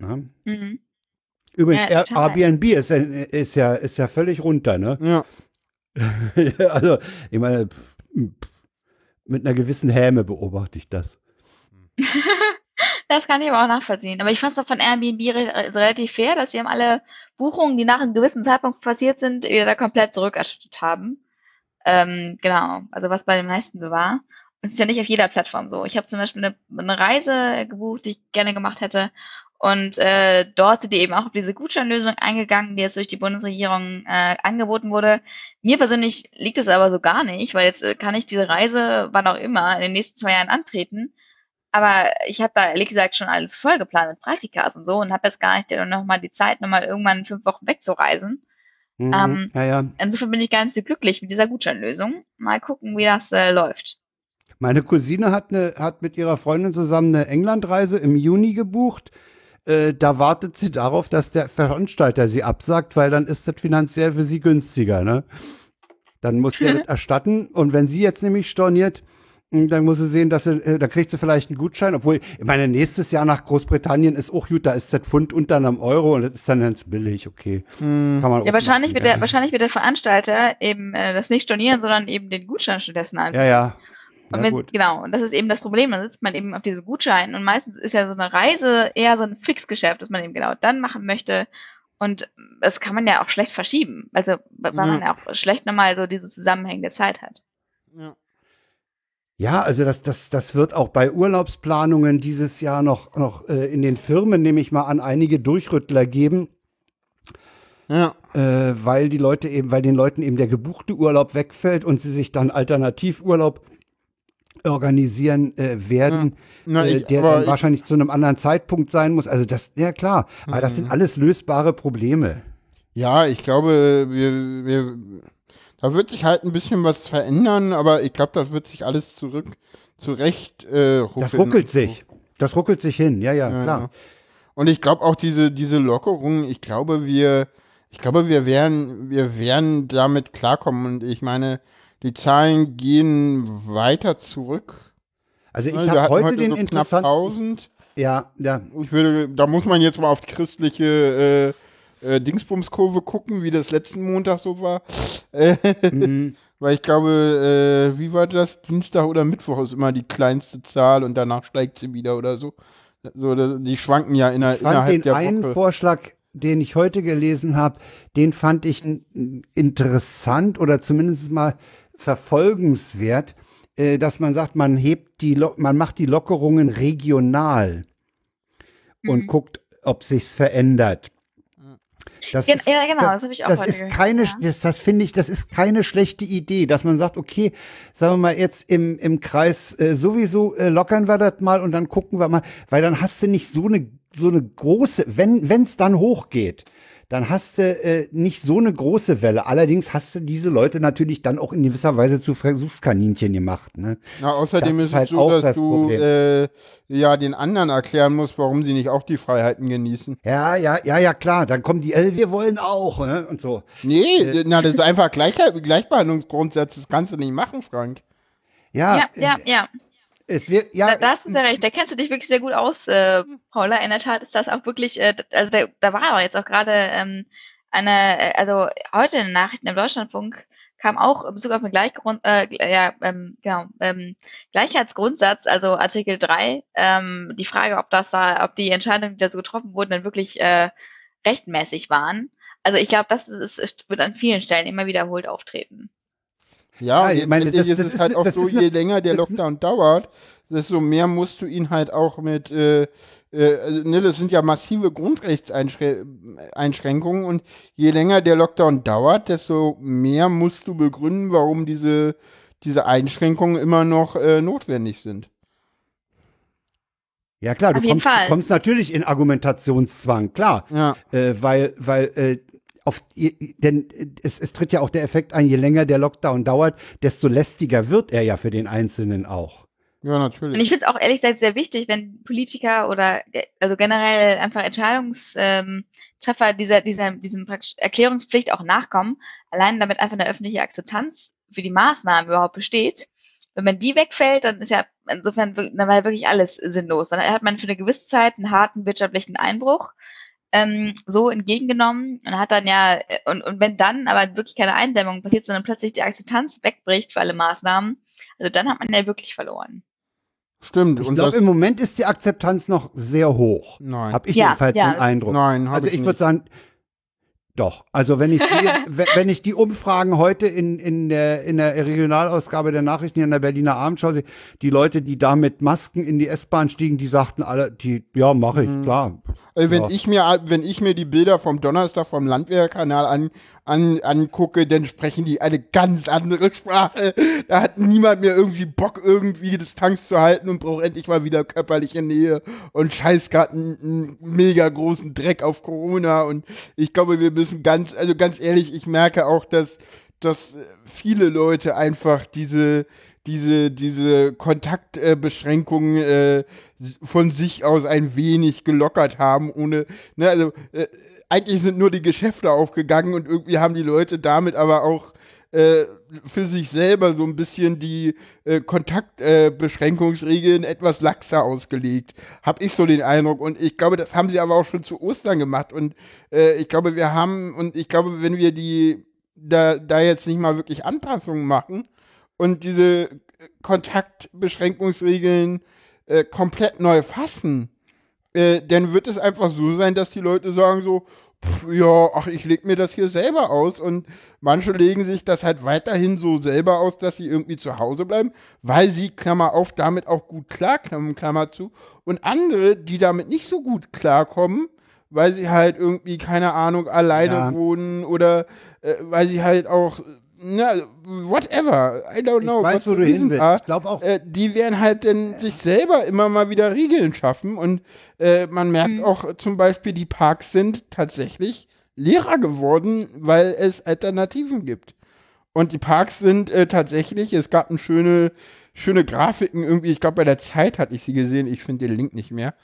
Ja. Mhm. Übrigens, Ja. Airbnb ist, ja- ist ja ist ja völlig runter, ne? Ja, also ich meine, pff, pff, mit einer gewissen Häme beobachte ich das. Das kann ich aber auch nachvollziehen. Aber ich fand es doch von Airbnb re also relativ fair, dass sie haben alle Buchungen, die nach einem gewissen Zeitpunkt passiert sind, wieder komplett zurückerstattet haben. Ähm, genau, also was bei den meisten so war. Und es ist ja nicht auf jeder Plattform so. Ich habe zum Beispiel eine, eine Reise gebucht, die ich gerne gemacht hätte. Und äh, dort sind die eben auch auf diese Gutscheinlösung eingegangen, die jetzt durch die Bundesregierung äh, angeboten wurde. Mir persönlich liegt es aber so gar nicht, weil jetzt äh, kann ich diese Reise, wann auch immer, in den nächsten zwei Jahren antreten. Aber ich habe da ehrlich gesagt schon alles voll geplant mit Praktikas und so und habe jetzt gar nicht noch mal die Zeit, noch mal irgendwann fünf Wochen wegzureisen. Mhm. Ähm, ja, ja. Insofern bin ich gar nicht so glücklich mit dieser Gutscheinlösung. Mal gucken, wie das äh, läuft. Meine Cousine hat, ne, hat mit ihrer Freundin zusammen eine Englandreise im Juni gebucht. Äh, da wartet sie darauf, dass der Veranstalter sie absagt, weil dann ist das finanziell für sie günstiger. Ne? Dann muss der das erstatten. Und wenn sie jetzt nämlich storniert, dann muss sie sehen, dass sie, äh, da kriegt sie vielleicht einen Gutschein. Obwohl, ich meine, nächstes Jahr nach Großbritannien ist auch gut, da ist das Pfund unter einem Euro und das ist dann ganz billig, okay. Kann man Ja, wahrscheinlich machen, wird, der, wahrscheinlich wird der Veranstalter eben äh, das nicht stornieren, sondern eben den Gutschein stattdessen einfach. Ja, ja. Und wenn, gut. genau, und das ist eben das Problem, dann sitzt man eben auf diesem Gutschein und meistens ist ja so eine Reise eher so ein Fixgeschäft, das man eben genau dann machen möchte. Und das kann man ja auch schlecht verschieben. Also, weil Ja. man ja auch schlecht nochmal so diese zusammenhängende Zeit hat. ja. Ja, also das, das, das wird auch bei Urlaubsplanungen dieses Jahr noch, noch äh, in den Firmen, nehme ich mal an, einige Durchrüttler geben, ja. äh, weil die Leute eben, weil den Leuten eben der gebuchte Urlaub wegfällt und sie sich dann Alternativurlaub organisieren äh, werden, Na, äh, ich- der dann ich- wahrscheinlich zu einem anderen Zeitpunkt sein muss. Also das, ja klar, aber das Mhm. sind alles lösbare Probleme. Ja, ich glaube, wir, wir, Da wird sich halt ein bisschen was verändern, aber ich glaube, das wird sich alles zurück zurecht äh, Das ruckelt sich. Das ruckelt sich hin, ja, ja, Ja, klar. ja. Und ich glaube auch diese, diese Lockerung, ich glaube, wir, ich glaube, wir werden, wir werden damit klarkommen. Und ich meine, die Zahlen gehen weiter zurück. Also ich Ne, habe hatten heute, den so knapp interessanten. 1000. Ja, ja. Ich würde, da muss man jetzt mal auf die christliche äh, äh, Dingsbumskurve gucken, wie das letzten Montag so war. Äh, Mhm. weil ich glaube, äh, wie war das? Dienstag oder Mittwoch ist immer die kleinste Zahl und danach steigt sie wieder oder so. So, die schwanken ja inner, Ich fand innerhalb den der einen Woche. Vorschlag, den ich heute gelesen habe, den fand ich interessant oder zumindest mal verfolgenswert, äh, dass man sagt, man hebt die, Lo man macht die Lockerungen regional und Mhm. guckt, ob sich's verändert. Das Gen ist, ja, genau, das, das habe ich auch das heute ist gehört, keine, ja. das, das finde ich, das ist keine schlechte Idee, dass man sagt, okay, sagen wir mal jetzt im, im Kreis äh, sowieso äh, lockern wir das mal und dann gucken wir mal, weil dann hast du nicht so eine so eine große, wenn wenn es dann hochgeht, dann hast du äh, nicht so eine große Welle. Allerdings hast du diese Leute natürlich dann auch in gewisser Weise zu Versuchskaninchen gemacht. Ne? Ja, außerdem Das ist ist halt es so, auch dass das du äh, ja den anderen erklären musst, warum sie nicht auch die Freiheiten genießen. Ja, ja, ja, ja, klar. Dann kommen die, äh, wir wollen auch ne? und so. Nee, na, das ist einfach Gleichheit, Gleichbehandlungsgrundsatz, das kannst du nicht machen, Frank. Ja, Ja, ja, äh, ja. Es wird ja. Da, da hast du sehr recht. Da kennst du dich wirklich sehr gut aus, äh, Paula. In der Tat ist das auch wirklich, äh, also da, da war aber jetzt auch gerade ähm, eine, äh, also heute in den Nachrichten im Deutschlandfunk kam auch in Bezug auf den Gleichgrund, äh, ja, ähm, genau, ähm, Gleichheitsgrundsatz, also Artikel 3, ähm, die Frage, ob das da, ob die Entscheidungen, die da so getroffen wurden, dann wirklich äh, rechtmäßig waren. Also ich glaube, das ist, wird an vielen Stellen immer wiederholt auftreten. Ja, Ja, ich meine, das- das ist es ist halt auch so, je länger der das ist- Lockdown dauert, desto mehr musst du ihn halt auch mit, äh, äh, also, ne, das sind ja massive Grundrechtseinschränkungen und je länger der Lockdown dauert, desto mehr musst du begründen, warum diese, diese Einschränkungen immer noch äh, notwendig sind. Ja klar, du Auf kommst, kommst natürlich in Argumentationszwang, klar. Ja. Äh, weil, weil, äh, auf, denn äh, es, es tritt ja auch der Effekt ein, je länger der Lockdown dauert, desto lästiger wird er ja für den Einzelnen auch. Ja, Und natürlich. ich finde es auch ehrlich gesagt sehr wichtig, wenn Politiker oder äh, also generell einfach Entscheidungstreffer ähm, dieser, dieser, diesem Erklärungspflicht auch nachkommen, allein damit einfach eine öffentliche Akzeptanz für die Maßnahmen überhaupt besteht. Wenn man die wegfällt, dann ist ja insofern dann war ja wirklich alles sinnlos. Dann hat man für eine gewisse Zeit einen harten wirtschaftlichen Einbruch ähm, so entgegengenommen und hat dann ja, und, und wenn dann aber wirklich keine Eindämmung passiert, sondern plötzlich die Akzeptanz wegbricht für alle Maßnahmen, also dann hat man ja wirklich verloren. Stimmt. Ich und im Moment ist die Akzeptanz noch sehr hoch. nein. Hab ich Ja, jedenfalls ja. den Eindruck. Nein, also ich ich würde sagen, doch. Also wenn ich die, wenn wenn ich die Umfragen heute in, in, der, in der Regionalausgabe der Nachrichten hier in der Berliner Abendschau sehe, die Leute, die da mit Masken in die S-Bahn stiegen, die sagten alle, die, ja, mache ich, klar. Äh, wenn, Ja. ich mir, wenn ich mir die Bilder vom Donnerstag vom Landwehrkanal an, an, angucke, dann sprechen die eine ganz andere Sprache. Da hat niemand mehr irgendwie Bock, irgendwie Distanz zu halten und braucht endlich mal wieder körperliche Nähe und scheiß grad einen, einen mega großen Dreck auf Corona. Und ich glaube, wir müssen ganz, also ganz ehrlich, ich merke auch, dass, dass viele Leute einfach diese, diese, diese Kontaktbeschränkungen äh, von sich aus ein wenig gelockert haben, ohne, ne, also äh, eigentlich sind nur die Geschäfte aufgegangen und irgendwie haben die Leute damit aber auch äh, für sich selber so ein bisschen die äh, Kontaktbeschränkungsregeln etwas laxer ausgelegt. Hab ich so den Eindruck. Und ich glaube, das haben sie aber auch schon zu Ostern gemacht. Und äh, ich glaube, wir haben, und ich glaube, wenn wir die da, da jetzt nicht mal wirklich Anpassungen machen und diese äh, Kontaktbeschränkungsregeln äh, komplett neu fassen, äh, dann wird es einfach so sein, dass die Leute sagen so, ja, ach, ich leg mir das hier selber aus und manche legen sich das halt weiterhin so selber aus, dass sie irgendwie zu Hause bleiben, weil sie, Klammer auf, damit auch gut klarkommen, Klammer zu, und andere, die damit nicht so gut klarkommen, weil sie halt irgendwie, keine Ahnung, alleine Ja. wohnen oder äh, weil sie halt auch, na, whatever, I don't Ich know. weiß, what wo du hin willst. Ich glaube auch, äh, die werden halt dann sich selber immer mal wieder Regeln schaffen und äh, man merkt Mhm. auch zum Beispiel, die Parks sind tatsächlich leerer geworden, weil es Alternativen gibt. Und die Parks sind äh, tatsächlich, es gab eine schöne, schöne Grafiken irgendwie, ich glaube bei der Zeit hatte ich sie gesehen, ich finde den Link nicht mehr.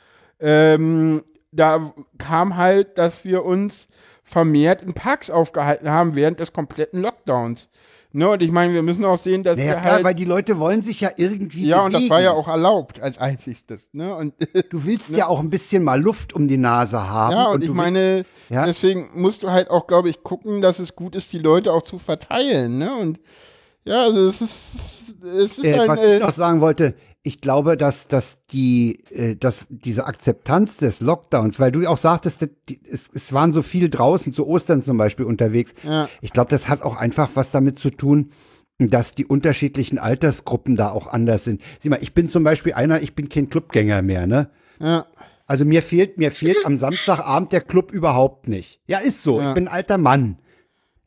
Ähm, da kam halt, dass wir uns vermehrt in Parks aufgehalten haben während des kompletten Lockdowns. Ne, und ich meine, wir müssen auch sehen, dass Naja, klar, halt, weil die Leute wollen sich ja irgendwie ja, bewegen. und das war ja auch erlaubt als einzigstes. Ne? Und Du willst ja auch ein bisschen mal Luft um die Nase haben. Ja, und, du ich meine, Ja. deswegen musst du halt auch, glaube ich, gucken, dass es gut ist, die Leute auch zu verteilen, ne? Und ja, also es ist, es ist Äh, ein, was äh, ich noch sagen wollte, ich glaube, dass, dass die, äh, dass diese Akzeptanz des Lockdowns, weil du auch sagtest, die, es, es waren so viel draußen, zu Ostern zum Beispiel unterwegs. Ja. Ich glaube, das hat auch einfach was damit zu tun, dass die unterschiedlichen Altersgruppen da auch anders sind. Sieh mal, ich bin zum Beispiel einer, ich bin kein Clubgänger mehr, ne? ja, Also mir fehlt, mir fehlt am Samstagabend der Club überhaupt nicht. Ja, ist so. Ja. Ich bin ein alter Mann.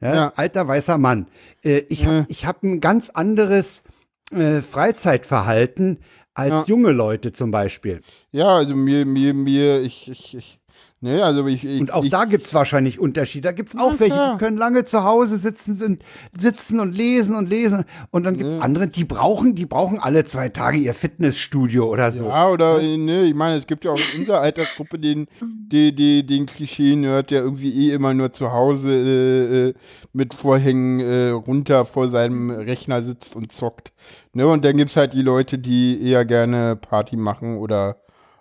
Ja, Ja. Alter weißer Mann. Äh, ich habe ich hab ein ganz anderes äh, Freizeitverhalten als Ja. junge Leute zum Beispiel. ja, also mir, mir, mir, ich, ich, ich ne, also ich, ich Und auch ich, da gibt's wahrscheinlich Unterschiede. Da gibt's auch Ja, welche, die können lange zu Hause sitzen, sind, sitzen und lesen und lesen. Und dann gibt's andere, die brauchen, die brauchen alle zwei Tage ihr Fitnessstudio oder so. Ja, oder, äh, ne, ich meine, es gibt ja auch in unserer Altersgruppe den, die, die, den Klischee-Nerd, der irgendwie eh immer nur zu Hause äh, äh, mit Vorhängen äh, runter vor seinem Rechner sitzt und zockt. Ne, und dann gibt's halt die Leute, die eher gerne Party machen oder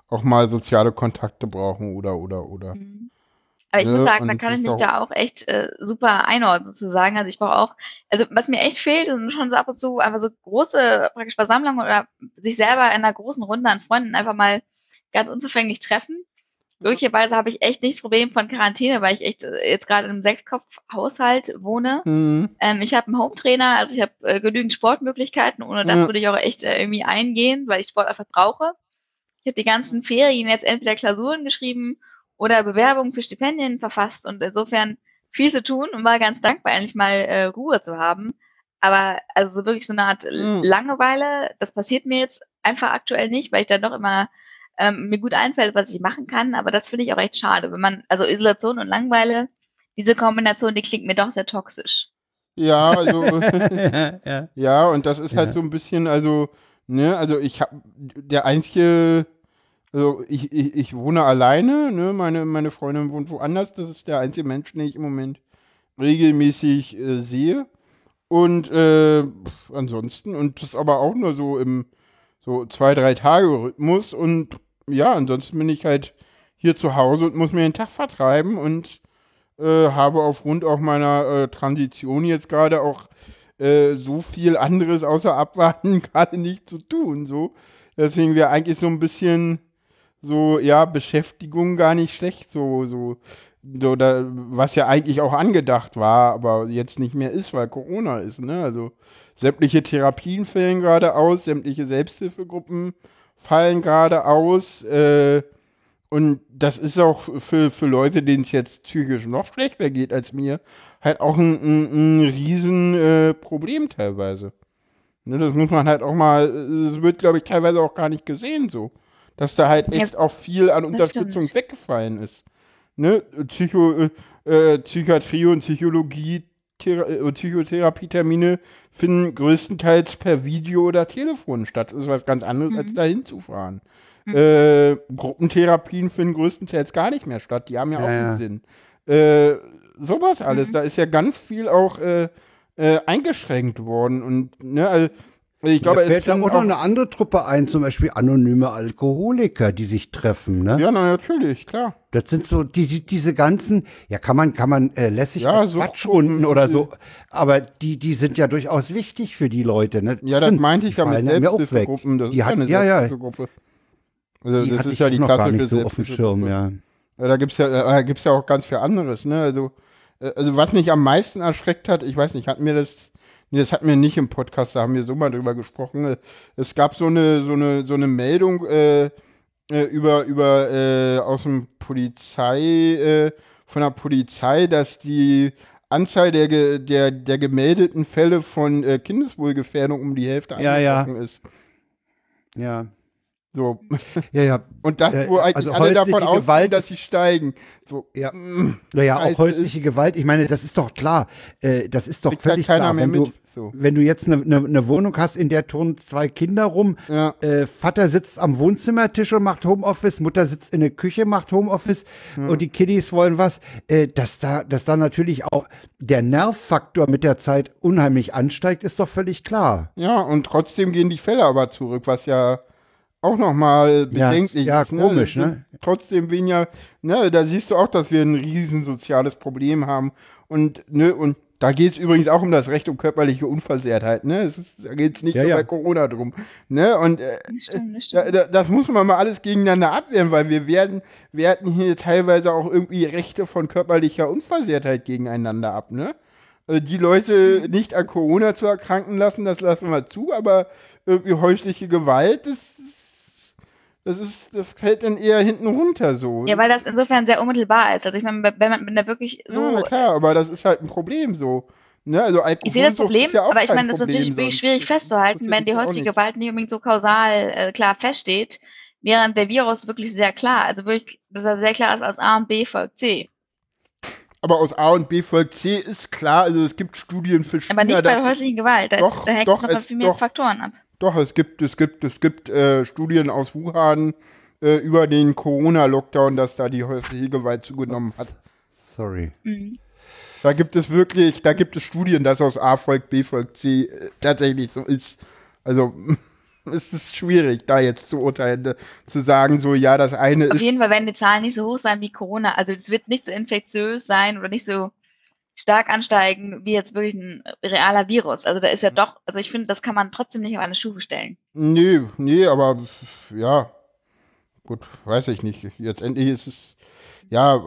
auch mal soziale Kontakte brauchen oder, oder, oder. Aber ich Ne, muss sagen, da kann ich ich mich auch- da auch echt äh, super einordnen sozusagen. Also ich brauche auch, also was mir echt fehlt, sind schon so ab und zu einfach so große praktisch Versammlungen oder sich selber in einer großen Runde an Freunden einfach mal ganz unverfänglich treffen. Glücklicherweise habe ich echt nicht das Problem von Quarantäne, weil ich echt äh, jetzt gerade in einem Sechskopf-Haushalt wohne. Mhm. Ähm, ich habe einen Hometrainer, also ich habe äh, genügend Sportmöglichkeiten. Ohne das Ja. würde ich auch echt äh, irgendwie eingehen, weil ich Sport einfach brauche. Ich habe die ganzen Ferien jetzt entweder Klausuren geschrieben oder Bewerbungen für Stipendien verfasst und insofern viel zu tun und war ganz dankbar, endlich mal äh, Ruhe zu haben. Aber also so wirklich so eine Art Mhm. Langeweile, das passiert mir jetzt einfach aktuell nicht, weil ich dann doch immer ähm, mir gut einfällt, was ich machen kann. Aber das finde ich auch echt schade, wenn man, also Isolation und Langeweile, diese Kombination, die klingt mir doch sehr toxisch. Ja, also. ja, ja. Ja, und das ist Ja. halt so ein bisschen, also, ne, also ich habe der einzige, also ich, ich, ich wohne alleine, ne, meine, meine Freundin wohnt woanders, das ist der einzige Mensch, den ich im Moment regelmäßig äh, sehe. Und äh, ansonsten, und das aber auch nur so im so zwei, drei Tage Rhythmus und ja, ansonsten bin ich halt hier zu Hause und muss mir den Tag vertreiben und äh, habe aufgrund auch meiner äh, Transition jetzt gerade auch äh, so viel anderes außer Abwarten gerade nicht zu tun. So. Deswegen wäre eigentlich so ein bisschen so, ja, Beschäftigung gar nicht schlecht, so, so, so da, was ja eigentlich auch angedacht war, aber jetzt nicht mehr ist, weil Corona ist, ne? Also sämtliche Therapien fallen gerade aus, sämtliche Selbsthilfegruppen fallen gerade aus, äh, und das ist auch für, für Leute, denen es jetzt psychisch noch schlechter geht als mir, halt auch ein, ein, ein riesen äh, teilweise. Ne, das muss man halt auch mal, das wird, glaube ich, teilweise auch gar nicht gesehen so. Dass da halt Ja, echt auch viel an Unterstützung stimmt. weggefallen ist. Ne? Psycho, äh, äh, Psychiatrie und Psychologie, Thera äh, Psychotherapietermine finden größtenteils per Video oder Telefon statt. Das ist was ganz anderes, Mhm. als da hinzufahren. Äh, Gruppentherapien finden größtenteils gar nicht mehr statt. Die haben ja, Ja, auch ja. einen Sinn. Äh, sowas alles. Mhm. Da ist ja ganz viel auch äh, äh, eingeschränkt worden. Und ne, also, ich glaube, Mir es fällt da auch noch eine andere Truppe ein, zum Beispiel anonyme Alkoholiker, die sich treffen. Ne? Ja, na, natürlich, klar. Das sind so die, die, diese ganzen, ja kann man, kann man äh, lässig Ja, so Quatschrunden oder äh, so, aber die, die sind ja durchaus wichtig für die Leute. Ne? Ja, das meinte ich die ja mit fallen ja mir auch weg. Selbsthilfegruppen. Das Die ist hat- ja eine ja. Selbsthilfegruppe. Also, Die das ist ja die klassische so auf dem Schirm, ja. Da gibt's ja, äh, da gibt's ja auch ganz viel anderes, ne? Also, äh, also was mich am meisten erschreckt hat, ich weiß nicht, hatten wir das, nee, das hatten wir nicht im Podcast, da haben wir so mal drüber gesprochen. Es gab so eine, so eine, so eine Meldung äh, äh, über, über äh, aus dem Polizei, äh, von der Polizei, dass die Anzahl der, ge- der, der gemeldeten Fälle von äh, Kindeswohlgefährdung um die Hälfte Ja, ja. eingebrochen ist. Ja. So. Ja, ja. Und das, Äh, wo eigentlich also alle davon ausgehen, Gewalt dass sie steigen. So. Ja. mm, Naja, auch Scheiße häusliche ist- Gewalt. Ich meine, das ist doch klar. Äh, das ist doch halt völlig klar. Wenn du. So. wenn du jetzt eine ne, ne Wohnung hast, in der turnen zwei Kinder rum, Ja. äh, Vater sitzt am Wohnzimmertisch und macht Homeoffice, Mutter sitzt in der Küche, macht Homeoffice und die Kiddies wollen was, äh, dass da, dass da natürlich auch der Nervfaktor mit der Zeit unheimlich ansteigt, ist doch völlig klar. Ja, und trotzdem gehen die Fälle aber zurück, was ja auch nochmal Ja, bedenklich ja, ist. komisch, Es sind ne? Trotzdem weniger, ne, da siehst du auch, dass wir ein riesen soziales Problem haben. Und, ne, und da geht es übrigens auch um das Recht um körperliche Unversehrtheit, ne? Es ist, da geht es nicht Ja, nur ja. bei Corona drum. Ne? Und äh, Stimmt, das da, stimmt. da, das muss man mal alles gegeneinander abwehren, weil wir werden, werten hier teilweise auch irgendwie Rechte von körperlicher Unversehrtheit gegeneinander ab, ne? Äh, Die Leute nicht an Corona zu erkranken lassen, das lassen wir zu, aber irgendwie häusliche Gewalt, das ist, das ist, das fällt dann eher hinten runter so. Ja, weil das insofern sehr unmittelbar ist. Also ich meine, wenn man wenn da wirklich Ja, so klar, aber das ist halt ein Problem so. Ne? Also Ich sehe das Problem, ja aber ich meine, das ist natürlich wirklich sonst. schwierig festzuhalten, wenn die häusliche. Gewalt nicht unbedingt so kausal äh, klar feststeht, während der Virus wirklich sehr klar, also wirklich, dass er sehr klar ist, aus A und B folgt C. Aber aus A und B folgt C ist klar, also es gibt Studien für Aber nicht bei der häuslichen Gewalt, da, Doch, ist, da hängt doch, es noch von es- viel mehr doch. Faktoren ab. Doch, es gibt, es gibt, es gibt äh, Studien aus Wuhan äh, über den Corona-Lockdown, dass da die häusliche Gewalt zugenommen hat. Sorry. Mhm. Da gibt es wirklich, da gibt es Studien, dass aus A folgt B folgt C äh, tatsächlich so ist. Also es ist schwierig, da jetzt zu urteilen, äh, zu sagen, so ja, das eine Auf ist. jeden Fall werden die Zahlen nicht so hoch sein wie Corona. Also es wird nicht so infektiös sein oder nicht so stark ansteigen wie jetzt wirklich ein realer Virus. Also da ist ja doch, also ich finde, das kann man trotzdem nicht auf eine Stufe stellen. Nee, nee, aber ja, gut, weiß ich nicht. Letztendlich ist es, ja,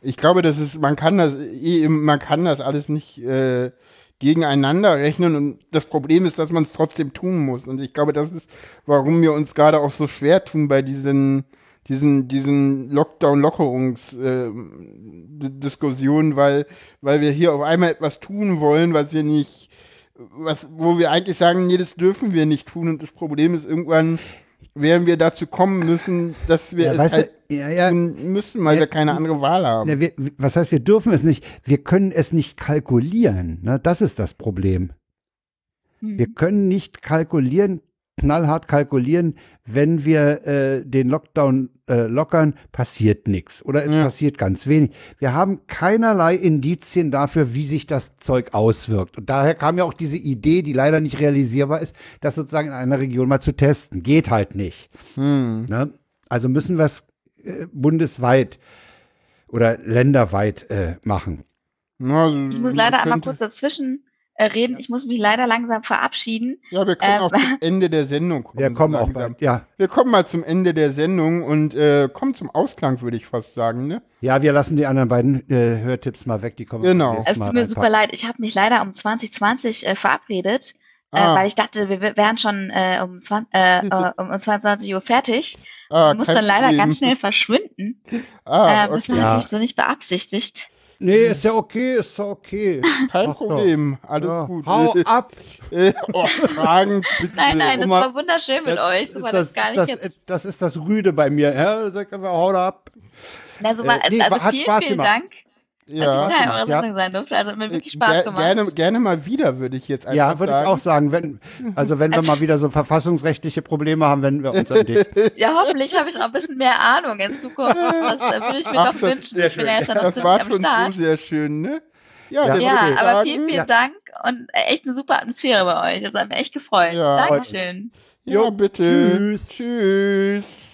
ich glaube, das ist, man kann das, eh, man kann das alles nicht äh, gegeneinander rechnen und das Problem ist, dass man es trotzdem tun muss. Und ich glaube, das ist, warum wir uns gerade auch so schwer tun bei diesen, diesen, diesen Lockdown-Lockerungs-Diskussionen, weil, weil wir hier auf einmal etwas tun wollen, was wir nicht, was, wo wir eigentlich sagen, nee, das dürfen wir nicht tun. Und das Problem ist, irgendwann werden wir dazu kommen müssen, dass wir Ja, es weißt halt du, ja, ja, tun müssen, weil Ja, wir keine andere Wahl haben. Ja, wir, was heißt, wir dürfen es nicht? Wir können es nicht kalkulieren. Ne? Das ist das Problem. Hm. Wir können nicht kalkulieren, knallhart kalkulieren, wenn wir äh, den Lockdown äh, lockern, passiert nichts oder es Ja. passiert ganz wenig. Wir haben keinerlei Indizien dafür, wie sich das Zeug auswirkt. Und daher kam ja auch diese Idee, die leider nicht realisierbar ist, das sozusagen in einer Region mal zu testen. Geht halt nicht. Hm. Ne? Also müssen wir es äh, bundesweit oder länderweit äh, machen. Na, Ich muss leider einmal kurz dazwischen äh, reden. Ich muss mich leider langsam verabschieden. Ja, wir können Ähm, auch zum Ende der Sendung kommen. Wir so kommen auch langsam. bald. Ja, Wir kommen mal zum Ende der Sendung und äh, kommen zum Ausklang, würde ich fast sagen. Ne? ja, wir lassen die anderen beiden äh, Hörtipps mal weg. Die kommen Genau. Es Mal tut mir super leid. Ich habe mich leider um 2020 äh, verabredet, Ah. äh, weil ich dachte, wir wären schon äh, um, 20, äh, äh, um, um 22 Uhr fertig. Ah, muss dann leider Problem. ganz schnell verschwinden. Ah, ähm, das okay. war Ja. natürlich so nicht beabsichtigt. Nee, ist ja okay, ist ja okay. Kein Ach doch. Problem. Alles Ja, gut. Hau Äh, ab. Äh, oh, Fragen, bitte. Nein, nein, das war wunderschön mit euch. So war das, gar nicht das, jetzt. das ist das Rüde bei mir. Ja, sag einfach, hau da ab. Also, mal, äh, nee, also hat vielen, Spaß vielen gemacht. Dank, Ja. ich Teil eurer. Sendung sein durfte. Also hat mir wirklich Ger- Spaß gemacht. Gerne, gerne mal wieder, würde ich jetzt einfach Ja, würde ich sagen. auch sagen. Wenn, also wenn wir mal wieder so verfassungsrechtliche Probleme haben, wenden wir uns an dich. Ja, hoffentlich habe ich noch ein bisschen mehr Ahnung in Zukunft. Das äh, würde ich mir Ach, doch wünschen. Ich bin ja jetzt noch Das war schon so sehr schön, ne? Ja, Ja, Ja, aber sagen, vielen, vielen ja. Dank und äh, echt eine super Atmosphäre bei euch. Das hat mich echt gefreut. Ja. Dankeschön. Ja, Jo, bitte. tschüss. Tschüss.